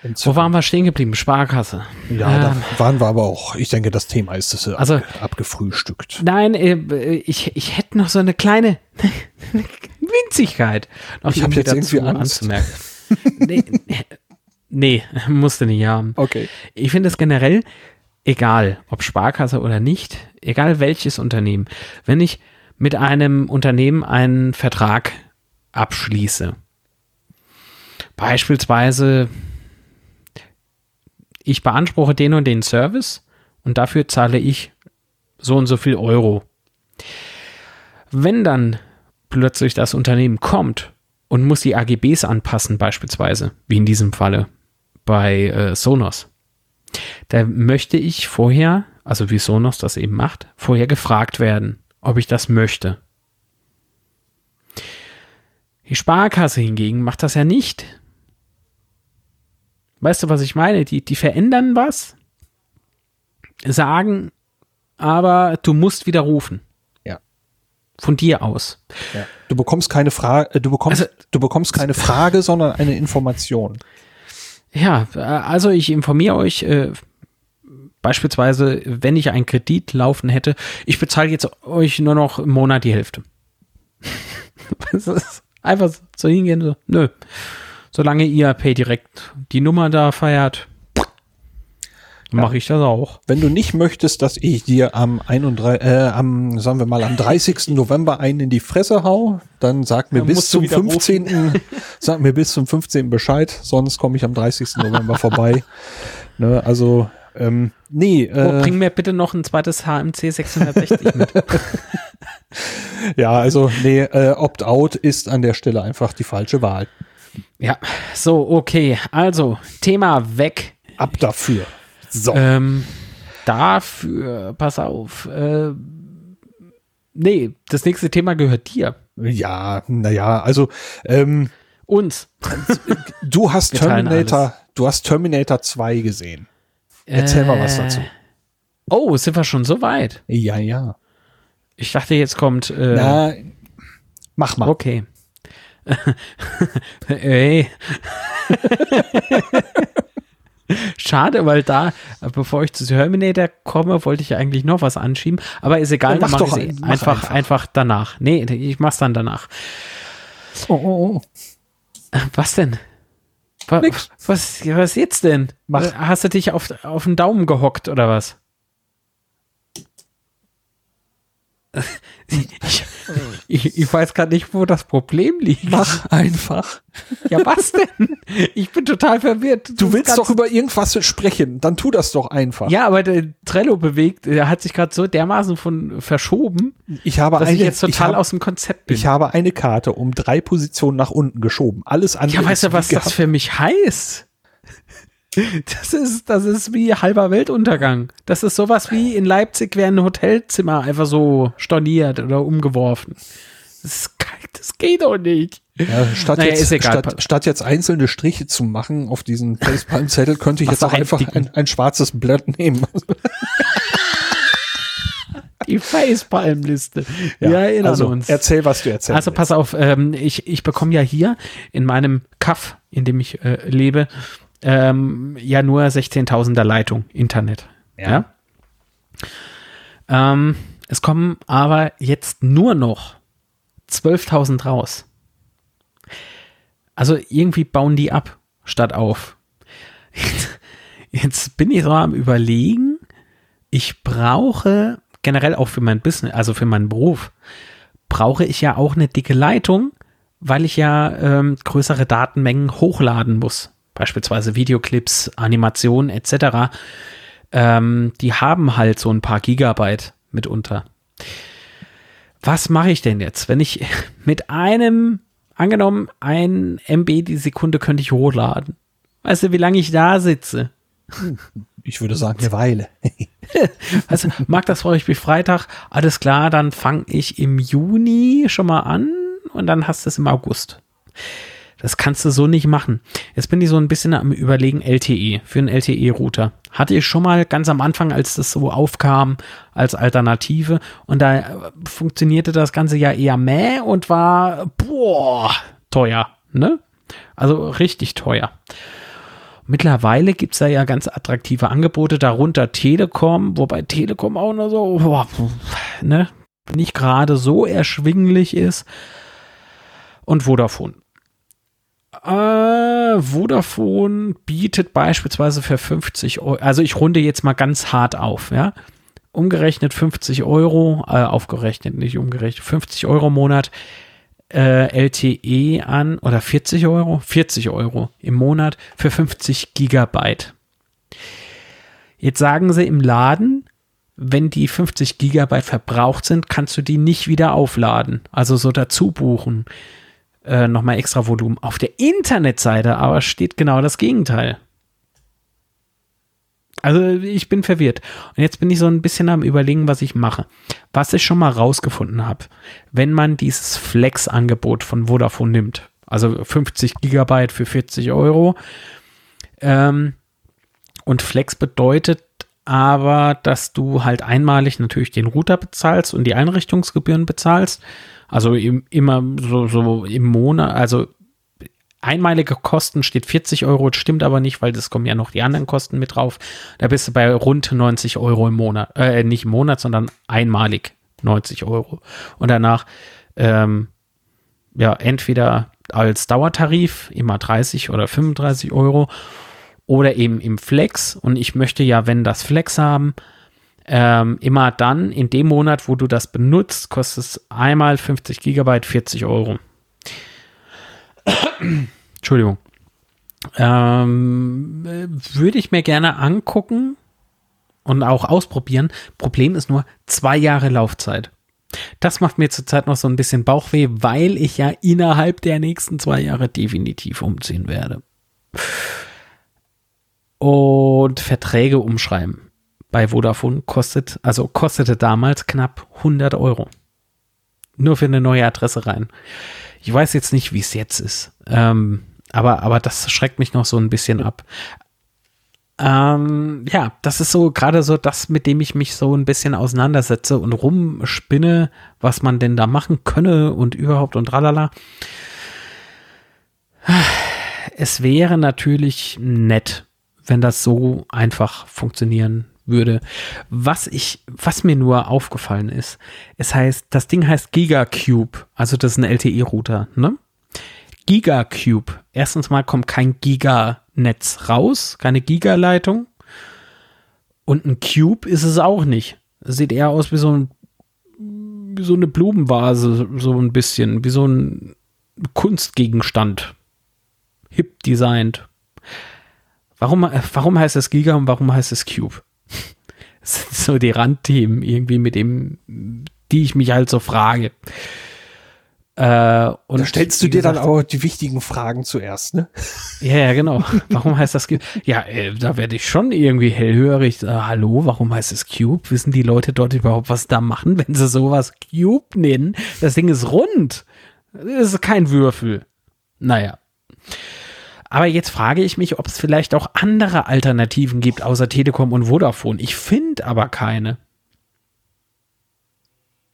[SPEAKER 2] Wo waren wir stehen geblieben? Sparkasse.
[SPEAKER 1] Ja, ähm, da waren wir aber auch. Ich denke, das Thema ist es also, abgefrühstückt.
[SPEAKER 2] Nein, äh, ich, ich hätte noch so eine kleine [LAUGHS] Winzigkeit.
[SPEAKER 1] Noch ich habe jetzt irgendwie Angst. Anzumerken.
[SPEAKER 2] nee, [LAUGHS] nee, [LAUGHS] musste nicht haben.
[SPEAKER 1] Okay.
[SPEAKER 2] Ich finde es generell egal, ob Sparkasse oder nicht, egal welches Unternehmen. Wenn ich mit einem Unternehmen einen Vertrag abschließe, beispielsweise ich beanspruche den und den Service und dafür zahle ich so und so viel Euro. Wenn dann plötzlich das Unternehmen kommt und muss die AGBs anpassen, beispielsweise, wie in diesem Falle bei äh, Sonos, da möchte ich vorher, also wie Sonos das eben macht, vorher gefragt werden, ob ich das möchte. Die Sparkasse hingegen macht das ja nicht. Weißt du, was ich meine? Die, die verändern was, sagen, aber du musst widerrufen.
[SPEAKER 1] Ja.
[SPEAKER 2] Von dir aus.
[SPEAKER 1] Ja. Du bekommst keine Frage, äh, du bekommst, also, du bekommst keine Frage, sondern eine Information.
[SPEAKER 2] Ja, also ich informiere euch, äh, beispielsweise, wenn ich einen Kredit laufen hätte, ich bezahle jetzt euch nur noch im Monat die Hälfte. [LAUGHS] einfach so hingehen, so, nö solange Pay direkt die Nummer da feiert, ja. mache ich das auch.
[SPEAKER 1] Wenn du nicht möchtest, dass ich dir am 31, äh, am, sagen wir mal, am 30. November einen in die Fresse hau, dann sag mir dann bis zum 15. [LAUGHS] sag mir bis zum 15. Bescheid, sonst komme ich am 30. November vorbei. Ne, also, ähm, nee.
[SPEAKER 2] Oh, äh, bring mir bitte noch ein zweites HMC 660 mit. [LAUGHS]
[SPEAKER 1] ja, also, nee, äh, Opt-out ist an der Stelle einfach die falsche Wahl.
[SPEAKER 2] Ja, so, okay. Also, Thema weg.
[SPEAKER 1] Ab dafür.
[SPEAKER 2] So. Ähm, dafür, pass auf. Äh, nee, das nächste Thema gehört dir.
[SPEAKER 1] Ja, naja, also ähm,
[SPEAKER 2] uns. [LAUGHS]
[SPEAKER 1] Du hast Terminator, du hast Terminator 2 gesehen. Erzähl äh, mal was dazu.
[SPEAKER 2] Oh, sind wir schon so weit?
[SPEAKER 1] Ja, ja.
[SPEAKER 2] Ich dachte, jetzt kommt. Äh,
[SPEAKER 1] Na, mach mal.
[SPEAKER 2] Okay. [LAUGHS] Ey. Schade, weil da, bevor ich zu Terminator komme, wollte ich ja eigentlich noch was anschieben. Aber ist egal,
[SPEAKER 1] Ja, mach
[SPEAKER 2] dann
[SPEAKER 1] doch
[SPEAKER 2] mach ich's
[SPEAKER 1] ein- mach
[SPEAKER 2] einfach,
[SPEAKER 1] einfach.
[SPEAKER 2] einfach danach. Nee, ich mach's dann danach.
[SPEAKER 1] Oh, oh, oh.
[SPEAKER 2] Was denn? Was, was, was jetzt denn?
[SPEAKER 1] Mach.
[SPEAKER 2] Hast du dich auf, auf den Daumen gehockt oder was? Ich, [LAUGHS] ich, ich weiß gerade nicht, wo das Problem liegt.
[SPEAKER 1] Mach einfach.
[SPEAKER 2] Ja, was denn? Ich bin total verwirrt.
[SPEAKER 1] Du
[SPEAKER 2] Das
[SPEAKER 1] willst doch über irgendwas sprechen, dann tu das doch einfach.
[SPEAKER 2] Ja, aber der Trello bewegt, der hat sich gerade so dermaßen von verschoben,
[SPEAKER 1] ich habe
[SPEAKER 2] dass
[SPEAKER 1] eine,
[SPEAKER 2] ich jetzt total
[SPEAKER 1] ich habe,
[SPEAKER 2] aus dem Konzept bin.
[SPEAKER 1] ich habe eine Karte um drei Positionen nach unten geschoben. Alles andere.
[SPEAKER 2] ja, weißt du, was das für mich heißt? Das ist, das ist wie halber Weltuntergang. Das ist sowas wie in Leipzig wäre ein Hotelzimmer einfach so storniert oder umgeworfen. Das, ist, geil, das geht doch nicht.
[SPEAKER 1] Ja, statt,
[SPEAKER 2] Naja,
[SPEAKER 1] jetzt. Statt, statt jetzt einzelne Striche zu machen auf diesen Facepalm-Zettel, könnte ich
[SPEAKER 2] Machst
[SPEAKER 1] jetzt auch einfach ein, ein schwarzes Blatt nehmen.
[SPEAKER 2] Die Facepalm-Liste. [LAUGHS] Wir erinnern
[SPEAKER 1] also,
[SPEAKER 2] uns.
[SPEAKER 1] Erzähl, was du erzählst.
[SPEAKER 2] Also pass auf, ähm, ich, ich bekomme ja hier in meinem Kaff, in dem ich äh, lebe, ähm, ja nur 16.000er Leitung Internet. Ja. Ähm, es kommen aber jetzt nur noch 12.000 raus. Also irgendwie bauen die ab statt auf. Jetzt, [LAUGHS] jetzt bin ich so am überlegen, ich brauche generell auch für mein Business, also für meinen Beruf, brauche ich ja auch eine dicke Leitung, weil ich ja ähm, größere Datenmengen hochladen muss. Beispielsweise Videoclips, Animationen etc. Ähm, die haben halt so ein paar Gigabyte mitunter. Was mache ich denn jetzt, wenn ich [LAUGHS] mit einem, angenommen, ein MB die Sekunde könnte ich hochladen? Weißt du, wie lange ich da sitze?
[SPEAKER 1] ich würde sagen, eine Weile. [LAUGHS]
[SPEAKER 2] Also, mag das für euch wie Freitag? Alles klar, dann fange ich im Juni schon mal an und dann hast du es im August. Das kannst du so nicht machen. Jetzt bin ich so ein bisschen am überlegen LTE für einen LTE-Router. Hatte ich schon mal ganz am Anfang, als das so aufkam als Alternative und da äh, funktionierte das Ganze ja eher mäh und war boah, teuer, ne? Also richtig teuer. Mittlerweile gibt es da ja ganz attraktive Angebote, darunter Telekom, wobei Telekom auch nur so, boah, ne, nicht gerade so erschwinglich ist. Und Vodafone. Äh, Vodafone bietet beispielsweise für 50 Euro, also ich runde jetzt mal ganz hart auf, ja. Umgerechnet 50 Euro, äh, aufgerechnet, nicht umgerechnet, 50 Euro im Monat äh, LTE an oder 40 Euro, 40 Euro im Monat für 50 Gigabyte. Jetzt sagen sie im Laden, wenn die 50 Gigabyte verbraucht sind, kannst du die nicht wieder aufladen. Also so dazu buchen. Äh, Nochmal extra Volumen. Auf der Internetseite aber steht genau das Gegenteil. Also ich bin verwirrt. Und jetzt bin ich so ein bisschen am überlegen, was ich mache. Was ich schon mal rausgefunden habe, wenn man dieses Flex-Angebot von Vodafone nimmt, also 50 Gigabyte für 40 Euro, ähm, und Flex bedeutet aber, dass du halt einmalig natürlich den Router bezahlst und die Einrichtungsgebühren bezahlst. Also im, immer so, so im Monat, also einmalige Kosten steht 40 Euro, stimmt aber nicht, weil das kommen ja noch die anderen Kosten mit drauf. Da bist du bei rund 90 Euro im Monat, äh, nicht im Monat, sondern einmalig 90 Euro. Und danach, ähm, ja, entweder als Dauertarif immer 30 oder 35 Euro oder eben im Flex. Und ich möchte ja, wenn das Flex haben, ähm, immer dann in dem Monat, wo du das benutzt, kostet es einmal 50 Gigabyte 40 Euro. Entschuldigung. Ähm, äh, würde ich mir gerne angucken und auch ausprobieren. Problem ist nur zwei Jahre Laufzeit. Das macht mir zurzeit noch so ein bisschen Bauchweh, weil ich ja innerhalb der nächsten zwei Jahre definitiv umziehen werde. Und Verträge umschreiben bei Vodafone kostet, also kostete damals knapp 100 Euro. Nur für eine neue Adresse rein. Ich weiß jetzt nicht, wie es jetzt ist. Ähm, aber, aber das schreckt mich noch so ein bisschen ab. Ähm, ja, das ist so gerade so das, mit dem ich mich so ein bisschen auseinandersetze und rumspinne, was man denn da machen könne und überhaupt und tralala. Es wäre natürlich nett, wenn das so einfach funktionieren würde. Was ich, was mir nur aufgefallen ist, es heißt, das Ding heißt Gigacube, also das ist ein LTE-Router, ne? Gigacube. Erstens mal kommt kein Giganetz raus, keine Gigaleitung. Und ein Cube ist es auch nicht. sieht eher aus wie so ein wie so eine Blumenvase, so ein bisschen, wie so ein Kunstgegenstand. Hip designed. Warum, warum heißt es Giga und warum heißt es Cube? Sind [LAUGHS] so die Randthemen irgendwie, mit dem, die ich mich halt so frage.
[SPEAKER 1] Äh, und da stellst du dir gesagt, dann auch die wichtigen Fragen zuerst, ne?
[SPEAKER 2] Ja, ja, genau. [LAUGHS] Warum heißt das Cube? Ja, äh, da werde ich schon irgendwie hellhörig. Äh, hallo, warum heißt es Cube? Wissen die Leute dort überhaupt, was da machen, wenn sie sowas Cube nennen? Das Ding ist rund. Das ist kein Würfel. Naja. Aber jetzt frage ich mich, ob es vielleicht auch andere Alternativen gibt, außer Telekom und Vodafone. Ich finde aber keine.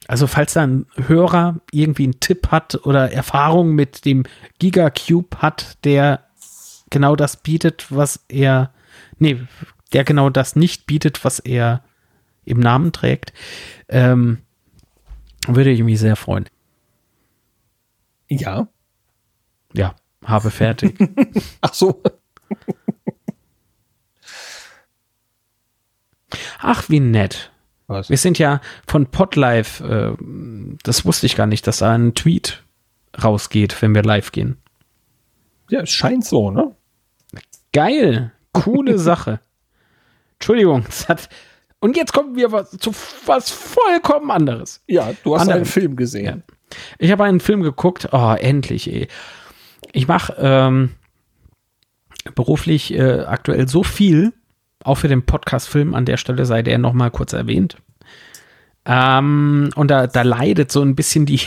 [SPEAKER 2] Also falls da ein Hörer irgendwie einen Tipp hat oder Erfahrung mit dem Gigacube hat, der genau das bietet, was er, nee, der genau das nicht bietet, was er im Namen trägt, ähm, würde ich mich sehr freuen.
[SPEAKER 1] Ja.
[SPEAKER 2] Ja, habe fertig. [LAUGHS]
[SPEAKER 1] Ach so.
[SPEAKER 2] Ach, wie nett. Was? Wir sind ja von Podlife, äh, das wusste ich gar nicht, dass da ein Tweet rausgeht, wenn wir live gehen.
[SPEAKER 1] Ja, es scheint so, ne?
[SPEAKER 2] Geil, coole [LAUGHS] Sache. Entschuldigung, hat, und jetzt kommen wir was, zu was vollkommen anderes.
[SPEAKER 1] Ja, du hast Andere. einen Film gesehen. Ja.
[SPEAKER 2] Ich habe einen Film geguckt, oh, endlich, ey. Ich mache ähm, beruflich äh, aktuell so viel, auch für den Podcast-Film, an der Stelle sei der nochmal kurz erwähnt. Ähm, und da, da leidet so ein bisschen die,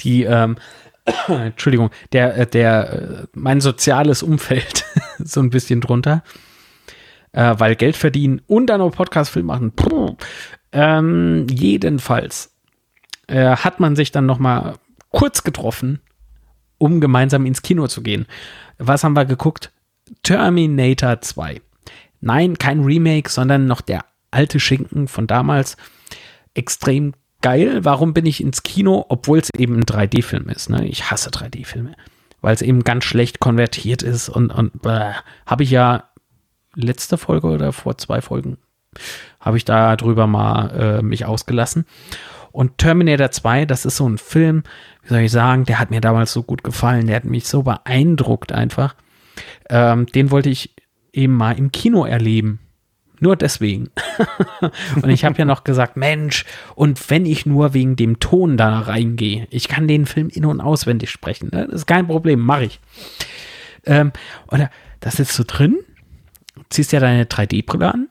[SPEAKER 2] die, ähm, [COUGHS] Entschuldigung, der, äh, der, äh, mein soziales Umfeld [LAUGHS] so ein bisschen drunter. Äh, weil Geld verdienen und dann noch Podcast-Film machen. Puh. Ähm, jedenfalls äh, hat man sich dann nochmal kurz getroffen, um gemeinsam ins Kino zu gehen. Was haben wir geguckt? Terminator 2. Nein, kein Remake, sondern noch der alte Schinken von damals. Extrem geil. Warum bin ich ins Kino, obwohl es eben ein 3D-Film ist? Ne? Ich hasse 3D-Filme, weil es eben ganz schlecht konvertiert ist und, und habe ich ja letzte Folge oder vor zwei Folgen habe ich da drüber mal äh, mich ausgelassen. Und Terminator 2, das ist so ein Film, wie soll ich sagen, der hat mir damals so gut gefallen, der hat mich so beeindruckt einfach. Ähm, den wollte ich eben mal im Kino erleben. Nur deswegen. [LAUGHS] und ich habe ja noch gesagt, Mensch, und wenn ich nur wegen dem Ton da reingehe, ich kann den Film in- und auswendig sprechen. Ne? Das ist kein Problem, mache ich. Ähm, oder da sitzt du drin, ziehst ja deine 3D-Brille an.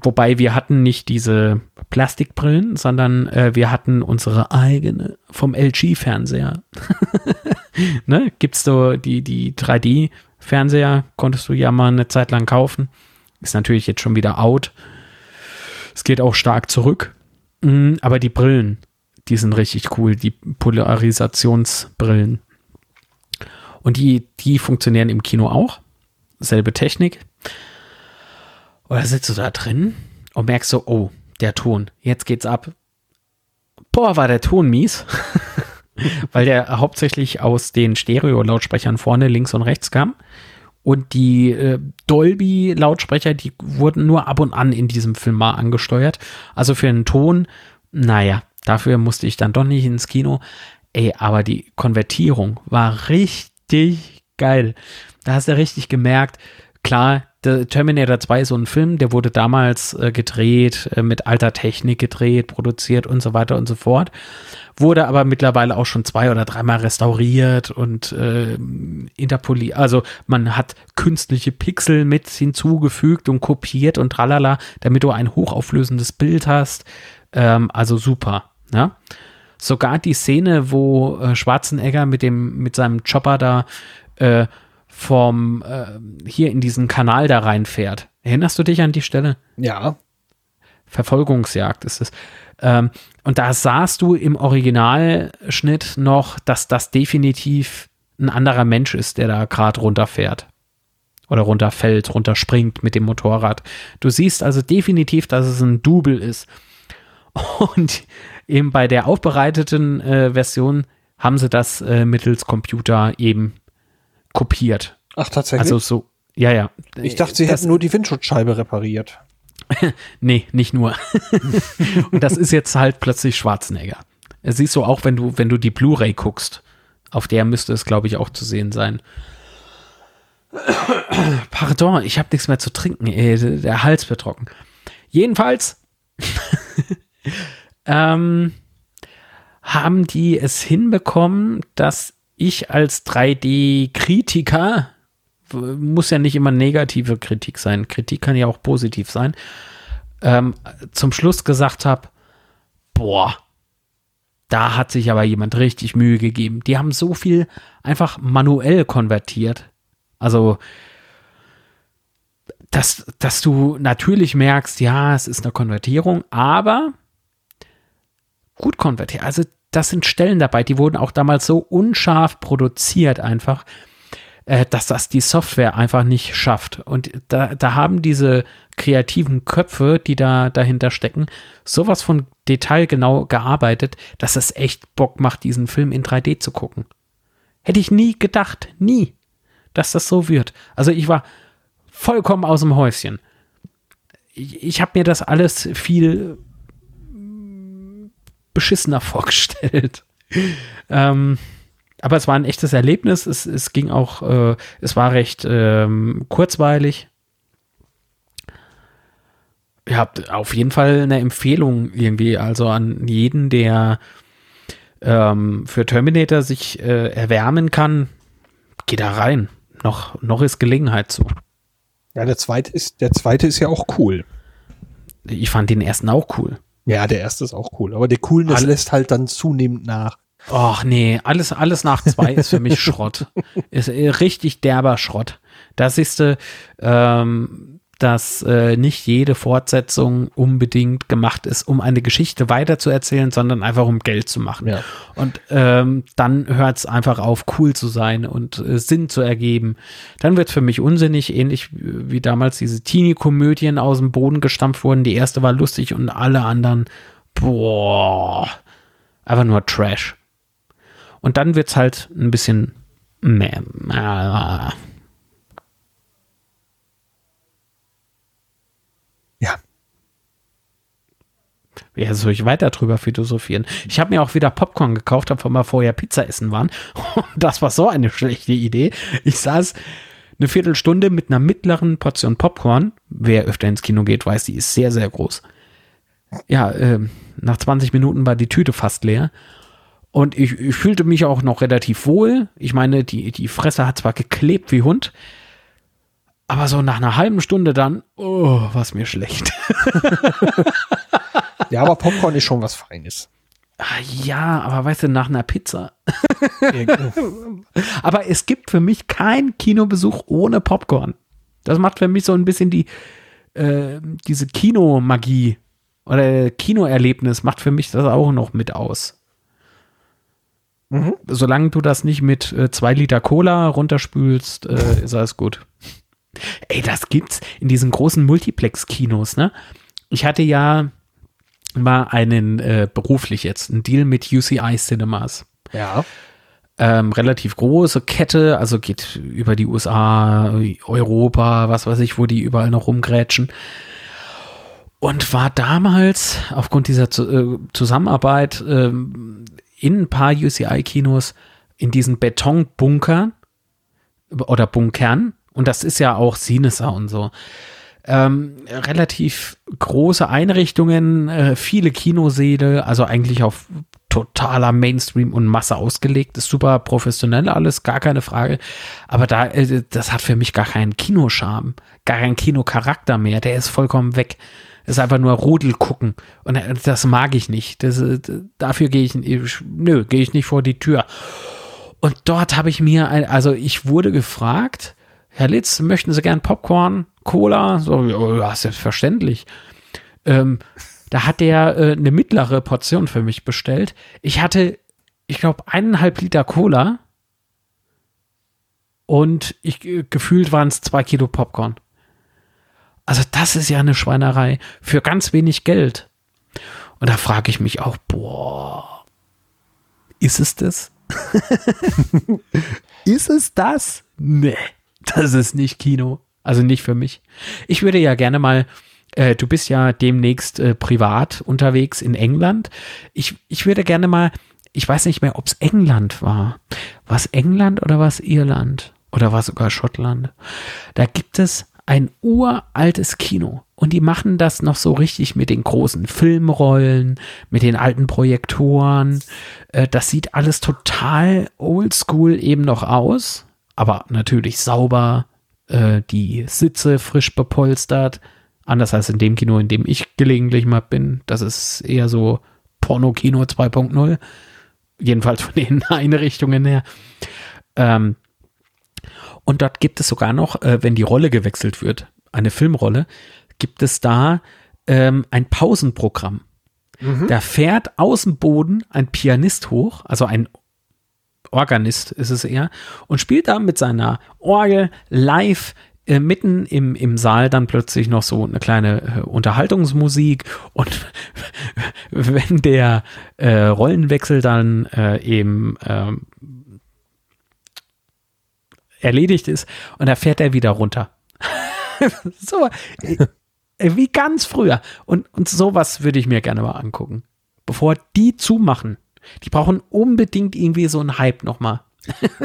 [SPEAKER 2] Wobei wir hatten nicht diese Plastikbrillen, sondern äh, wir hatten unsere eigene vom LG-Fernseher. [LAUGHS] ne? Gibt's so die, die 3D- Fernseher konntest du ja mal eine Zeit lang kaufen. Ist natürlich jetzt schon wieder out. Es geht auch stark zurück. Mm, aber die Brillen, die sind richtig cool, die Polarisationsbrillen. Und die, die funktionieren im Kino auch. Selbe Technik. Oder sitzt du da drin und merkst so, oh, der Ton, jetzt geht's ab. Boah, war der Ton mies. [LAUGHS] weil der hauptsächlich aus den Stereo-Lautsprechern vorne, links und rechts kam. Und die äh, Dolby-Lautsprecher, die wurden nur ab und an in diesem Film mal angesteuert. Also für einen Ton, naja, dafür musste ich dann doch nicht ins Kino. Ey, aber die Konvertierung war richtig geil. Da hast du richtig gemerkt, klar, der Terminator 2 ist so ein Film, der wurde damals äh, gedreht, äh, mit alter Technik gedreht, produziert und so weiter und so fort wurde aber mittlerweile auch schon zwei oder dreimal restauriert und äh, interpoliert. Also man hat künstliche Pixel mit hinzugefügt und kopiert und tralala, damit du ein hochauflösendes Bild hast. Ähm, also super. Ja? Sogar die Szene, wo äh, Schwarzenegger mit dem mit seinem Chopper da äh, vom äh, hier in diesen Kanal da reinfährt. Erinnerst du dich an die Stelle?
[SPEAKER 1] Ja.
[SPEAKER 2] Verfolgungsjagd ist es. Ähm, und da sahst du im Originalschnitt noch, dass das definitiv ein anderer Mensch ist, der da gerade runterfährt. Oder runterfällt, runterspringt mit dem Motorrad. Du siehst also definitiv, dass es ein Double ist. [LAUGHS] Und eben bei der aufbereiteten äh, Version haben sie das äh, mittels Computer eben kopiert.
[SPEAKER 1] Ach, tatsächlich?
[SPEAKER 2] Also so, ja, ja.
[SPEAKER 1] Ich dachte, sie
[SPEAKER 2] Das-
[SPEAKER 1] hätten nur die Windschutzscheibe repariert. [LAUGHS]
[SPEAKER 2] Nee, nicht nur. [LAUGHS] und das ist jetzt halt plötzlich Schwarzenegger. Das siehst du auch, wenn du, wenn du die Blu-ray guckst. Auf der müsste es, glaube ich, auch zu sehen sein. [COUGHS] Pardon, ich habe nichts mehr zu trinken. Ey, der Hals wird trocken. Jedenfalls [LAUGHS] ähm, haben die es hinbekommen, dass ich als 3D-Kritiker muss ja nicht immer negative Kritik sein. Kritik kann ja auch positiv sein. Ähm, zum Schluss gesagt habe, boah, da hat sich aber jemand richtig Mühe gegeben. Die haben so viel einfach manuell konvertiert. Also, dass, dass du natürlich merkst, ja, es ist eine Konvertierung, aber gut konvertiert. Also, das sind Stellen dabei, die wurden auch damals so unscharf produziert einfach, äh, dass das die Software einfach nicht schafft. Und da, da haben diese kreativen Köpfe, die da dahinter stecken, sowas von detailgenau gearbeitet, dass es echt Bock macht, diesen Film in 3D zu gucken. Hätte ich nie gedacht, nie, dass das so wird. Also ich war vollkommen aus dem Häuschen. Ich, ich habe mir das alles viel beschissener [LAUGHS] vorgestellt. ähm, aber es war ein echtes Erlebnis. Es, es ging auch, äh, es war recht ähm, kurzweilig. Ihr habt auf jeden Fall eine Empfehlung irgendwie, also an jeden, der ähm, für Terminator sich äh, erwärmen kann, geh da rein. Noch, noch ist Gelegenheit zu.
[SPEAKER 1] Ja, der zweite ist, der zweite ist ja auch cool.
[SPEAKER 2] Ich fand den ersten auch cool.
[SPEAKER 1] Ja, der erste ist auch cool. Aber der Coolness
[SPEAKER 2] Alle-
[SPEAKER 1] lässt halt dann zunehmend nach.
[SPEAKER 2] Och nee, alles, alles nach zwei ist für mich [LAUGHS] Schrott. Ist äh, richtig derber Schrott. Da siehst du, ähm, dass äh, nicht jede Fortsetzung unbedingt gemacht ist, um eine Geschichte weiterzuerzählen, sondern einfach um Geld zu machen.
[SPEAKER 1] Ja.
[SPEAKER 2] Und ähm, dann hört es einfach auf, cool zu sein und äh, Sinn zu ergeben. Dann wird es für mich unsinnig, ähnlich wie damals diese Teenie-Komödien aus dem Boden gestampft wurden. Die erste war lustig und alle anderen, boah, einfach nur Trash. Und dann wird es halt ein bisschen meh. äh,
[SPEAKER 1] Ja.
[SPEAKER 2] Ja, soll ich weiter drüber philosophieren? Ich habe mir auch wieder Popcorn gekauft, habe wir vorher Pizza essen waren. Und [LAUGHS] das war so eine schlechte Idee. Ich saß eine Viertelstunde mit einer mittleren Portion Popcorn. Wer öfter ins Kino geht, weiß, die ist sehr, sehr groß. Ja, ähm, nach 20 Minuten war die Tüte fast leer. Und ich, ich fühlte mich auch noch relativ wohl. Ich meine, die, die Fresse hat zwar geklebt wie Hund, aber so nach einer halben Stunde dann, oh, war es mir schlecht. [LAUGHS]
[SPEAKER 1] Ja, aber Popcorn ist schon was Feines.
[SPEAKER 2] Ah, ja, aber weißt du, nach einer Pizza. [LAUGHS] Aber es gibt für mich keinen Kinobesuch ohne Popcorn. Das macht für mich so ein bisschen die, äh, diese Kinomagie oder Kinoerlebnis macht für mich das auch noch mit aus.
[SPEAKER 1] Mhm.
[SPEAKER 2] Solange du das nicht mit äh, zwei Liter Cola runterspülst, äh, ist alles gut. Ey, das gibt's in diesen großen Multiplex-Kinos, ne? Ich hatte ja mal einen äh, beruflich jetzt, einen Deal mit UCI Cinemas
[SPEAKER 1] ja.
[SPEAKER 2] ähm, relativ große Kette, also geht über die USA, Europa, was weiß ich, wo die überall noch rumgrätschen. Und war damals aufgrund dieser äh, Zusammenarbeit ähm, in ein paar UCI-Kinos in diesen Betonbunkern oder Bunkern. Und das ist ja auch Sinesa und so. Ähm, relativ große Einrichtungen, äh, viele Kinosäle, also eigentlich auf totaler Mainstream und Masse ausgelegt. Ist super professionell alles, gar keine Frage. Aber da, äh, das hat für mich gar keinen Kinoscharme, gar keinen Kinocharakter mehr. Der ist vollkommen weg. ist einfach nur Rudel gucken. Und äh, das mag ich nicht. Das, äh, dafür gehe ich, ich, nö, gehe ich nicht vor die Tür. Und dort habe ich mir, ein, also ich wurde gefragt, Herr Litz, möchten Sie gern Popcorn, Cola? So, ja, selbstverständlich. Ähm, da hat der äh, eine mittlere Portion für mich bestellt. Ich hatte, ich glaube, eineinhalb Liter Cola und ich äh, gefühlt waren es zwei Kilo Popcorn. Also das ist ja eine Schweinerei für ganz wenig Geld. Und da frage ich mich auch, boah, ist es das? [LAUGHS] ist es das? Nee, das ist nicht Kino. Also nicht für mich. Ich würde ja gerne mal, äh, du bist ja demnächst äh, privat unterwegs in England. Ich, ich würde gerne mal, ich weiß nicht mehr, ob es England war. War es England oder war es Irland? Oder war es sogar Schottland? Da gibt es ein uraltes Kino. Und die machen das noch so richtig mit den großen Filmrollen, mit den alten Projektoren. Äh, das sieht alles total oldschool eben noch aus, aber natürlich sauber. Äh, die Sitze frisch bepolstert. Anders als in dem Kino, in dem ich gelegentlich mal bin. Das ist eher so Porno-Kino 2.0. Jedenfalls von den [LAUGHS] Einrichtungen her. Ähm, und dort gibt es sogar noch, äh, wenn die Rolle gewechselt wird, eine Filmrolle, gibt es da ähm, ein Pausenprogramm. Mhm. Da fährt aus dem Boden ein Pianist hoch, also ein Organist ist es eher, und spielt da mit seiner Orgel live äh, mitten im, im Saal dann plötzlich noch so eine kleine äh, Unterhaltungsmusik und [LAUGHS] wenn der äh, Rollenwechsel dann äh, eben ähm, erledigt ist und da fährt er wieder runter. [LAUGHS] so, äh, wie ganz früher. Und, und sowas würde ich mir gerne mal angucken. Bevor die zumachen. Die brauchen unbedingt irgendwie so einen Hype nochmal.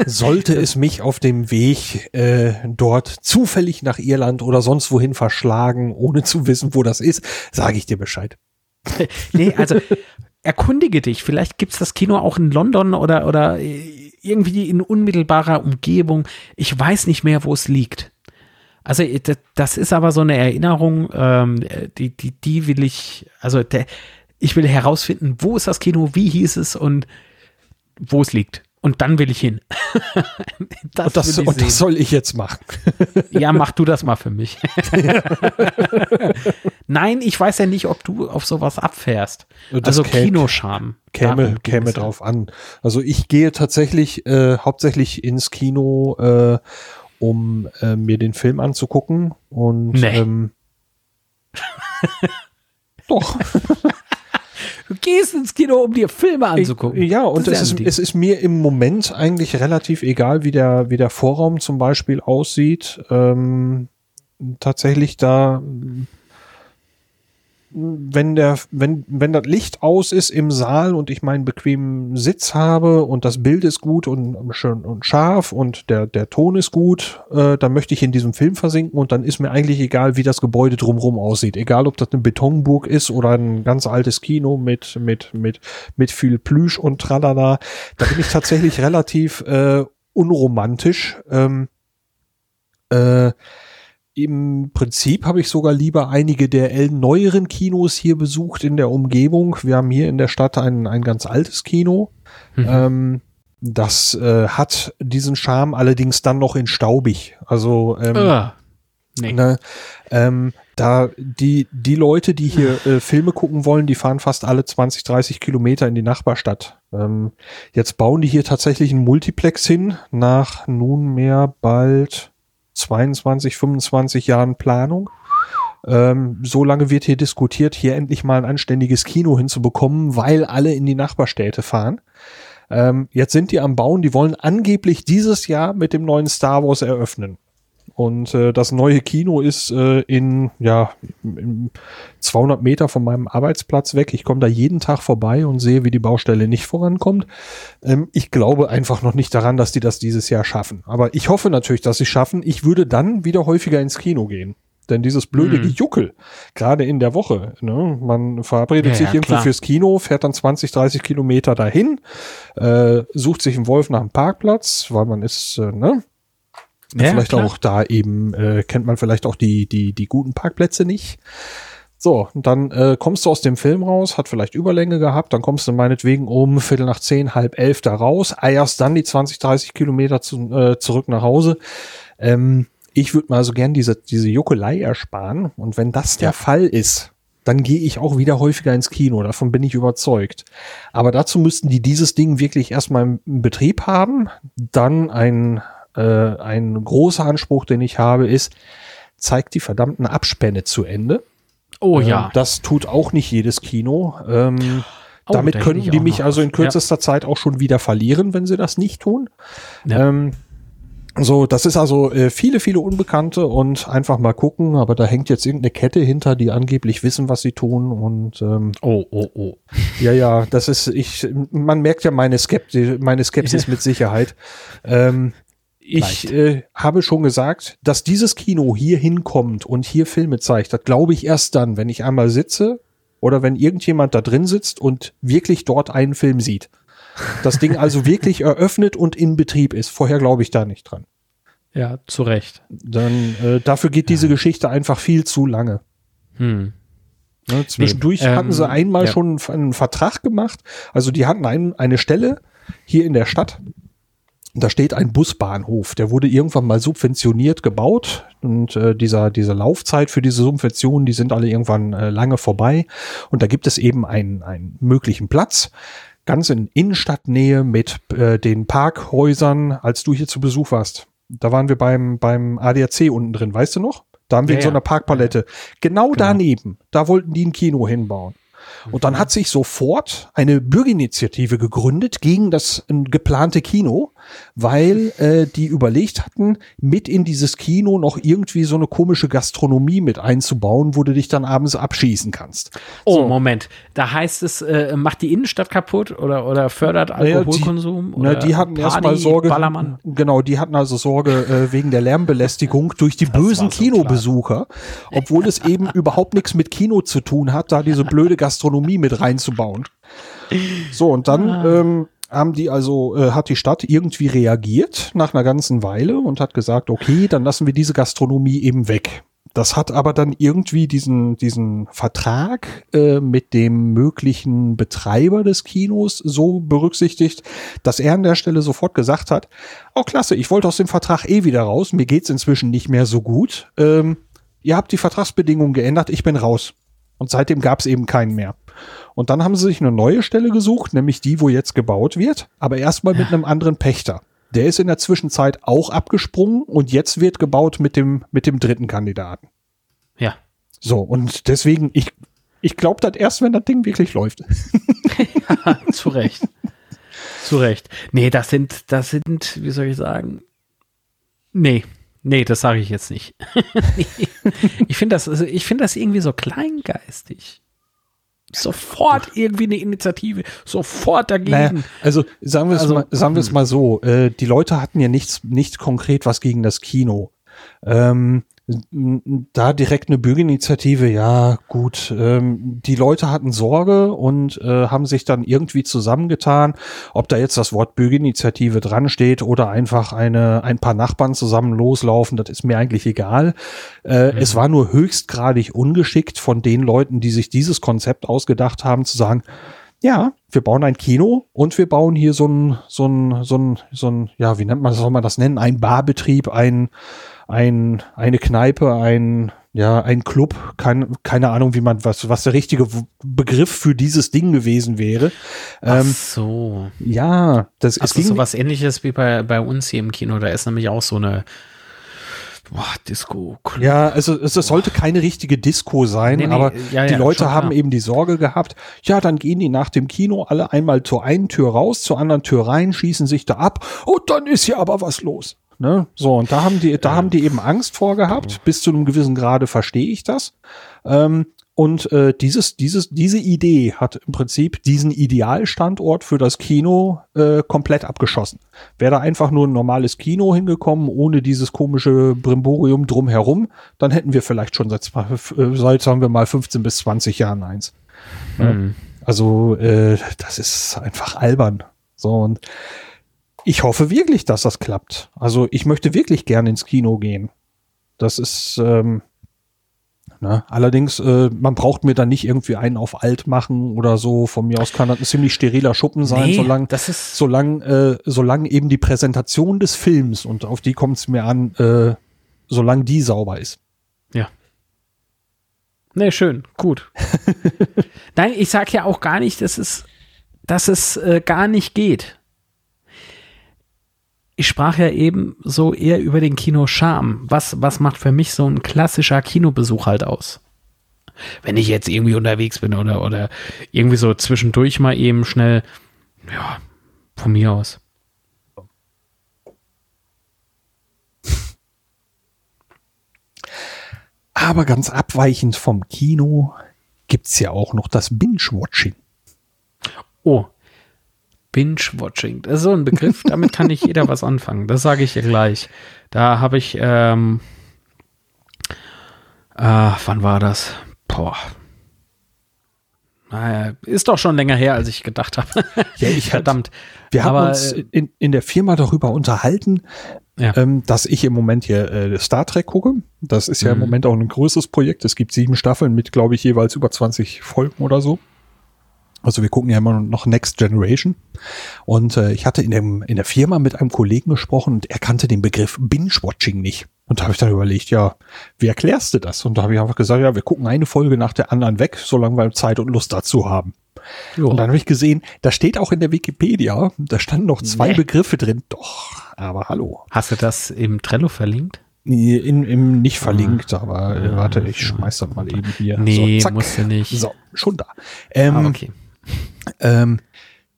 [SPEAKER 1] Sollte es mich auf dem Weg äh, dort zufällig nach Irland oder sonst wohin verschlagen, ohne zu wissen, wo das ist, sage ich dir Bescheid. [LAUGHS]
[SPEAKER 2] nee, also erkundige dich. Vielleicht gibt es das Kino auch in London oder, oder irgendwie in unmittelbarer Umgebung. Ich weiß nicht mehr, wo es liegt. Also das ist aber so eine Erinnerung, ähm, die, die, die will ich, also der, ich will herausfinden, wo ist das Kino, wie hieß es und wo es liegt. Und dann will ich hin. [LAUGHS]
[SPEAKER 1] das und, das, und das, soll ich jetzt machen. [LAUGHS]
[SPEAKER 2] ja, mach du das mal für mich. [LAUGHS] Nein, ich weiß ja nicht, ob du auf sowas abfährst. Also Kinoscham.
[SPEAKER 1] Käme, käme drauf an. Also ich gehe tatsächlich äh, hauptsächlich ins Kino, äh, um äh, mir den Film anzugucken. Und nee. ähm,
[SPEAKER 2] doch. Du gehst ins Kino, um dir Filme anzugucken.
[SPEAKER 1] Ich, ja, und es ist, es ist mir im Moment eigentlich relativ egal, wie der, wie der Vorraum zum Beispiel aussieht. Ähm, tatsächlich da wenn der, wenn, wenn das Licht aus ist im Saal und ich meinen bequemen Sitz habe und das Bild ist gut und schön und scharf und der, der Ton ist gut, äh, dann möchte ich in diesem Film versinken und dann ist mir eigentlich egal, wie das Gebäude drumherum aussieht. Egal, ob das eine Betonburg ist oder ein ganz altes Kino mit, mit, mit, mit viel Plüsch und tralala. Da bin ich tatsächlich [LAUGHS] relativ äh, unromantisch. Ähm, äh, im Prinzip habe ich sogar lieber einige der neueren Kinos hier besucht in der Umgebung. Wir haben hier in der Stadt ein, ein ganz altes Kino. Mhm. Ähm, das äh, hat diesen Charme allerdings dann noch in staubig. Also ähm, uh, nee. ne, ähm, da die die Leute, die hier äh, Filme gucken wollen, die fahren fast alle 20, 30 Kilometer in die Nachbarstadt. Ähm, jetzt bauen die hier tatsächlich ein Multiplex hin nach nunmehr bald 22, 25 Jahren Planung. Ähm, so lange wird hier diskutiert, hier endlich mal ein anständiges Kino hinzubekommen, weil alle in die Nachbarstädte fahren. Ähm, jetzt sind die am Bauen, die wollen angeblich dieses Jahr mit dem neuen Star Wars eröffnen. Und äh, das neue Kino ist äh, in, ja, in 200 Meter von meinem Arbeitsplatz weg. Ich komme da jeden Tag vorbei und sehe, wie die Baustelle nicht vorankommt. Ähm, ich glaube einfach noch nicht daran, dass die das dieses Jahr schaffen. Aber ich hoffe natürlich, dass sie schaffen. Ich würde dann wieder häufiger ins Kino gehen. Denn dieses blöde hm. Gejuckel, gerade in der Woche, ne, man verabredet ja, sich ja, irgendwo klar. fürs Kino, fährt dann 20, 30 Kilometer dahin, äh, sucht sich einen Wolf nach einem Parkplatz, weil man ist, äh, ne, ja, vielleicht klar. auch da eben, äh, kennt man vielleicht auch die, die, die guten Parkplätze nicht. So, und dann äh, kommst du aus dem Film raus, hat vielleicht Überlänge gehabt, dann kommst du meinetwegen um Viertel nach zehn, halb elf da raus, eierst dann die 20, 30 Kilometer zu, äh, zurück nach Hause. Ähm, ich würde mal so gern diese, diese Juckelei ersparen. Und wenn das der Fall ist, dann gehe ich auch wieder häufiger ins Kino. Davon bin ich überzeugt. Aber dazu müssten die dieses Ding wirklich erstmal im Betrieb haben. Dann ein, äh, ein großer Anspruch, den ich habe, ist, zeigt die verdammten Abspänne zu Ende.
[SPEAKER 2] Oh
[SPEAKER 1] Ähm,
[SPEAKER 2] ja.
[SPEAKER 1] Das tut auch nicht jedes Kino. Ähm,
[SPEAKER 2] Oh,
[SPEAKER 1] damit
[SPEAKER 2] ich
[SPEAKER 1] die mich also in kürzester Zeit auch schon wieder verlieren, wenn sie das nicht tun.
[SPEAKER 2] Ja.
[SPEAKER 1] Ähm, so, das ist also äh, viele, viele Unbekannte und einfach mal gucken, aber da hängt jetzt irgendeine Kette hinter, die angeblich wissen, was sie tun und ähm,
[SPEAKER 2] Oh, oh, oh.
[SPEAKER 1] ja, ja, das ist, ich, man merkt ja meine Skepsis, meine Skepsis mit Sicherheit. Ähm, ich äh, habe schon gesagt, dass dieses Kino hier hinkommt und hier Filme zeigt, das glaube ich erst dann, wenn ich einmal sitze oder wenn irgendjemand da drin sitzt und wirklich dort einen Film sieht. Das Ding also [LAUGHS] wirklich eröffnet und in Betrieb ist. Vorher glaube ich da nicht dran.
[SPEAKER 2] Ja, zu Recht.
[SPEAKER 1] Dann äh, dafür geht diese Geschichte einfach viel zu lange.
[SPEAKER 2] Hm.
[SPEAKER 1] Ne, zwischendurch
[SPEAKER 2] Ähm,
[SPEAKER 1] hatten sie einmal
[SPEAKER 2] ja.
[SPEAKER 1] schon einen Vertrag gemacht. Also die hatten ein, eine Stelle hier in der Stadt. Da steht ein Busbahnhof. Der wurde irgendwann mal subventioniert gebaut. Und äh, dieser, diese Laufzeit für diese Subventionen, die sind alle irgendwann äh, lange vorbei. Und da gibt es eben einen, einen möglichen Platz. Ganz in Innenstadtnähe mit äh, den Parkhäusern, als du hier zu Besuch warst. Da waren wir beim, beim ADAC unten drin, weißt du noch? Da haben wir
[SPEAKER 2] Ja,
[SPEAKER 1] in so einer Parkpalette. Genau, daneben, da wollten die ein Kino hinbauen. Und dann hat sich sofort eine Bürgerinitiative gegründet gegen das äh, geplante Kino, weil äh, die überlegt hatten, mit in dieses Kino noch irgendwie so eine komische Gastronomie mit einzubauen, wo du dich dann abends abschießen kannst.
[SPEAKER 2] Oh,
[SPEAKER 1] So.
[SPEAKER 2] Moment. Da heißt es, äh, macht die Innenstadt kaputt oder, oder fördert
[SPEAKER 1] Naja,
[SPEAKER 2] Alkoholkonsum?
[SPEAKER 1] Die, na, die hatten erstmal Sorge.
[SPEAKER 2] Ballermann.
[SPEAKER 1] Genau, die hatten also Sorge äh, wegen der Lärmbelästigung durch die bösen
[SPEAKER 2] war so
[SPEAKER 1] Kinobesucher, obwohl es eben überhaupt nichts mit Kino zu tun hat, da diese blöde Gastronomie [LAUGHS] mit reinzubauen. So, und dann ähm, haben die also, äh, hat die Stadt irgendwie reagiert nach einer ganzen Weile und hat gesagt, okay, dann lassen wir diese Gastronomie eben weg. Das hat aber dann irgendwie diesen, diesen Vertrag äh, mit dem möglichen Betreiber des Kinos so berücksichtigt, dass er an der Stelle sofort gesagt hat, oh klasse, ich wollte aus dem Vertrag eh wieder raus, mir geht's inzwischen nicht mehr so gut. Ähm, ihr habt die Vertragsbedingungen geändert, ich bin raus. Und seitdem gab's eben keinen mehr. Und dann haben sie sich eine neue Stelle gesucht, nämlich die, wo jetzt gebaut wird, aber erstmal mit einem anderen Pächter. Der ist in der Zwischenzeit auch abgesprungen und jetzt wird gebaut mit dem, mit dem dritten Kandidaten.
[SPEAKER 2] Ja.
[SPEAKER 1] So, und deswegen, ich, ich glaube das erst, wenn das Ding wirklich läuft. [LAUGHS]
[SPEAKER 2] Zu Recht. Zu Recht. Nee, das sind, das sind, wie soll ich sagen? Nee. Nee, das sage ich jetzt nicht. [LAUGHS] ich finde das, also ich finde das irgendwie so kleingeistig. Sofort irgendwie eine Initiative, sofort dagegen.
[SPEAKER 1] Naja, also sagen wir es
[SPEAKER 2] Also,
[SPEAKER 1] mal, sagen wir es mal so, äh, die Leute hatten ja nichts, nicht konkret was gegen das Kino. Ähm, da direkt eine Bürgerinitiative, ja gut. Ähm, die Leute hatten Sorge und äh, haben sich dann irgendwie zusammengetan, ob da jetzt das Wort Bürgerinitiative dran steht oder einfach eine ein paar Nachbarn zusammen loslaufen, das ist mir eigentlich egal. Äh, Es war nur höchstgradig ungeschickt von den Leuten, die sich dieses Konzept ausgedacht haben, zu sagen, ja, wir bauen ein Kino und wir bauen hier so ein, so ein, so ein, so ein, ja, wie nennt man das, soll man das nennen? Ein Barbetrieb, ein, ein, eine Kneipe, ein, ja, ein Club, kein, keine Ahnung, wie man, was, was der richtige Begriff für dieses Ding gewesen wäre.
[SPEAKER 2] Ach
[SPEAKER 1] Ähm,
[SPEAKER 2] so.
[SPEAKER 1] ja, das, es
[SPEAKER 2] Also
[SPEAKER 1] ging,
[SPEAKER 2] sowas ähnliches wie bei, bei uns hier im Kino. Da ist nämlich auch so eine boah, Disco.
[SPEAKER 1] Ja, also es, es sollte keine richtige Disco sein,
[SPEAKER 2] Nee, nee,
[SPEAKER 1] aber
[SPEAKER 2] ja,
[SPEAKER 1] die
[SPEAKER 2] ja,
[SPEAKER 1] Leute
[SPEAKER 2] schon
[SPEAKER 1] haben
[SPEAKER 2] klar.
[SPEAKER 1] eben die Sorge gehabt, ja, dann gehen die nach dem Kino alle einmal zur einen Tür raus, zur anderen Tür rein, schießen sich da ab und dann ist hier aber was los. Ne? So, und da haben die, da haben die eben Angst vor gehabt. Bis zu einem gewissen Grade verstehe ich das. Ähm, und äh, dieses, dieses, diese Idee hat im Prinzip diesen Idealstandort für das Kino äh, komplett abgeschossen. Wäre da einfach nur ein normales Kino hingekommen, ohne dieses komische Brimborium drumherum, dann hätten wir vielleicht schon seit, äh, seit sagen wir mal, 15 bis 20 Jahren eins.
[SPEAKER 2] Hm.
[SPEAKER 1] Also äh, das ist einfach albern. So und ich hoffe wirklich, dass das klappt. Also ich möchte wirklich gerne ins Kino gehen. Das ist ähm, Ne? Allerdings, äh, man braucht mir dann nicht irgendwie einen auf alt machen oder so. Von mir aus kann das ein ziemlich steriler Schuppen sein,
[SPEAKER 2] Nee,
[SPEAKER 1] solange
[SPEAKER 2] das ist-
[SPEAKER 1] solange, äh, solange eben die Präsentation des Films und auf die kommt es mir an, äh, solange die sauber ist.
[SPEAKER 2] Ja. Nee, schön, gut. [LAUGHS] Nein, ich sag ja auch gar nicht, dass es, dass es äh, gar nicht geht. Ich sprach ja eben so eher über den Kinoscharm. Was, was macht für mich so ein klassischer Kinobesuch halt aus? Wenn ich jetzt irgendwie unterwegs bin oder, oder irgendwie so zwischendurch mal eben schnell, ja, von mir aus.
[SPEAKER 1] Aber ganz abweichend vom Kino gibt's ja auch noch das Binge-Watching.
[SPEAKER 2] Oh, Binge-Watching. Das ist so ein Begriff, damit kann nicht jeder was anfangen. Das sage ich dir gleich. Da habe ich, ähm, äh, wann war das? Boah. Naja, ist doch schon länger her, als ich gedacht habe.
[SPEAKER 1] Ja, ich [LAUGHS]
[SPEAKER 2] Verdammt.
[SPEAKER 1] Wir haben
[SPEAKER 2] Aber,
[SPEAKER 1] uns
[SPEAKER 2] äh,
[SPEAKER 1] in, in der Firma darüber unterhalten,
[SPEAKER 2] Ja.
[SPEAKER 1] ähm, dass ich im Moment hier äh, Star Trek gucke. Das ist ja im
[SPEAKER 2] Mhm.
[SPEAKER 1] Moment auch ein größeres Projekt. Es gibt sieben Staffeln mit, glaube ich, jeweils über 20 Folgen oder so. Also wir gucken ja immer noch Next Generation. Und äh, ich hatte in, dem, in der Firma mit einem Kollegen gesprochen und er kannte den Begriff Binge-Watching nicht. Und da habe ich dann überlegt, ja, wie erklärst du das? Und da habe ich einfach gesagt, ja, wir gucken eine Folge nach der anderen weg, solange wir Zeit und Lust dazu haben.
[SPEAKER 2] Jo.
[SPEAKER 1] Und dann habe ich gesehen, da steht auch in der Wikipedia, da standen noch zwei
[SPEAKER 2] Nee.
[SPEAKER 1] Begriffe drin. Doch, aber hallo.
[SPEAKER 2] Hast du das im Trello verlinkt?
[SPEAKER 1] In, im nicht verlinkt, aber äh, warte, ich schmeiß das mal eben hier.
[SPEAKER 2] Nee,
[SPEAKER 1] so, zack.
[SPEAKER 2] musst du nicht.
[SPEAKER 1] So, schon da. Ähm,
[SPEAKER 2] Ah, okay.
[SPEAKER 1] Ähm,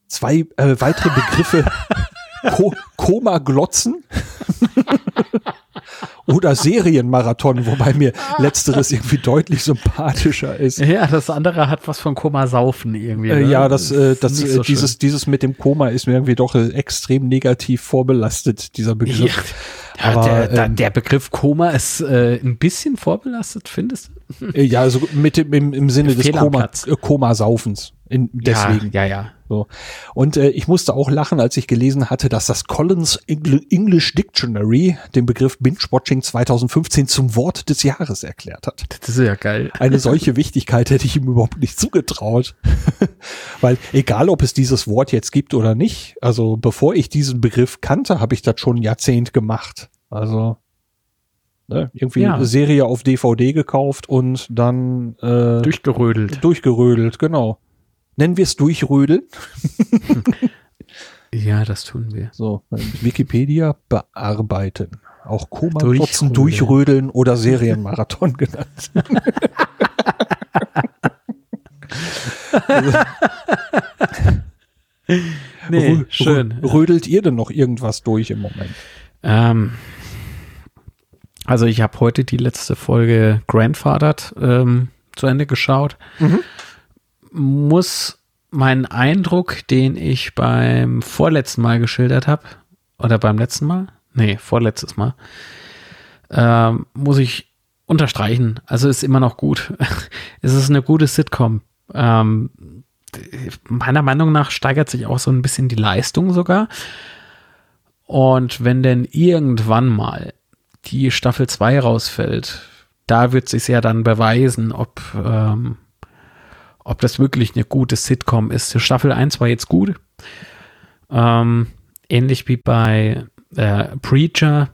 [SPEAKER 1] zwei äh, weitere Begriffe. [LAUGHS] Ko Koma-Glotzen oder Serienmarathon, wobei mir letzteres irgendwie deutlich sympathischer ist.
[SPEAKER 2] Ja, das andere hat was von Koma saufen irgendwie.
[SPEAKER 1] Äh,
[SPEAKER 2] ne?
[SPEAKER 1] ja, das, äh, das,
[SPEAKER 2] nicht
[SPEAKER 1] äh,
[SPEAKER 2] so
[SPEAKER 1] dieses, dieses mit dem Koma ist mir irgendwie doch äh, extrem negativ vorbelastet, dieser. Begriff.
[SPEAKER 2] Ja,
[SPEAKER 1] Aber,
[SPEAKER 2] der, der,
[SPEAKER 1] ähm,
[SPEAKER 2] der Begriff Koma ist äh, ein bisschen vorbelastet, findest du?
[SPEAKER 1] Äh, Ja, also mit dem, im, im Sinne des Koma, äh, Koma-Saufens. In, deswegen.
[SPEAKER 2] Ja, ja, ja.
[SPEAKER 1] So. Und äh, ich musste auch lachen, als ich gelesen hatte, dass das Collins Engl English Dictionary den Begriff Binge-Watching 2015 zum Wort des Jahres erklärt hat.
[SPEAKER 2] Das ist ja geil.
[SPEAKER 1] Eine [LAUGHS] solche Wichtigkeit hätte ich ihm überhaupt nicht zugetraut. [LAUGHS] Weil egal, ob es dieses Wort jetzt gibt oder nicht, also bevor ich diesen Begriff kannte, habe ich das schon ein Jahrzehnt gemacht. Also ne, irgendwie
[SPEAKER 2] Ja.
[SPEAKER 1] eine Serie auf DVD gekauft und dann äh,
[SPEAKER 2] Durchgerödelt.
[SPEAKER 1] durchgerödelt, genau. Nennen wir es durchrödeln. [LAUGHS]
[SPEAKER 2] Ja, das tun wir.
[SPEAKER 1] So, äh, Wikipedia bearbeiten. Auch
[SPEAKER 2] Durchrödeln.
[SPEAKER 1] Koma-Klotzen, durchrödeln oder Serienmarathon [LAUGHS] genannt.
[SPEAKER 2] Nee,
[SPEAKER 1] Rö-
[SPEAKER 2] schön.
[SPEAKER 1] rö- Rödelt ihr denn noch irgendwas durch im Moment?
[SPEAKER 2] Ähm, also ich habe heute die letzte Folge Grandfathered ähm, zu Ende geschaut. Muss meinen Eindruck, den ich beim vorletzten Mal geschildert habe, oder beim letzten Mal? Nee, vorletztes Mal, ähm, muss ich unterstreichen. Also ist immer noch gut. [LAUGHS] es ist eine gute Sitcom. Ähm, meiner Meinung nach steigert sich auch so ein bisschen die Leistung sogar. Und wenn denn irgendwann mal die Staffel 2 rausfällt, da wird sich ja dann beweisen, ob, ähm, ob das wirklich eine gute Sitcom ist. Staffel 1 war jetzt gut. Ähm, ähnlich wie bei äh, Preacher.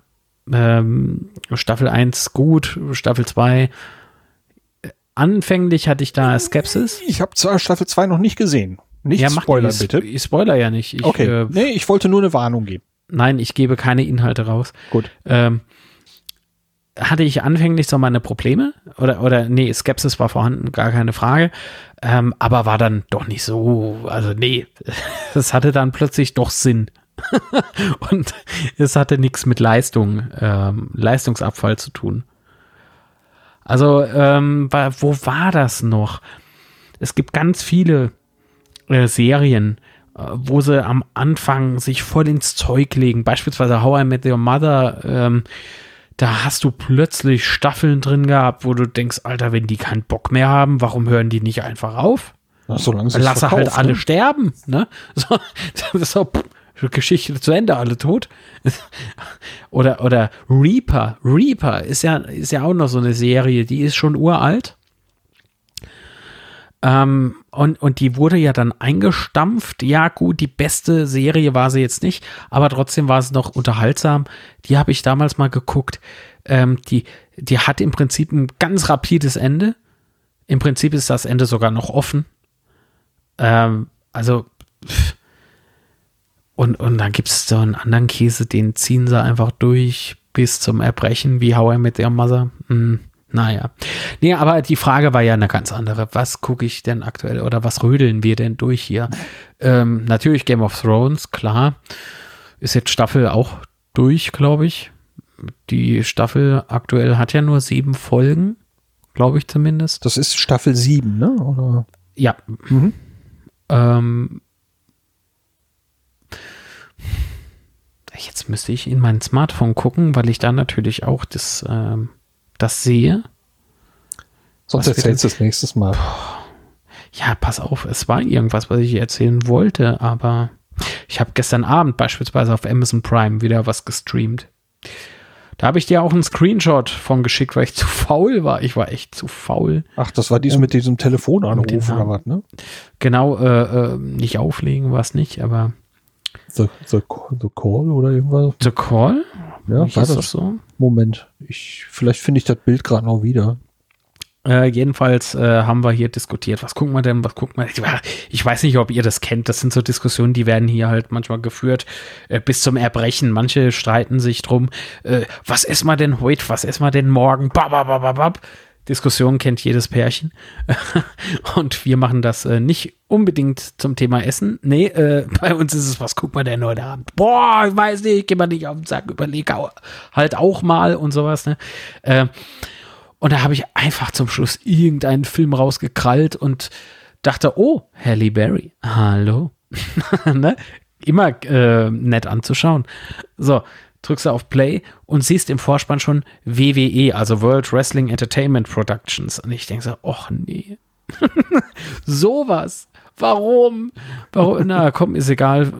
[SPEAKER 2] Ähm, Staffel 1 gut, Staffel 2 äh, anfänglich hatte ich da Skepsis.
[SPEAKER 1] Ich habe zwar Staffel 2 noch nicht gesehen. Nicht
[SPEAKER 2] ja, mach
[SPEAKER 1] Spoiler
[SPEAKER 2] ich,
[SPEAKER 1] bitte.
[SPEAKER 2] Ich spoiler ja nicht. Ich,
[SPEAKER 1] Okay.
[SPEAKER 2] äh,
[SPEAKER 1] nee, ich wollte nur eine Warnung geben.
[SPEAKER 2] nein, ich gebe keine Inhalte raus.
[SPEAKER 1] Gut.
[SPEAKER 2] Ähm, hatte ich anfänglich so meine Probleme oder oder nee, Skepsis war vorhanden, gar keine Frage, ähm, aber war dann doch nicht so, also nee, [LAUGHS] das hatte dann plötzlich doch Sinn [LAUGHS] und es hatte nichts mit Leistung, ähm, Leistungsabfall zu tun. Also ähm, wo war das noch? Es gibt ganz viele äh, Serien, äh, wo sie am Anfang sich voll ins Zeug legen. Beispielsweise How I Met Your Mother. Ähm, da hast du plötzlich Staffeln drin gehabt, wo du denkst, Alter, wenn die keinen Bock mehr haben, warum hören die nicht einfach auf?
[SPEAKER 1] Na, solange sie
[SPEAKER 2] Lass
[SPEAKER 1] es
[SPEAKER 2] halt
[SPEAKER 1] verkauft,
[SPEAKER 2] alle
[SPEAKER 1] ne?
[SPEAKER 2] sterben, ne? [LAUGHS] So, so, pff, Geschichte zu Ende, alle tot. [LAUGHS] oder, oder Reaper. Reaper ist ja, ist ja auch noch so eine Serie, die ist schon uralt. Ähm, und, und die wurde ja dann eingestampft. Ja, gut, die beste Serie war sie jetzt nicht, aber trotzdem war sie noch unterhaltsam. Die habe ich damals mal geguckt. Ähm, die, die hat im Prinzip ein ganz rapides Ende. Im Prinzip ist das Ende sogar noch offen. Ähm, also, und, und dann gibt es so einen anderen Käse, den ziehen sie einfach durch bis zum Erbrechen, wie How I Met Your Mother. Hm, naja. Nee, aber die Frage war ja eine ganz andere. Was gucke ich denn aktuell oder was rödeln wir denn durch hier? Ähm, natürlich Game of Thrones, klar. Ist jetzt Staffel auch durch, glaube ich. Die Staffel aktuell hat ja nur sieben Folgen, glaube ich zumindest.
[SPEAKER 1] Das ist Staffel sieben, ne? Oder?
[SPEAKER 2] Ja. Mhm. Ähm, jetzt müsste ich in mein Smartphone gucken, weil ich da natürlich auch das, ähm, das sehe.
[SPEAKER 1] Sonst erzählst du das nächstes Mal.
[SPEAKER 2] Ja, pass auf, es war irgendwas, was ich erzählen wollte, aber ich habe gestern Abend beispielsweise auf Amazon Prime wieder was gestreamt. Da habe ich dir auch einen Screenshot von geschickt, weil ich [LAUGHS] zu faul war. Ich war echt zu faul.
[SPEAKER 1] Ach, das war dies um, mit diesem Telefonanruf oder was, ne?
[SPEAKER 2] Genau, äh, äh, nicht auflegen war es nicht, aber.
[SPEAKER 1] The, the, the Call oder irgendwas?
[SPEAKER 2] The Call?
[SPEAKER 1] Ja, war das, das so? Moment, ich, vielleicht finde ich das Bild gerade noch wieder.
[SPEAKER 2] Äh, jedenfalls äh, haben wir hier diskutiert, was gucken wir denn, was gucken wir. Ich weiß nicht, ob ihr das kennt. Das sind so Diskussionen, die werden hier halt manchmal geführt äh, bis zum Erbrechen. Manche streiten sich drum, äh, was essen wir denn heute, was essen wir denn morgen? Bababababab. Diskussion kennt jedes Pärchen. [LAUGHS] Und wir machen das äh, nicht unbedingt zum Thema Essen. Nee, äh, [LAUGHS] bei uns ist es, was guckt man denn heute Abend? Boah, ich weiß nicht, geh mal nicht auf den Sack, überleg halt auch mal und sowas. Ne? Äh, und da habe ich einfach zum Schluss irgendeinen Film rausgekrallt und dachte, oh, Halle Berry, hallo. [LAUGHS] ne? Immer äh, nett anzuschauen. So, drückst du auf Play und siehst im Vorspann schon WWE, also World Wrestling Entertainment Productions. Und ich denke so, ach nee. [LAUGHS] Sowas. Warum? Warum? Na, komm, ist egal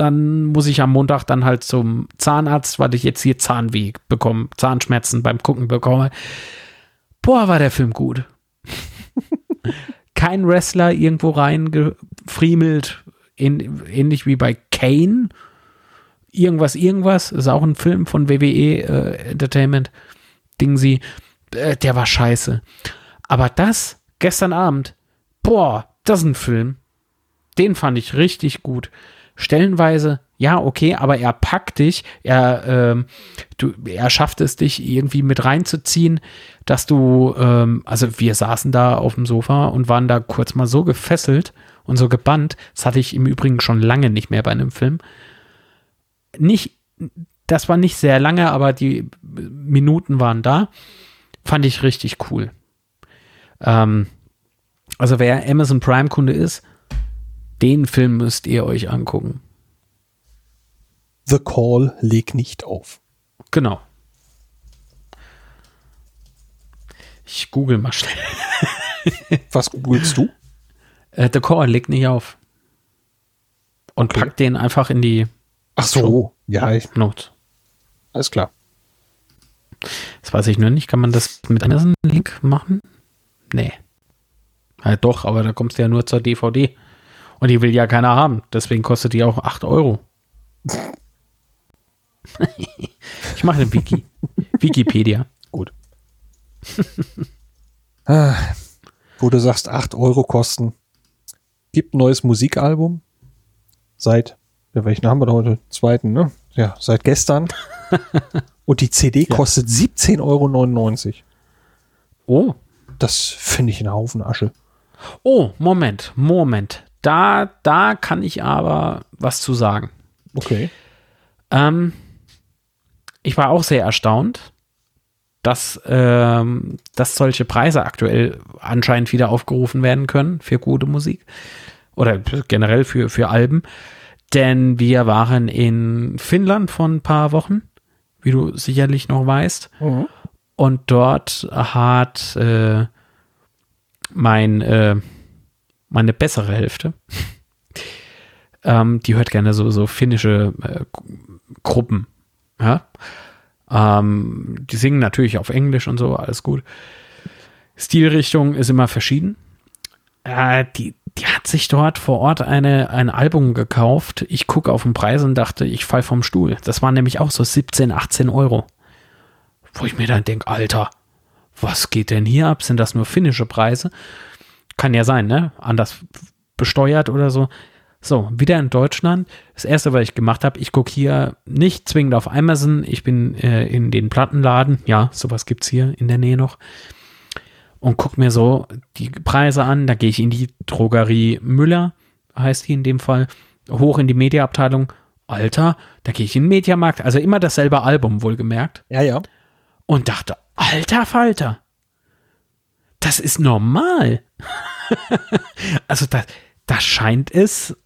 [SPEAKER 2] dann muss ich am Montag dann halt zum Zahnarzt, weil ich jetzt hier Zahnweh bekomme, Zahnschmerzen beim Gucken bekomme. Boah, war der Film gut. [LAUGHS] Kein Wrestler irgendwo reingefriemelt, ähnlich wie bei Kane. Irgendwas, irgendwas, ist auch ein Film von WWE äh, Entertainment. Ding sie, äh, der war scheiße. Aber das gestern Abend, boah, das ist ein Film. Den fand ich richtig gut stellenweise, ja, okay, aber er packt dich, er, ähm, du, er schafft es, dich irgendwie mit reinzuziehen, dass du, ähm, also wir saßen da auf dem Sofa und waren da kurz mal so gefesselt und so gebannt. Das hatte ich im Übrigen schon lange nicht mehr bei einem Film. Nicht, das war nicht sehr lange, aber die Minuten waren da. Fand ich richtig cool. Ähm, also wer Amazon Prime-Kunde ist, den Film müsst ihr euch angucken.
[SPEAKER 1] The Call leg nicht auf.
[SPEAKER 2] Genau. Ich google mal schnell. [LAUGHS]
[SPEAKER 1] Was googelst du?
[SPEAKER 2] Äh, The Call legt nicht auf. Und okay. pack den einfach in die.
[SPEAKER 1] Ach so, Show. ja. Ich,
[SPEAKER 2] Not.
[SPEAKER 1] Alles klar.
[SPEAKER 2] Das weiß ich nur nicht. Kann man das mit einem Link machen? Nee. Ja, doch, aber da kommst du ja nur zur DVD. Und die will ja keiner haben. Deswegen kostet die auch 8 Euro. [LAUGHS] ich mache eine Wiki. Wikipedia.
[SPEAKER 1] Gut. ah, wo du sagst, 8 Euro kosten. Gibt ein neues Musikalbum. Seit, ja, welchen haben wir da heute? Zweiten, ne? Ja, seit gestern. [LAUGHS] Und die CD ja. kostet 17,99 Euro.
[SPEAKER 2] Oh.
[SPEAKER 1] Das finde ich ein Haufen Asche.
[SPEAKER 2] Oh, Moment, Moment. Da, da kann ich aber was zu sagen.
[SPEAKER 1] Okay.
[SPEAKER 2] Ähm, ich war auch sehr erstaunt, dass, ähm, dass solche Preise aktuell anscheinend wieder aufgerufen werden können für gute Musik oder generell für, für Alben. Denn wir waren in Finnland vor ein paar Wochen, wie du sicherlich noch weißt. Mhm. Und dort hat äh, mein äh, meine bessere Hälfte, [LAUGHS] ähm, die hört gerne so, so finnische äh, Gruppen. Ja? Ähm, die singen natürlich auf Englisch und so, alles gut. Stilrichtung ist immer verschieden. Äh, die, die hat sich dort vor Ort eine, ein Album gekauft. Ich gucke auf den Preis und dachte, ich fall vom Stuhl. Das waren nämlich auch so 17, 18 Euro. Wo ich mir dann denke, Alter, was geht denn hier ab? Sind das nur finnische Preise? Kann ja sein, ne? Anders besteuert oder so. So, wieder in Deutschland. Das erste, was ich gemacht habe, ich gucke hier nicht zwingend auf Amazon. Ich bin äh, in den Plattenladen. Ja, sowas gibt es hier in der Nähe noch. Und gucke mir so die Preise an. Da gehe ich in die Drogerie Müller, heißt die in dem Fall, hoch in die Mediaabteilung. Alter, da gehe ich in den Mediamarkt. Also immer dasselbe Album, wohlgemerkt.
[SPEAKER 1] Ja, ja.
[SPEAKER 2] Und dachte, alter Falter, das ist normal. [LAUGHS] also da, da scheint es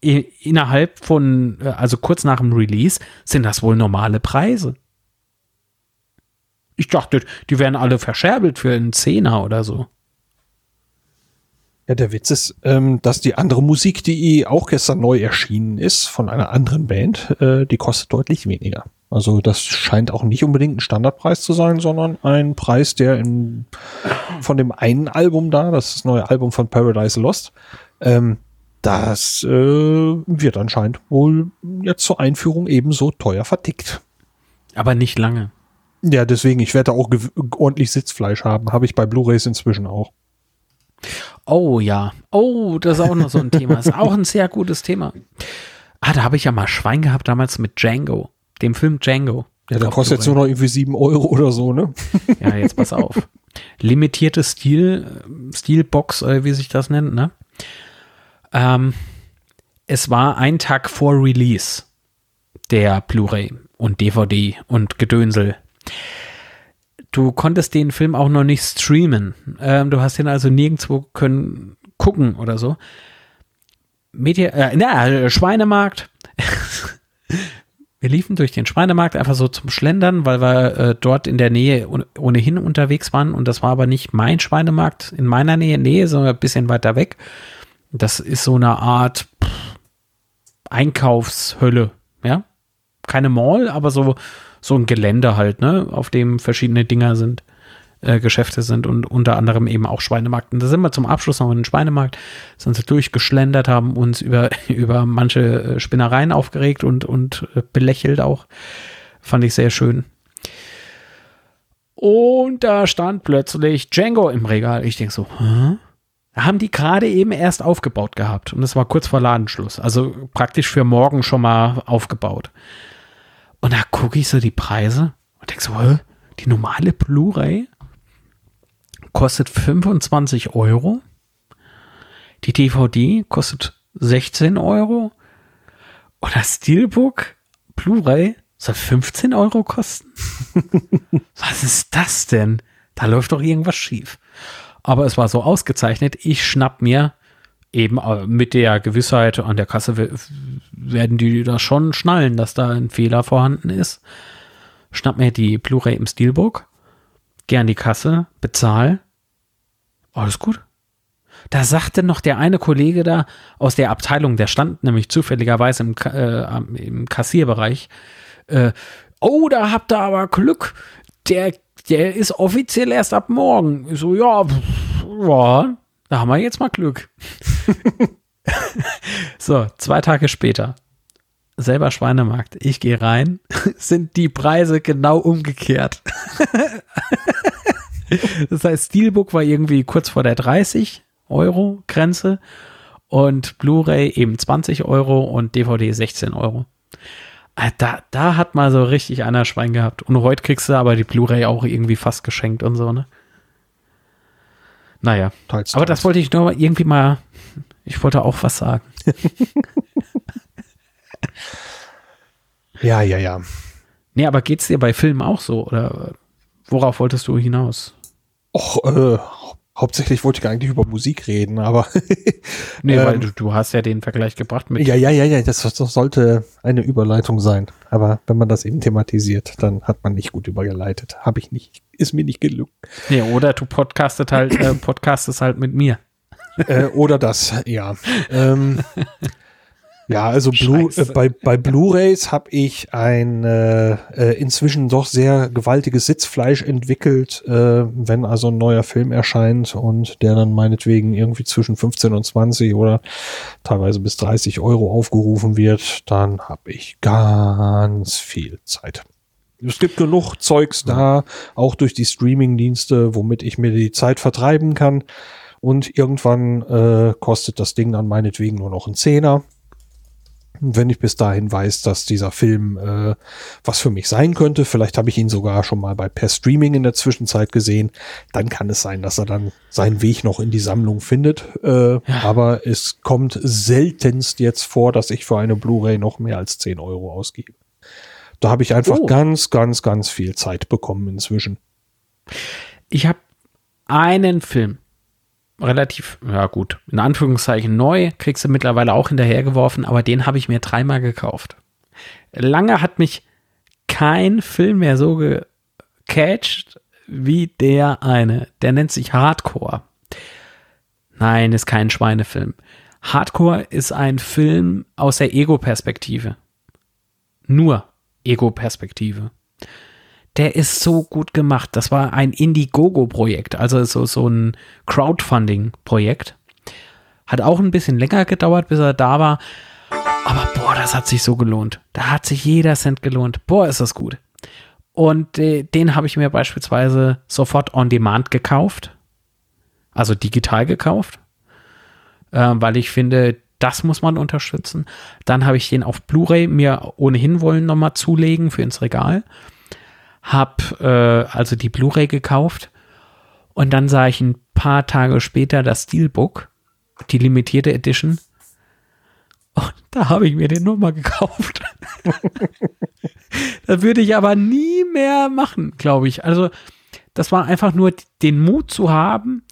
[SPEAKER 2] innerhalb von, äh, also kurz nach dem Release, sind das wohl normale Preise. Ich dachte, die werden alle verscherbelt für einen Zehner oder so.
[SPEAKER 1] Ja, der Witz ist, ähm, dass die andere Musik, die auch gestern neu erschienen ist, von einer anderen Band, äh, die kostet deutlich weniger. Also das scheint auch nicht unbedingt ein Standardpreis zu sein, sondern ein Preis, der in, von dem einen Album da, das, ist das neue Album von Paradise Lost, ähm, das äh, wird anscheinend wohl jetzt zur Einführung ebenso teuer vertickt.
[SPEAKER 2] Aber nicht lange.
[SPEAKER 1] Ja, deswegen, ich werde auch ordentlich Sitzfleisch haben. Habe ich bei Blu-rays inzwischen auch.
[SPEAKER 2] Oh ja. Oh, das ist auch noch so ein Thema. Das ist auch ein sehr gutes Thema. Ah, da habe ich ja mal Schwein gehabt damals mit Django, dem Film Django.
[SPEAKER 1] Ja, der kostet jetzt nur noch irgendwie sieben Euro oder so, ne? [LAUGHS]
[SPEAKER 2] Ja, jetzt pass auf. Limitierte Stil, Stilbox, wie sich das nennt, ne? Ähm, es war ein Tag vor Release der Blu-ray und DVD und Gedönsel. Du konntest den Film auch noch nicht streamen. Ähm, du hast ihn also nirgendwo können gucken oder so. Media, äh, na, Schweinemarkt. [LAUGHS] wir liefen durch den Schweinemarkt einfach so zum Schlendern, weil wir äh, dort in der Nähe ohnehin unterwegs waren. Und das war aber nicht mein Schweinemarkt in meiner Nähe, Nähe, sondern ein bisschen weiter weg. Das ist so eine Art Einkaufshölle, ja. Keine Mall, aber so, so ein Gelände halt, ne, auf dem verschiedene Dinger sind, äh, Geschäfte sind und unter anderem eben auch Schweinemarkt. Und da sind wir zum Abschluss noch in den Schweinemarkt, sind sie durchgeschlendert, haben uns über, [LAUGHS] über manche äh, Spinnereien aufgeregt und, und äh, belächelt auch. Fand ich sehr schön. Und da stand plötzlich Django im Regal. Ich denke so, Hä? haben die gerade eben erst aufgebaut gehabt und es war kurz vor Ladenschluss. Also praktisch für morgen schon mal aufgebaut. Und da gucke ich so die Preise und denke so, Hä? die normale Blu-ray kostet 25 Euro. Die DVD kostet 16 Euro. Und das Steelbook Blu-ray soll 15 Euro kosten. [LAUGHS] Was ist das denn? Da läuft doch irgendwas schief aber es war so ausgezeichnet. Ich schnapp mir eben äh, mit der Gewissheit, an der Kasse werden die das schon schnallen, dass da ein Fehler vorhanden ist. Schnapp mir die Blu-ray im Steelbook, geh an die Kasse, bezahl. Alles gut. Da sagte noch der eine Kollege da aus der Abteilung, der stand nämlich zufälligerweise im, äh, im Kassierbereich. Äh, oh, da habt ihr aber Glück. Der der ist offiziell erst ab morgen. Ich so, ja, ja, da haben wir jetzt mal Glück. [LAUGHS] so, zwei Tage später. Selber Schweinemarkt. Ich gehe rein, [LAUGHS] sind die Preise genau umgekehrt. [LAUGHS] [LAUGHS] das heißt, Steelbook war irgendwie kurz vor der 30 Euro Grenze und Blu-ray eben 20 Euro und DVD 16 Euro. Ah, da, da hat mal so richtig einer Schwein gehabt. Und heute kriegst du aber die Blu-ray auch irgendwie fast geschenkt und so, ne? Naja. Teils, aber das wollte ich nur irgendwie mal, ich wollte auch was sagen. [LAUGHS]
[SPEAKER 1] ja, ja, ja.
[SPEAKER 2] Nee, aber geht's dir bei Filmen auch so? Oder worauf wolltest du hinaus?
[SPEAKER 1] Och, äh, Hauptsächlich wollte ich eigentlich über Musik reden, aber. [LAUGHS]
[SPEAKER 2] nee, ähm, weil du, du hast ja den Vergleich gebracht mit.
[SPEAKER 1] Ja, ja, ja, ja, das, das sollte eine Überleitung sein. Aber wenn man das eben thematisiert, dann hat man nicht gut übergeleitet. Habe ich nicht, ist mir nicht gelungen.
[SPEAKER 2] Nee, oder du podcastet halt, äh, [CLEARS THROAT] podcastest halt mit mir.
[SPEAKER 1] Äh, oder das, ja. ähm, [LAUGHS] Ja, also Blu äh, bei, bei Blu-rays habe ich ein äh, äh, inzwischen doch sehr gewaltiges Sitzfleisch entwickelt, äh, wenn also ein neuer Film erscheint und der dann meinetwegen irgendwie zwischen 15 und 20 oder teilweise bis 30 Euro aufgerufen wird, dann habe ich ganz viel Zeit. Es gibt genug Zeugs da, auch durch die Streaming-Dienste, womit ich mir die Zeit vertreiben kann. Und irgendwann äh, kostet das Ding dann meinetwegen nur noch einen Zehner wenn ich bis dahin weiß, dass dieser Film äh, was für mich sein könnte, vielleicht habe ich ihn sogar schon mal bei per Streaming in der Zwischenzeit gesehen, dann kann es sein, dass er dann seinen Weg noch in die Sammlung findet. Äh, ja. Aber es kommt seltenst jetzt vor, dass ich für eine Blu-ray noch mehr als 10 Euro ausgebe. Da habe ich einfach oh. ganz, ganz, ganz viel Zeit bekommen inzwischen.
[SPEAKER 2] Ich habe einen Film, relativ, ja gut, in Anführungszeichen neu, kriegst du mittlerweile auch hinterhergeworfen, aber den habe ich mir dreimal gekauft. Lange hat mich kein Film mehr so gecatcht wie der eine. Der nennt sich Hardcore. Nein, ist kein Schweinefilm. Hardcore ist ein Film aus der Ego-Perspektive. Nur Ego-Perspektive der ist so gut gemacht. Das war ein Indiegogo-Projekt, also so, so ein Crowdfunding-Projekt. Hat auch ein bisschen länger gedauert, bis er da war. Aber boah, das hat sich so gelohnt. Da hat sich jeder Cent gelohnt. Boah, ist das gut. Und äh, den habe ich mir beispielsweise sofort on demand gekauft. Also digital gekauft. Äh, weil ich finde, das muss man unterstützen. Dann habe ich den auf Blu-ray mir ohnehin wollen nochmal zulegen für ins Regal habe äh, also die Blu-ray gekauft und dann sah ich ein paar Tage später das Steelbook, die limitierte Edition. Und da habe ich mir den nochmal gekauft. [LAUGHS] das würde ich aber nie mehr machen, glaube ich. Also das war einfach nur den Mut zu haben,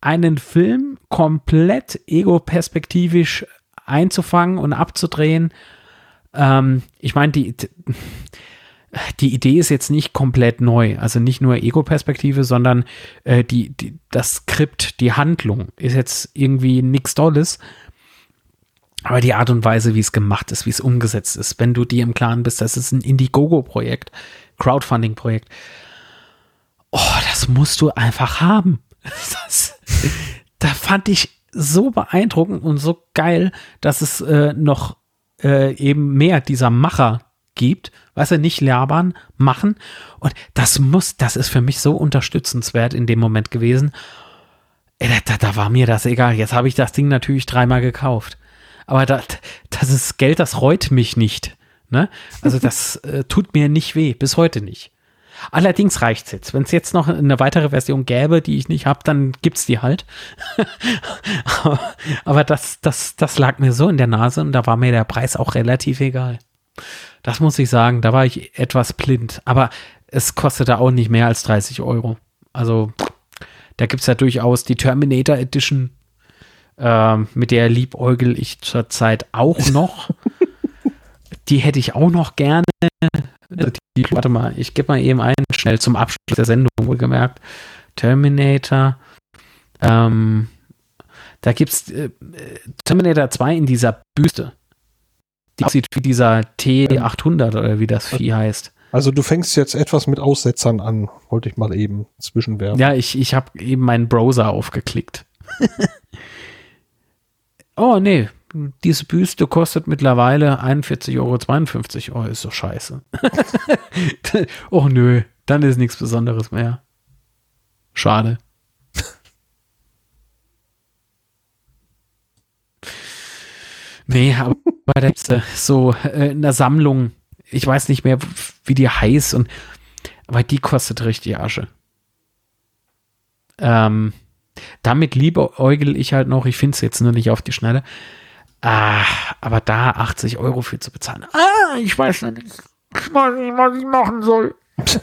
[SPEAKER 2] einen Film komplett ego-perspektivisch einzufangen und abzudrehen. Ähm, ich meine, die, die Idee ist jetzt nicht komplett neu. Also nicht nur Ego-Perspektive, sondern äh, die, die, das Skript, die Handlung ist jetzt irgendwie nichts Tolles. Aber die Art und Weise, wie es gemacht ist, wie es umgesetzt ist, wenn du dir im Klaren bist, das ist ein Indiegogo-Projekt, Crowdfunding-Projekt. Oh, das musst du einfach haben. [LAUGHS] Das, da fand ich so beeindruckend und so geil, dass es äh, noch äh, eben mehr dieser Macher gibt, weißt du, nicht labern, machen. Und das muss, das ist für mich so unterstützenswert in dem Moment gewesen. Da, da war mir das egal. Jetzt habe ich das Ding natürlich dreimal gekauft. Aber das, das ist Geld, das reut mich nicht. Ne? Also das [LAUGHS] äh, tut mir nicht weh, bis heute nicht. Allerdings reicht es jetzt. Wenn es jetzt noch eine weitere Version gäbe, die ich nicht habe, dann gibt es die halt. aber, [LAUGHS] aber das, das, das lag mir so in der Nase und da war mir der Preis auch relativ egal. Das muss ich sagen, da war ich etwas blind. Aber es kostete auch nicht mehr als 30 Euro. Also da gibt es ja durchaus die Terminator Edition, äh, mit der liebäugel ich zurzeit auch noch. [LAUGHS] die hätte ich auch noch gerne. Die, warte mal, ich gebe mal eben ein, schnell zum Abschluss der Sendung wohlgemerkt. Terminator. Ähm, da gibt es äh, Terminator 2 in dieser Büste aussieht wie dieser T800 oder wie das Vieh heißt.
[SPEAKER 1] Also du fängst jetzt etwas mit Aussetzern an, wollte ich mal eben zwischenwerfen.
[SPEAKER 2] Ja, ich, ich habe eben meinen Browser aufgeklickt. [LAUGHS] oh, nee, diese Büste kostet mittlerweile 41,52 Euro. Oh, ist so scheiße. [LAUGHS] oh nö, dann ist nichts Besonderes mehr. Schade. Nee, aber da ist so äh, in der Sammlung, ich weiß nicht mehr, wie die heißt, und aber die kostet richtig Asche. Ähm, damit liebäugel ich halt noch, ich finde es jetzt nur nicht auf die Schnelle. Ah, aber da 80 Euro für zu bezahlen. Ah, ich weiß nicht. Ich weiß nicht, was ich machen soll. [LAUGHS]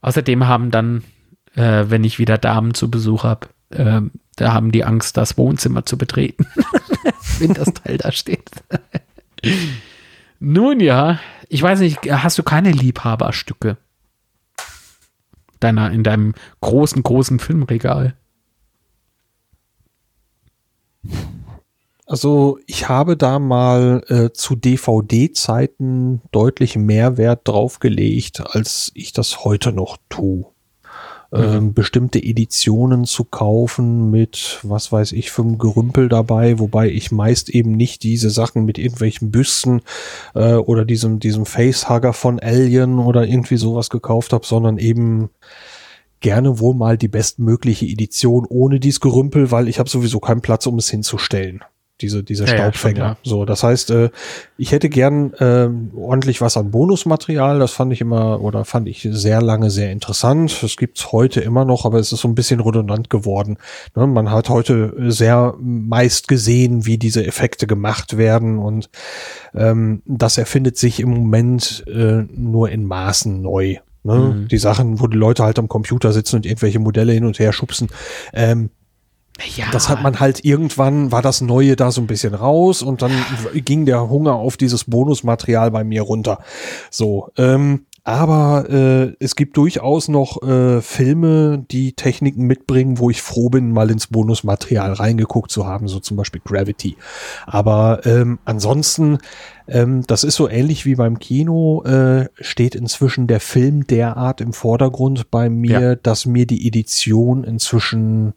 [SPEAKER 2] Außerdem haben dann, äh, wenn ich wieder Damen zu Besuch habe, äh, da haben die Angst, das Wohnzimmer zu betreten, [LAUGHS] wenn das Teil da steht. Nun ja, ich weiß nicht, hast du keine Liebhaberstücke? Deiner, in deinem großen, großen Filmregal?
[SPEAKER 1] Also ich habe da mal äh, zu DVD-Zeiten deutlich mehr Wert draufgelegt, als ich das heute noch tue. Mhm. Ähm, bestimmte Editionen zu kaufen mit, was weiß ich, für ein Gerümpel dabei, wobei ich meist eben nicht diese Sachen mit irgendwelchen Büsten äh, oder diesem, diesem Facehugger von Alien oder irgendwie sowas gekauft habe, sondern eben gerne wohl mal die bestmögliche Edition ohne dies Gerümpel, weil ich habe sowieso keinen Platz, um es hinzustellen diese, diese ja, Staubfänger. Ja, so, das heißt, äh, ich hätte gern äh, ordentlich was an Bonusmaterial. Das fand ich immer oder fand ich sehr lange sehr interessant. Das gibt's heute immer noch, aber es ist so ein bisschen redundant geworden. Ne? Man hat heute sehr meist gesehen, wie diese Effekte gemacht werden und ähm, das erfindet sich im Moment äh, nur in Maßen neu. Ne? Mhm. Die Sachen, wo die Leute halt am Computer sitzen und irgendwelche Modelle hin und her schubsen. Ähm, ja. Das hat man halt irgendwann, war das Neue da so ein bisschen raus und dann ging der Hunger auf dieses Bonusmaterial bei mir runter. So, ähm, aber äh, es gibt durchaus noch äh, Filme, die Techniken mitbringen, wo ich froh bin, mal ins Bonusmaterial reingeguckt zu haben, so zum Beispiel Gravity. Aber ähm, ansonsten, ähm, das ist so ähnlich wie beim Kino, äh, steht inzwischen der Film derart im Vordergrund bei mir, ja. dass mir die Edition inzwischen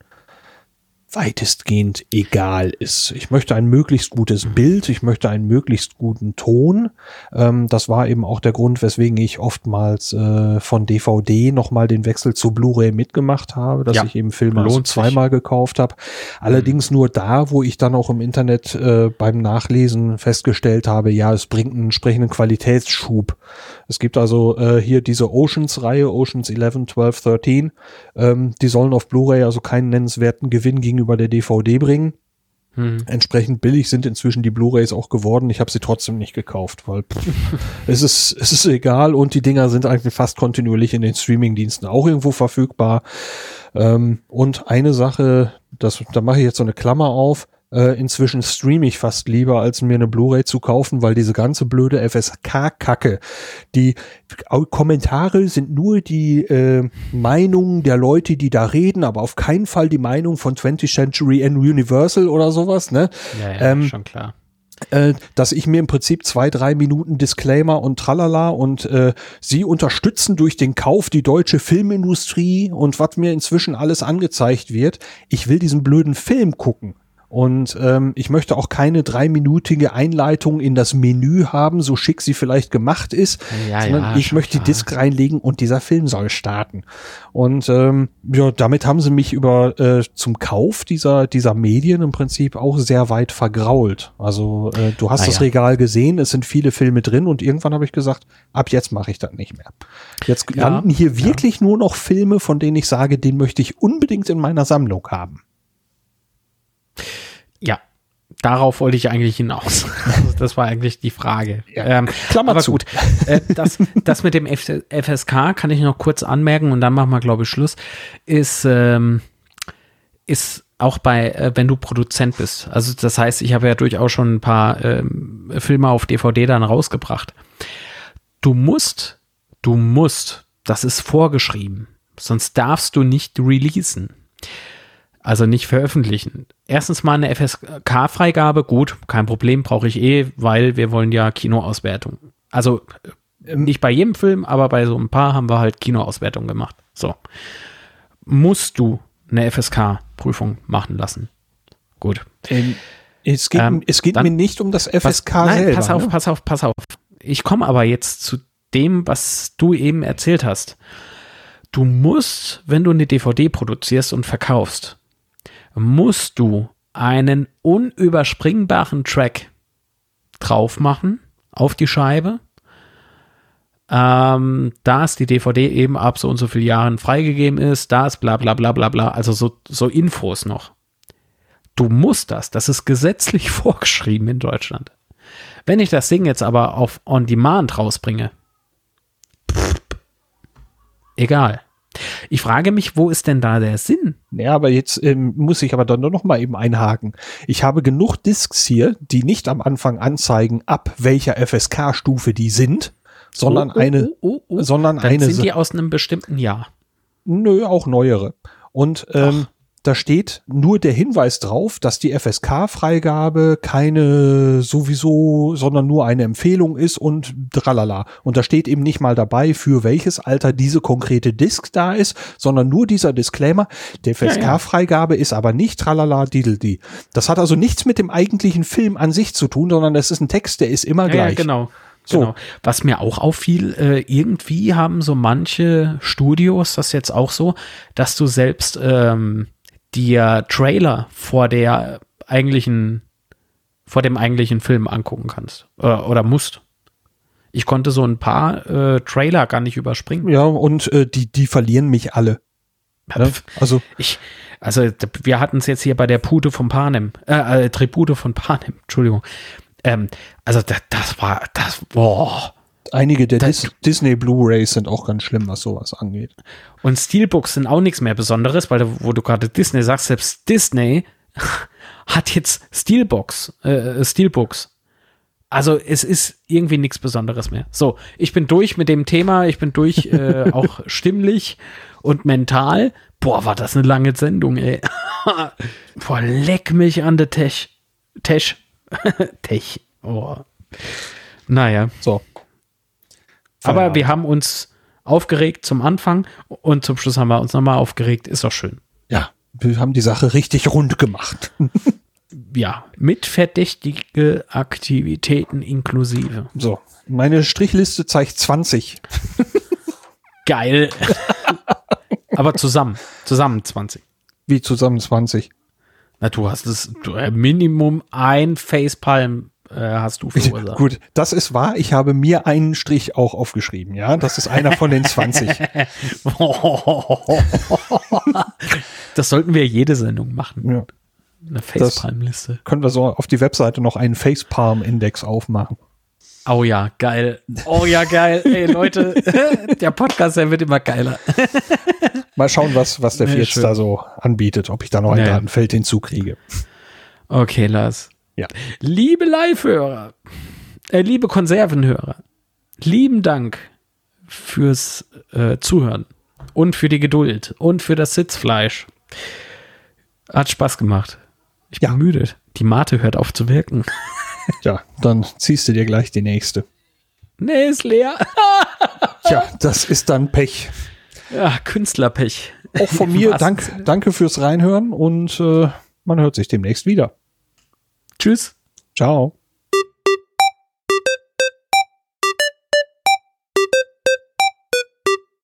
[SPEAKER 1] weitestgehend egal ist. Ich möchte ein möglichst gutes. Bild, ich möchte einen möglichst guten Ton. Ähm, das war eben auch der Grund, weswegen ich oftmals äh, von DVD nochmal den Wechsel zu Blu-ray mitgemacht habe, dass ja, ich eben Filme also zweimal gekauft habe. Allerdings mhm. nur da, wo ich dann auch im Internet äh, beim Nachlesen festgestellt habe, ja, es bringt einen entsprechenden Qualitätsschub. Es gibt also äh, hier diese Oceans-Reihe, Oceans 11, 12, 13. Ähm, die sollen auf Blu-ray also keinen nennenswerten Gewinn gegen gegenüber der DVD bringen. Hm. Entsprechend billig sind inzwischen die Blu-rays auch geworden. Ich habe sie trotzdem nicht gekauft, weil pff, [LAUGHS] es ist es ist egal und die Dinger sind eigentlich fast kontinuierlich in den Streaming-Diensten auch irgendwo verfügbar. Ähm, und eine Sache, das da mache ich jetzt so eine Klammer auf. Äh, inzwischen streame ich fast lieber, als mir eine Blu-ray zu kaufen, weil diese ganze blöde FSK-Kacke, die Kommentare sind nur die äh, Meinungen der Leute, die da reden, aber auf keinen Fall die Meinung von 20th Century and Universal oder sowas, ne?
[SPEAKER 2] Ja, ja, ähm, schon klar
[SPEAKER 1] äh, dass ich mir im Prinzip zwei, drei Minuten Disclaimer und tralala und äh, sie unterstützen durch den Kauf die deutsche Filmindustrie und was mir inzwischen alles angezeigt wird. Ich will diesen blöden Film gucken. Und ähm, ich möchte auch keine dreiminütige Einleitung in das Menü haben, so schick sie vielleicht gemacht ist, ja, sondern ja, ich möchte klar. die Disk reinlegen und dieser Film soll starten. Und ähm, ja, damit haben sie mich über äh, zum Kauf dieser dieser Medien im Prinzip auch sehr weit vergrault. Also äh, du hast ah, das ja. Regal gesehen, es sind viele Filme drin und irgendwann habe ich gesagt, ab jetzt mache ich das nicht mehr. Jetzt landen hier wirklich nur noch Filme, von denen ich sage, den möchte ich unbedingt in meiner Sammlung haben.
[SPEAKER 2] Ja, darauf wollte ich eigentlich hinaus. [LAUGHS] Also das war eigentlich die Frage. Ja, ähm, Klammer aber zu. gut, äh, das, das mit dem F FSK kann ich noch kurz anmerken und dann machen wir, glaube ich, Schluss. Ist, ähm, ist auch bei, äh, wenn du Produzent bist. Also das heißt, ich habe ja durchaus schon ein paar ähm, Filme auf DVD dann rausgebracht. Du musst, du musst, das ist vorgeschrieben, sonst darfst du nicht releasen. Also nicht veröffentlichen. Erstens mal eine FSK-Freigabe, gut, kein Problem, brauche ich eh, weil wir wollen ja Kinoauswertung. Also ähm, nicht bei jedem Film, aber bei so ein paar haben wir halt Kinoauswertung gemacht. So. Musst du eine FSK-Prüfung machen lassen. Gut.
[SPEAKER 1] Ähm, es geht, ähm, es geht dann, mir nicht um das FSK was, nein, selber.
[SPEAKER 2] Pass auf, ne? pass auf, pass auf. Ich komme aber jetzt zu dem, was du eben erzählt hast. Du musst, wenn du eine DVD produzierst und verkaufst, musst du einen unüberspringbaren Track drauf machen auf die Scheibe. Ähm, da es die DVD eben ab so und so vielen Jahren freigegeben ist, da ist bla bla bla bla bla, also so, so Infos noch. Du musst das, das ist gesetzlich [LAUGHS] vorgeschrieben in Deutschland. Wenn ich das Ding jetzt aber auf On Demand rausbringe, pff, egal. Ich frage mich, wo ist denn da der Sinn?
[SPEAKER 1] Ja, aber jetzt ähm, muss ich aber dann noch mal eben einhaken. Ich habe genug Disks hier, die nicht am Anfang anzeigen, ab welcher FSK-Stufe die sind, sondern oh, oh, eine, oh, oh, oh. sondern
[SPEAKER 2] dann
[SPEAKER 1] eine.
[SPEAKER 2] Sind die aus einem bestimmten Jahr?
[SPEAKER 1] Nö, auch neuere. Und ähm, da steht nur der Hinweis drauf, dass die FSK-Freigabe keine sowieso, sondern nur eine Empfehlung ist und tralala. Und da steht eben nicht mal dabei, für welches Alter diese konkrete Disk da ist, sondern nur dieser Disclaimer, der FSK-Freigabe ist aber nicht tralala diddledi. Das hat also nichts mit dem eigentlichen Film an sich zu tun, sondern das ist ein Text, der ist immer
[SPEAKER 2] Ja,
[SPEAKER 1] gleich.
[SPEAKER 2] ja, genau.
[SPEAKER 1] So.
[SPEAKER 2] Genau. Was mir auch auffiel, äh, irgendwie haben so manche Studios das jetzt auch so, dass du selbst ähm, dir Trailer vor der eigentlichen, vor dem eigentlichen Film angucken kannst äh, oder musst. Ich konnte so ein paar äh, Trailer gar nicht überspringen.
[SPEAKER 1] Ja, und äh, die, die verlieren mich alle. Ne? Also,
[SPEAKER 2] Ich, also wir hatten es jetzt hier bei der Pute von Panem, äh, äh, Tribute von Panem, [LAUGHS] Entschuldigung. Ähm, also das, das war, das, boah.
[SPEAKER 1] Einige der Dis Disney Blu-Rays sind auch ganz schlimm, was sowas angeht.
[SPEAKER 2] Und Steelbooks sind auch nichts mehr Besonderes, weil wo du gerade Disney sagst, selbst Disney [LAUGHS] hat jetzt Steelbox, äh, Steelbooks. Also es ist irgendwie nichts Besonderes mehr. So, ich bin durch mit dem Thema, ich bin durch äh, [LAUGHS] auch stimmlich und mental. Boah, war das eine lange Sendung, ey. [LAUGHS] Boah, leck mich an der Tech. Tech. Tech. Oh. Naja.
[SPEAKER 1] So.
[SPEAKER 2] Aber wir haben uns aufgeregt zum Anfang und zum Schluss haben wir uns nochmal aufgeregt. Ist doch schön.
[SPEAKER 1] Ja, wir haben die Sache richtig rund gemacht. [LAUGHS]
[SPEAKER 2] Ja, mit verdächtige Aktivitäten inklusive.
[SPEAKER 1] So, meine Strichliste zeigt 20.
[SPEAKER 2] Geil. [LAUGHS] Aber zusammen. Zusammen 20.
[SPEAKER 1] Wie zusammen 20.
[SPEAKER 2] Na, du hast es, du, äh, Minimum ein Facepalm hast du verursacht.
[SPEAKER 1] Gut, das ist wahr. Ich habe mir einen Strich auch aufgeschrieben. Ja, das ist einer von den 20. [LAUGHS]
[SPEAKER 2] Das sollten wir jede Sendung machen.
[SPEAKER 1] Ja.
[SPEAKER 2] Eine Facepalm-Liste.
[SPEAKER 1] Können wir so auf die Webseite noch einen Facepalm-Index aufmachen.
[SPEAKER 2] Oh ja, geil. Oh ja, geil. Ey, Leute, [LAUGHS] der Podcast, der wird immer geiler. [LAUGHS]
[SPEAKER 1] Mal schauen, was, was der Fietz
[SPEAKER 2] schön.
[SPEAKER 1] da so anbietet, ob ich da noch ein
[SPEAKER 2] ja.
[SPEAKER 1] Datenfeld hinzukriege.
[SPEAKER 2] Okay, Lars.
[SPEAKER 1] Ja.
[SPEAKER 2] Liebe Live-Hörer, äh, liebe Konservenhörer, lieben Dank fürs äh, Zuhören und für die Geduld und für das Sitzfleisch. Hat Spaß gemacht. Ich bin
[SPEAKER 1] Ja.
[SPEAKER 2] müde. Die Mate hört auf zu wirken. [LAUGHS]
[SPEAKER 1] Ja, dann ziehst du dir gleich die nächste.
[SPEAKER 2] nee, ist leer. [LAUGHS]
[SPEAKER 1] Tja, das ist dann Pech.
[SPEAKER 2] ja, Künstlerpech.
[SPEAKER 1] Auch von mir, [LAUGHS] dank, danke fürs Reinhören und äh, man hört sich demnächst wieder.
[SPEAKER 2] Tschüss.
[SPEAKER 1] Ciao.